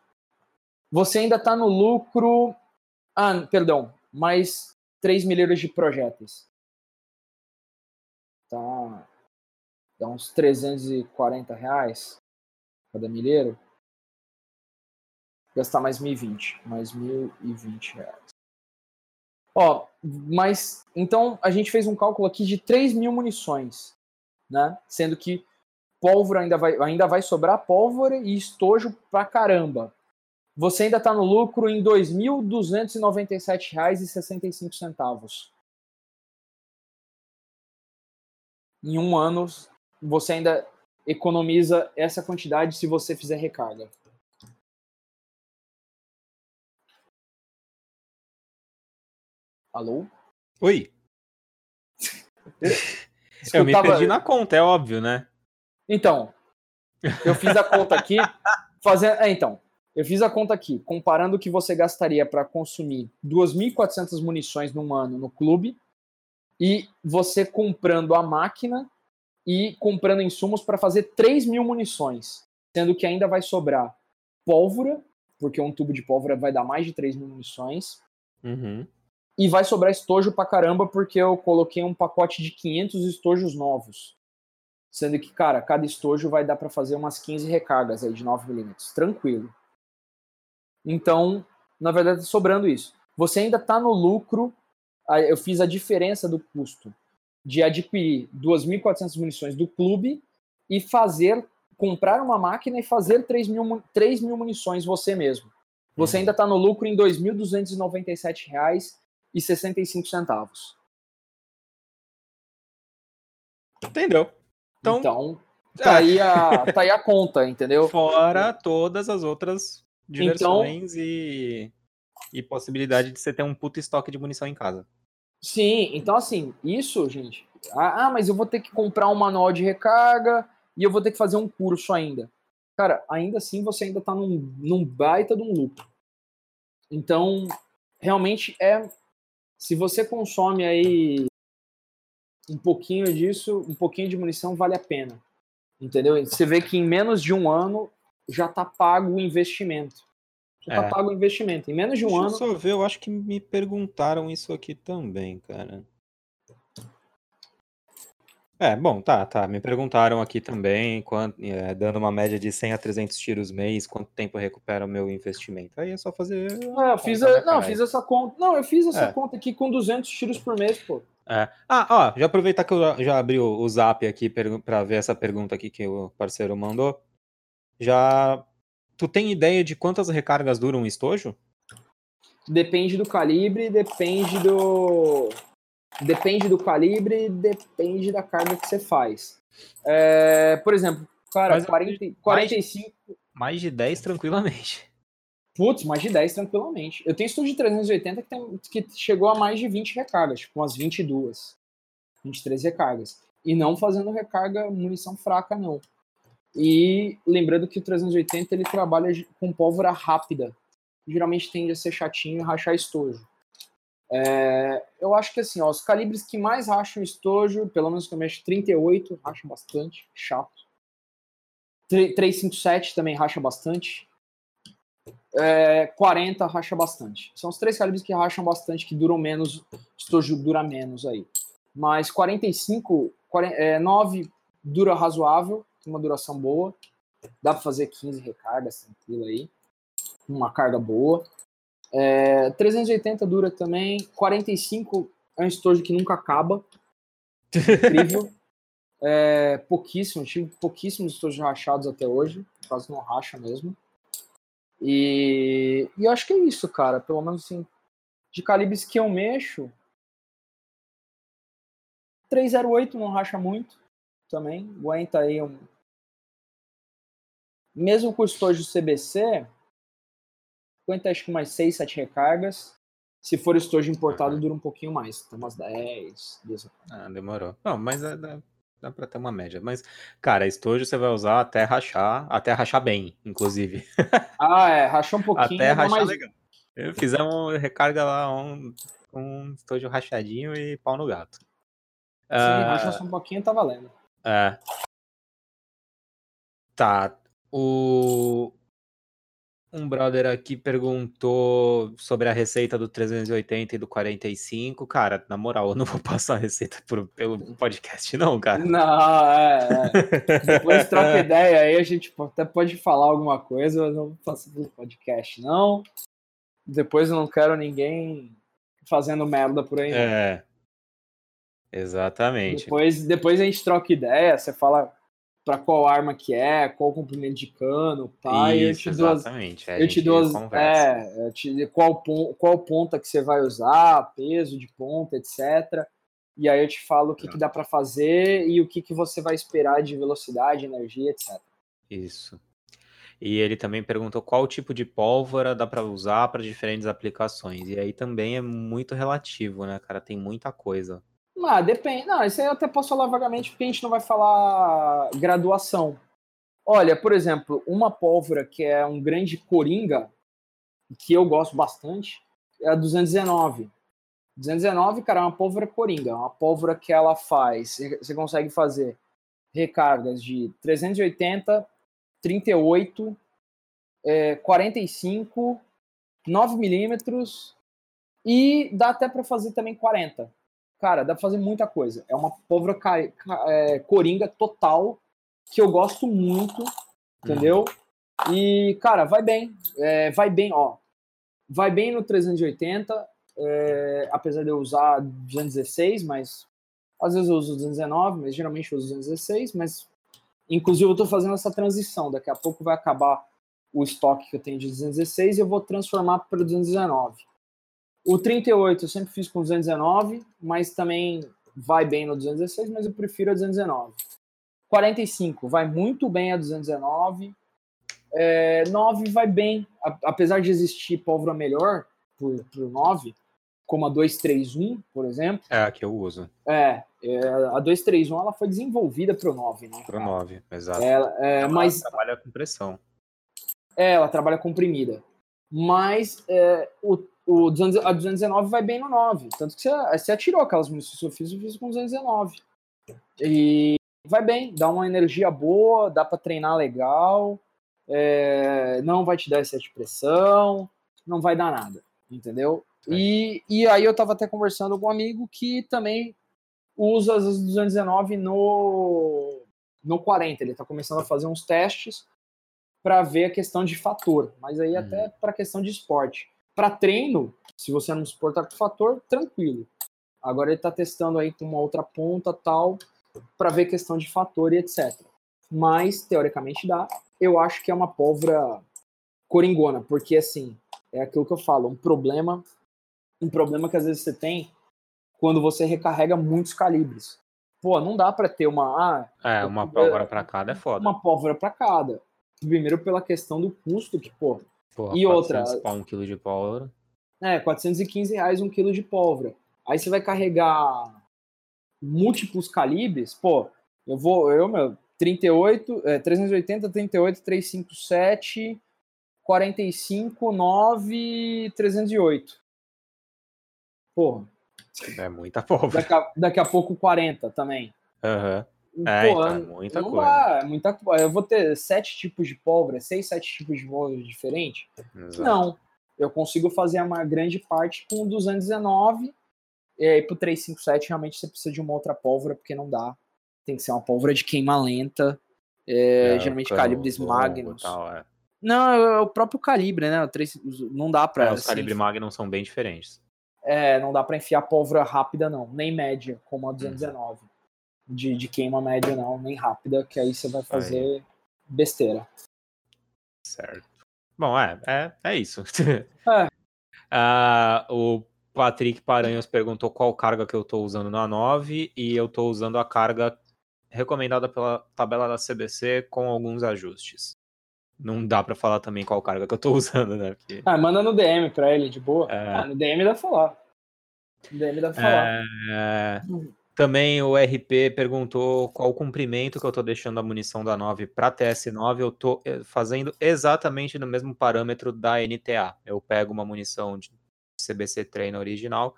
Você ainda está no lucro. Ah, perdão, mais 3 milheiros de projéteis. Tá. Dá uns 340 reais cada milheiro. Gastar mais 1.020. Mais 1.020 reais. Ó, mas então a gente fez um cálculo aqui de 3 mil munições, né? Sendo que pólvora ainda vai, ainda vai sobrar pólvora e estojo pra caramba. Você ainda está no lucro em R$ 2.297,65. Em um ano, você ainda economiza essa quantidade se você fizer recarga. Alô? Oi. Eu me perdi na conta, é óbvio, né? Então, eu fiz a conta aqui, fazendo, é, então, eu fiz a conta aqui, comparando o que você gastaria para consumir 2.400 munições num ano no clube e você comprando a máquina e comprando insumos para fazer 3 mil munições, sendo que ainda vai sobrar pólvora, porque um tubo de pólvora vai dar mais de 3 mil munições, Uhum. e vai sobrar estojo pra caramba, porque eu coloquei um pacote de 500 estojos novos. Sendo que, cara, cada estojo vai dar pra fazer umas 15 recargas aí de 9mm. Tranquilo. Então, na verdade, tá sobrando isso. Você ainda tá no lucro. Eu fiz a diferença do custo de adquirir 2.400 munições do clube e fazer, comprar uma máquina e fazer 3 mil, mu- 3 mil munições você mesmo. Você Uhum. ainda tá no lucro em 2.297 reais e 65 centavos. Entendeu? Então, Então, tá, aí a, tá aí a conta, entendeu? fora todas as outras diversões e, e possibilidade de você ter um puto estoque de munição em casa. Sim, então assim, isso, gente. Ah, ah, mas eu vou ter que comprar um manual de recarga e eu vou ter que fazer um curso ainda. Cara, ainda assim você ainda tá num, num baita de um lucro. Então, realmente é. Se você consome aí um pouquinho disso, um pouquinho de munição, vale a pena. Entendeu? Você vê que em menos de um ano já tá pago o investimento. Já É. tá pago o investimento. Em menos de um Deixa eu ano. só ver, eu acho que me perguntaram isso aqui também, cara. É, bom, tá, tá. Me perguntaram aqui também, quanto, é, dando uma média de 100 a 300 tiros mês, quanto tempo recupera o meu investimento. Aí é só fazer. É, eu fiz, a- né, não, eu fiz essa conta. Não, eu fiz essa É. conta aqui com 200 tiros por mês, pô. É. Ah, ó, já aproveitar que eu já- abri o, o zap aqui pra ver essa pergunta aqui que o parceiro mandou. Já. Tu tem ideia de quantas recargas dura um estojo? Depende do calibre, depende do. Depende do calibre, depende da carga que você faz. É, por exemplo, cara, Mas eu 40, 45. Mais de 10 tranquilamente. Putz, mais de 10 tranquilamente. Eu tenho estudo de 380 que, tem, que chegou a mais de 20 recargas, tipo umas 22, 23 recargas. E não fazendo recarga munição fraca, não. E lembrando que o 380 ele trabalha com pólvora rápida. Geralmente tende a ser chatinho e rachar estojo. É, eu acho que assim, ó, os calibres que mais racham estojo, pelo menos que eu mexo, 38 racha bastante, chato. 357 também racha bastante. É, 40 racha bastante. São os três calibres que racham bastante, que duram menos, estojo dura menos aí. Mas 45, 40, é, 9 dura razoável, tem uma duração boa. Dá para fazer 15 recargas tranquilo aí. Uma carga boa. É, 380 dura também. 45 é um estojo que nunca acaba. Incrível. É, pouquíssimo, tive pouquíssimos estojos rachados até hoje. Quase não racha mesmo. E, e eu acho que é isso, cara. Pelo menos assim, de calibres que eu mexo. 308 não racha muito também. Aguenta aí um. Mesmo com o estojo CBC, aguenta acho que umas 6, 7 recargas. Se for estojo importado, dura um pouquinho mais. Tem umas 10, 10 Ah, demorou. Não, mas é- dá, dá pra ter uma média. Mas, cara, estojo você vai usar até rachar, até rachar bem, inclusive. Ah, é, rachou um pouquinho. Até rachar mais- legal. Eu Fizemos recarga lá um, um estojo rachadinho e pau no gato. Sim, Ah, rachou só um pouquinho, tá valendo. É. Tá. O. Um brother aqui perguntou sobre a receita do 380 e do 45. Cara, na moral, eu não vou passar a receita por- pelo podcast, não, cara. Não, é, é. Depois troca ideia aí, a gente até pode falar alguma coisa, mas não faço pelo podcast, não. Depois eu não quero ninguém fazendo merda por aí. não. É. Exatamente. Depois, depois a gente troca ideia, você fala pra qual arma que é, qual comprimento de cano, pá, e eu Isso, te dou as. É, eu te dou as, é, eu te, qual, qual ponta que você vai usar, peso de ponta, etc. E aí eu te falo o que, que dá pra fazer e o que, que você vai esperar de velocidade, energia, etc. Isso. E ele também perguntou qual tipo de pólvora dá pra usar para diferentes aplicações. E aí também é muito relativo, né, cara? Tem muita coisa. Ah, depende. Não, isso aí eu até posso falar vagamente porque a gente não vai falar graduação. Olha, por exemplo, uma pólvora que é um grande coringa, que eu gosto bastante, é a 219. 219, cara, é uma pólvora coringa, é uma pólvora que ela faz, você consegue fazer recargas de 380, 38, é, 45, 9 milímetros e dá até para fazer também 40. Cara, dá pra fazer muita coisa. É uma pólvora é, coringa total que eu gosto muito, entendeu? E, cara, vai bem. É, vai bem, ó. Vai bem no 380, é, apesar de eu usar 216, mas às vezes eu uso 219, mas geralmente eu uso 216, mas inclusive eu tô fazendo essa transição. Daqui a pouco vai acabar o estoque que eu tenho de 216 e eu vou transformar para o 219. O 38 eu sempre fiz com 219, mas também vai bem no 216, mas eu prefiro a 219. 45 vai muito bem a 219. É, 9 vai bem, apesar de existir pólvora melhor por, por 9, como a 231, por exemplo. É a que eu uso. É, é, a 231 ela foi desenvolvida para o 9, né? Pro cara? 9, exato. Ela, é, mas Ela trabalha com pressão. é, ela trabalha comprimida. Mas é, o, o 200 a 219 vai bem no 9. Tanto que você, você atirou aquelas munições que eu fiz, eu fiz com 219. E vai bem, dá uma energia boa, dá para treinar legal, é, não vai te dar excesso de pressão, não vai dar nada, entendeu? E, e aí eu tava até conversando com um amigo que também usa as 219 no, no 40. Ele tá começando a fazer uns testes para ver a questão de fator, mas aí até para questão de esporte. Para treino, se você não se portar com fator, tranquilo. Agora ele está testando aí com uma outra ponta tal para ver questão de fator e etc. Mas teoricamente dá. Eu acho que é uma pólvora coringona, porque assim é aquilo que eu falo, um problema, um problema que às vezes você tem quando você recarrega muitos calibres. Pô, não dá para ter uma ah, É, uma pólvora pra cada é foda. uma pólvora para cada. Primeiro pela questão do custo, que, pô, Porra, e outra- 400 pau, um quilo de pólvora. é, 415 reais um quilo de pólvora. Aí você vai carregar múltiplos calibres, pô, eu vou, eu, meu, 38, é, 380, 38, 357, 45, 9, 308. Porra, É muita pólvora. daqui a, daqui a pouco 40 também. Aham. É, Pô, então, é muita não coisa. dá, é muita coisa. Eu vou ter sete tipos de pólvora, seis, sete tipos de pólvora diferentes? Exato. Não. Eu consigo fazer uma grande parte com 219. E aí pro 357 realmente você precisa de uma outra pólvora, porque não dá. Tem que ser uma pólvora de queima lenta. é, É, geralmente calibres Magnus. Tal, é. Não, é o próprio calibre, né? O 3, não dá pra. É, os assim, calibres Magnum são bem diferentes. é, não dá pra enfiar pólvora rápida, não. Nem média, como a Uhum. 219. De, de queima média, não. Nem rápida, que aí você vai fazer besteira. Certo. Bom, é, é, é isso. É. Ah, o Patrick Paranhos perguntou qual carga que eu tô usando na 9 e eu tô usando a carga recomendada pela tabela da CBC com alguns ajustes. Não dá pra falar também qual carga que eu tô usando, né? Porque, Ah, manda no DM pra ele, de boa. É. Ah, no DM dá pra falar. No DM dá pra falar. é, também o RP perguntou qual o comprimento que eu tô deixando a munição da 9 para TS9. Eu tô eh, fazendo exatamente no mesmo parâmetro da NTA. Eu pego uma munição de CBC Trainer original,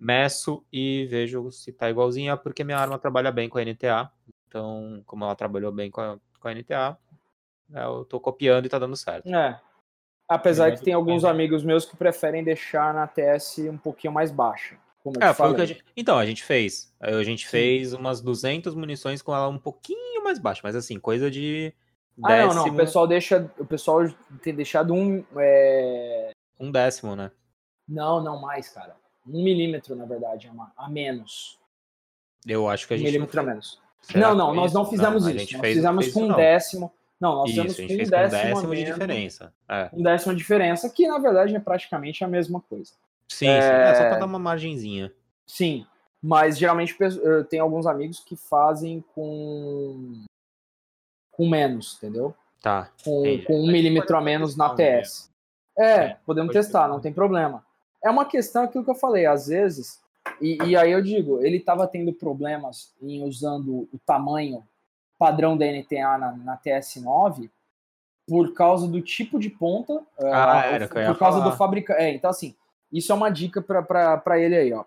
meço e vejo se tá igualzinha, porque minha arma trabalha bem com a NTA. Então, como ela trabalhou bem com a, com a NTA, é, eu tô copiando e tá dando certo. É. Apesar Mas que tem alguns amigos meus que preferem deixar na TS um pouquinho mais baixa. Como É, foi o que a gente... Então, a gente fez. A gente Sim. fez umas 200 munições com ela um pouquinho mais baixa, mas assim, coisa de Ah, não, décimo, não. O pessoal deixa. O pessoal tem deixado um. é, um décimo, né? Não, não mais, cara. Um milímetro, na verdade, a ma- a menos. Eu acho que a Um gente não milímetro a menos. Será não, não, nós isso? não fizemos a isso. Nós fez- fizemos fez com um não. décimo. Não, nós Isso, fizemos com um com um décimo, décimo de diferença. É. Um décimo de diferença, que na verdade é praticamente a mesma coisa. Sim, sim. É só pra É. dar uma margenzinha. Sim, mas geralmente tenho alguns amigos que fazem com com menos, entendeu? Tá. Com, Entendi. com um milímetro a menos na. TS. É, Sim, podemos pode testar, não tem problema. É uma questão aquilo que eu falei, às vezes, E, e aí eu digo, ele estava tendo problemas em usando o tamanho padrão da NTA na, na TS9 por causa do tipo de ponta, Ah, eh, era o que eu ia por causa falar. do fabricante. É, então assim, isso é uma dica para ele aí, ó.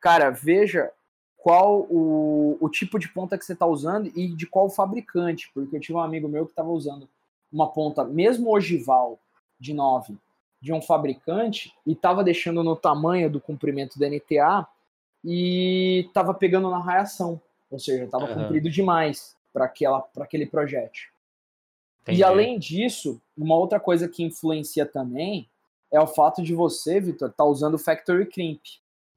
Cara, veja qual o, o tipo de ponta que você está usando e de qual fabricante, porque eu tive um amigo meu que estava usando uma ponta, mesmo ogival de 9, de um fabricante, e estava deixando no tamanho do comprimento da NTA e estava pegando na raiação, ou seja, estava Aham. comprido demais para aquele projétil. Entendi. E além disso, uma outra coisa que influencia também é o fato de você, Vitor, estar usando o Factory Crimp.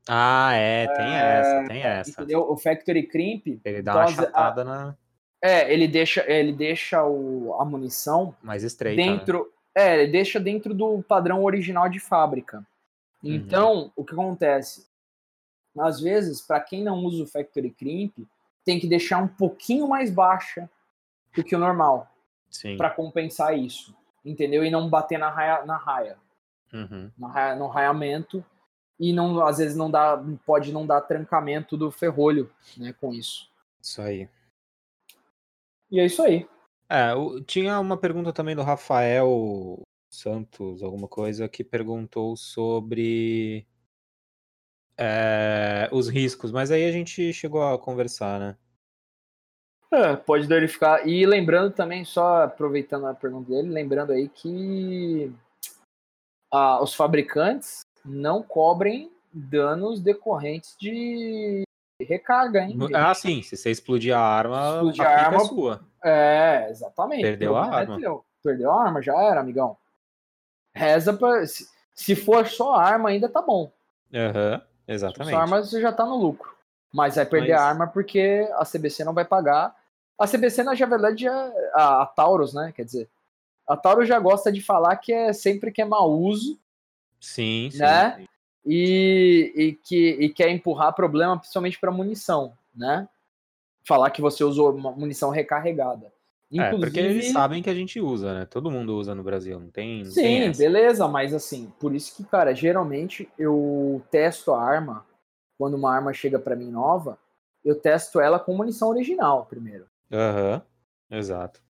Ah, é, tem essa, tem essa. Entendeu? O Factory Crimp, Ele dá Então, uma às- chatada na é, ele deixa, ele deixa o, a munição mais estreita. né? dentro. É, ele deixa dentro do padrão original de fábrica. Uhum. Então, o que acontece? Às vezes, para quem não usa o Factory Crimp, tem que deixar um pouquinho mais baixa do que o normal Sim. para compensar isso, entendeu? E não bater na raia, na raia, Uhum. no raiamento e não, às vezes não dá, pode não dar trancamento do ferrolho, né, com isso. Isso aí. E é isso aí. É, tinha uma pergunta também do Rafael Santos, alguma coisa, que perguntou sobre é, os riscos, mas aí a gente chegou a conversar, né? É, pode danificar. E lembrando também, só aproveitando a pergunta dele, lembrando aí que ah, os fabricantes não cobrem danos decorrentes de recarga, hein? Ah, sim, se você explodir a arma, Explodir a a culpa arma- é sua. É, exatamente. Perdeu a é arma. Perdeu a arma, já era, amigão. Reza pra. Se, se for só a arma, ainda tá bom. Aham, Se for exatamente. só a arma, você já tá no lucro. Mas vai perder Mas- a arma porque a CBC não vai pagar. A CBC, na verdade, é a, a Taurus, né? Quer dizer, a Taurus já gosta de falar que é sempre que é mau uso Sim, sim. Né? e, e, que, e quer empurrar problema principalmente para munição, né? Falar que você usou uma munição recarregada. É, porque eles sabem que a gente usa, né? Todo mundo usa no Brasil, não tem. não tem Sim, essa. beleza, mas assim, por isso que, cara, geralmente eu testo a arma, quando uma arma chega pra mim nova, eu testo ela com munição original primeiro. Aham, exato.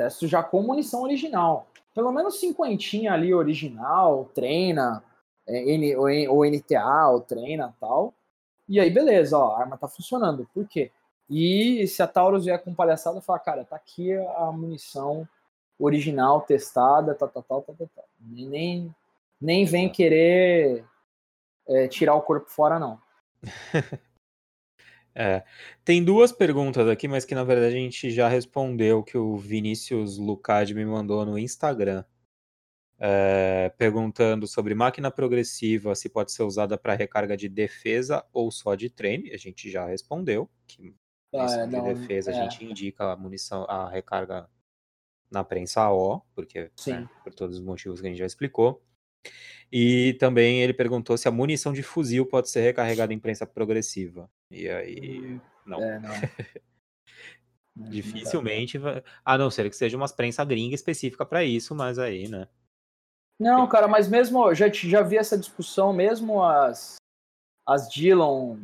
Testo já com munição original. Pelo menos cinquentinha ali original, treina, é, N, ou, ou NTA, ou treina tal. E aí, beleza, ó, a arma tá funcionando. Por quê? E se a Taurus vier com palhaçada, fala, cara, tá aqui a munição original, testada, tal, tal, tal, tal, tal, tal. Nem, nem, nem vem querer é, tirar o corpo fora, não. É. Tem duas perguntas aqui, mas que na verdade a gente já respondeu, que o Vinícius Lucadi me mandou no Instagram. É, perguntando sobre máquina progressiva, se pode ser usada para recarga de defesa ou só de treino. A gente já respondeu que Ah, de não, defesa é. a gente indica a munição, a recarga na prensa O, porque Sim. né, por todos os motivos que a gente já explicou. E também ele perguntou se a munição de fuzil pode ser recarregada em prensa progressiva. E aí, não. É, não. Dificilmente vai. A não ser que seja umas prensa gringa específica para isso, mas aí, né? Não, cara, mas mesmo já já vi essa discussão, mesmo as as Dillon,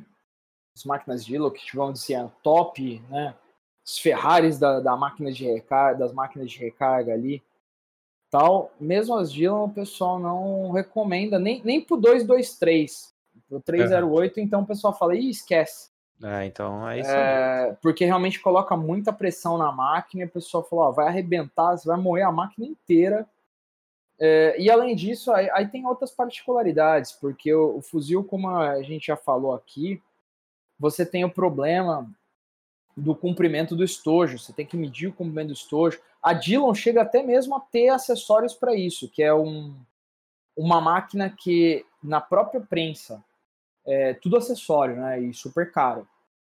as máquinas Dillon que vamos dizer a top, né? Os Ferraris da, da máquina de recarga, das máquinas de recarga ali, tal. Mesmo as Dillon o pessoal não recomenda nem nem pro 223, pro 308, então o pessoal fala, ih, esquece. É, então é isso. É, porque realmente coloca muita pressão na máquina e o pessoal falou, ó, vai arrebentar, você vai morrer a máquina inteira. É, e além disso, aí, aí tem outras particularidades, porque o, o fuzil, como a gente já falou aqui, você tem o problema do comprimento do estojo, você tem que medir o comprimento do estojo. A Dillon chega até mesmo a ter acessórios para isso, que é um, uma máquina que na própria prensa é tudo acessório, né? E super caro.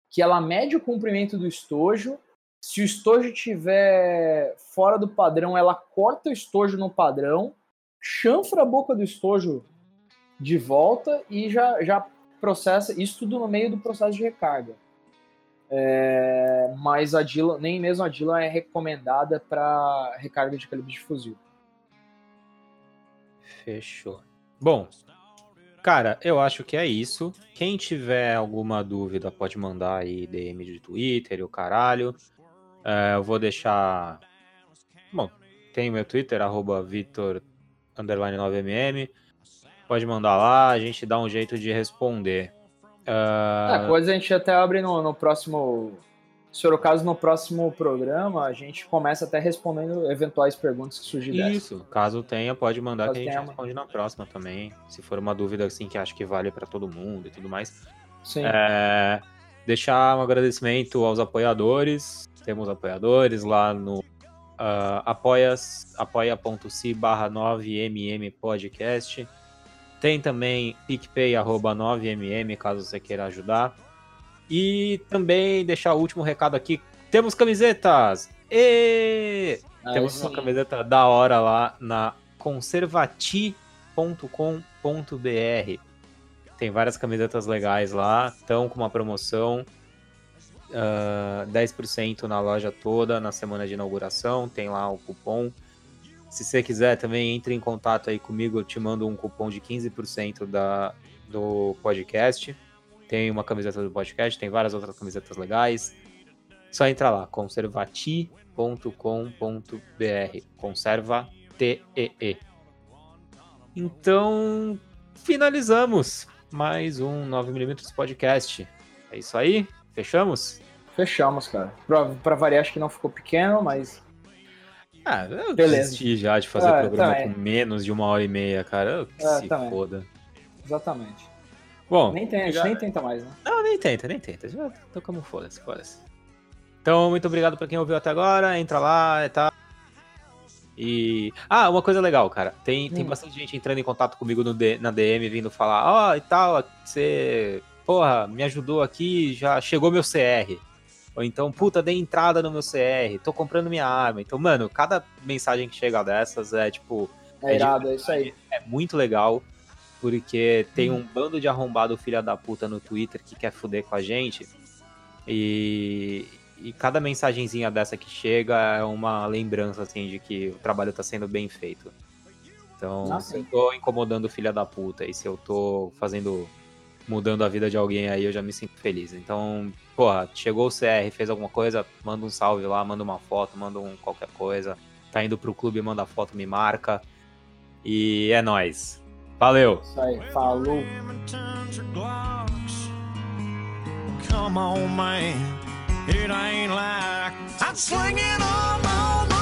Que ela mede o comprimento do estojo. Se o estojo estiver fora do padrão, ela corta o estojo no padrão, chanfra a boca do estojo de volta e já, já processa isso tudo no meio do processo de recarga. É, mas a Dillon, nem mesmo a Dillon é recomendada para recarga de calibre de fuzil. Fechou. Bom, Cara, eu acho que é isso. Quem tiver alguma dúvida pode mandar aí DM de Twitter o caralho. É, eu vou deixar. Bom, tem meu Twitter, arroba Vitor 9mm. Pode mandar lá, a gente dá um jeito de responder. Ah, Uh, coisa a gente até abre no, no próximo. Se for o caso, no próximo programa, a gente começa até respondendo eventuais perguntas que surgirem. Isso, caso tenha, pode mandar Caso que a gente tenha, responde na próxima também. Se for uma dúvida assim que acho que vale para todo mundo e tudo mais. Sim. É, deixar um agradecimento aos apoiadores. Temos apoiadores lá no ah, apoias, apoia.se barra 9mm podcast. Tem também PicPay arroba 9mm, caso você queira ajudar. E também deixar o último recado aqui. Temos camisetas! E temos sim. uma camiseta da hora lá na conservati.com.br. Tem várias camisetas legais lá, estão com uma promoção. ah, 10% na loja toda, na semana de inauguração, tem lá o cupom. Se você quiser também, entre em contato aí comigo, eu te mando um cupom de 15% da, do podcast. Tem uma camiseta do podcast, tem várias outras camisetas legais. Só entra lá, conservati.com.br. Conserva T-E-E. Então, finalizamos mais um 9mm podcast. É isso aí? Fechamos? Fechamos, cara. Pra, pra variar, acho que não ficou pequeno, mas. Ah, eu Beleza. desisti já de fazer Ah, programa também. com menos de uma hora e meia, cara. Eu que Ah, se também. foda. Exatamente. Bom, Nem tem, a gente já- nem tenta mais, né? Não, nem tenta, nem tenta. Já tocamos foda-se, foda-se. Então, muito obrigado pra quem ouviu até agora. Entra lá e tal. E. Ah, uma coisa legal, cara. Tem, tem Hum. bastante gente entrando em contato comigo no na DM, vindo falar: Ó, e tal, você. Porra, me ajudou aqui, já chegou meu CR. Ou então, puta, dei entrada no meu CR, tô comprando minha arma. Então, mano, cada mensagem que chega dessas é tipo. É É irado, é isso aí. é muito legal, porque tem Hum. um bando de arrombado filha da puta no Twitter que quer fuder com a gente. E, e cada mensagenzinha dessa que chega é uma lembrança, assim, de que o trabalho tá sendo bem feito. Então, Ah, se eu tô incomodando filha da puta e se eu tô fazendo, mudando a vida de alguém aí, eu já me sinto feliz. Então, porra, chegou o CR, fez alguma coisa, manda um salve lá, manda uma foto, manda um qualquer coisa. Tá indo pro clube, manda foto, me marca. E é nóis. Valeu! Isso aí. Falou. Come on, man. It ain't like I'm slinging them on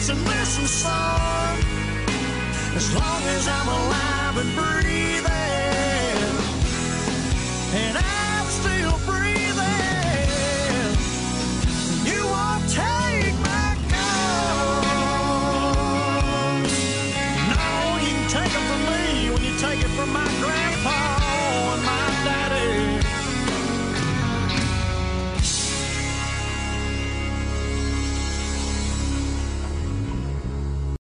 once and listen, son. As long as I'm alive and breathing.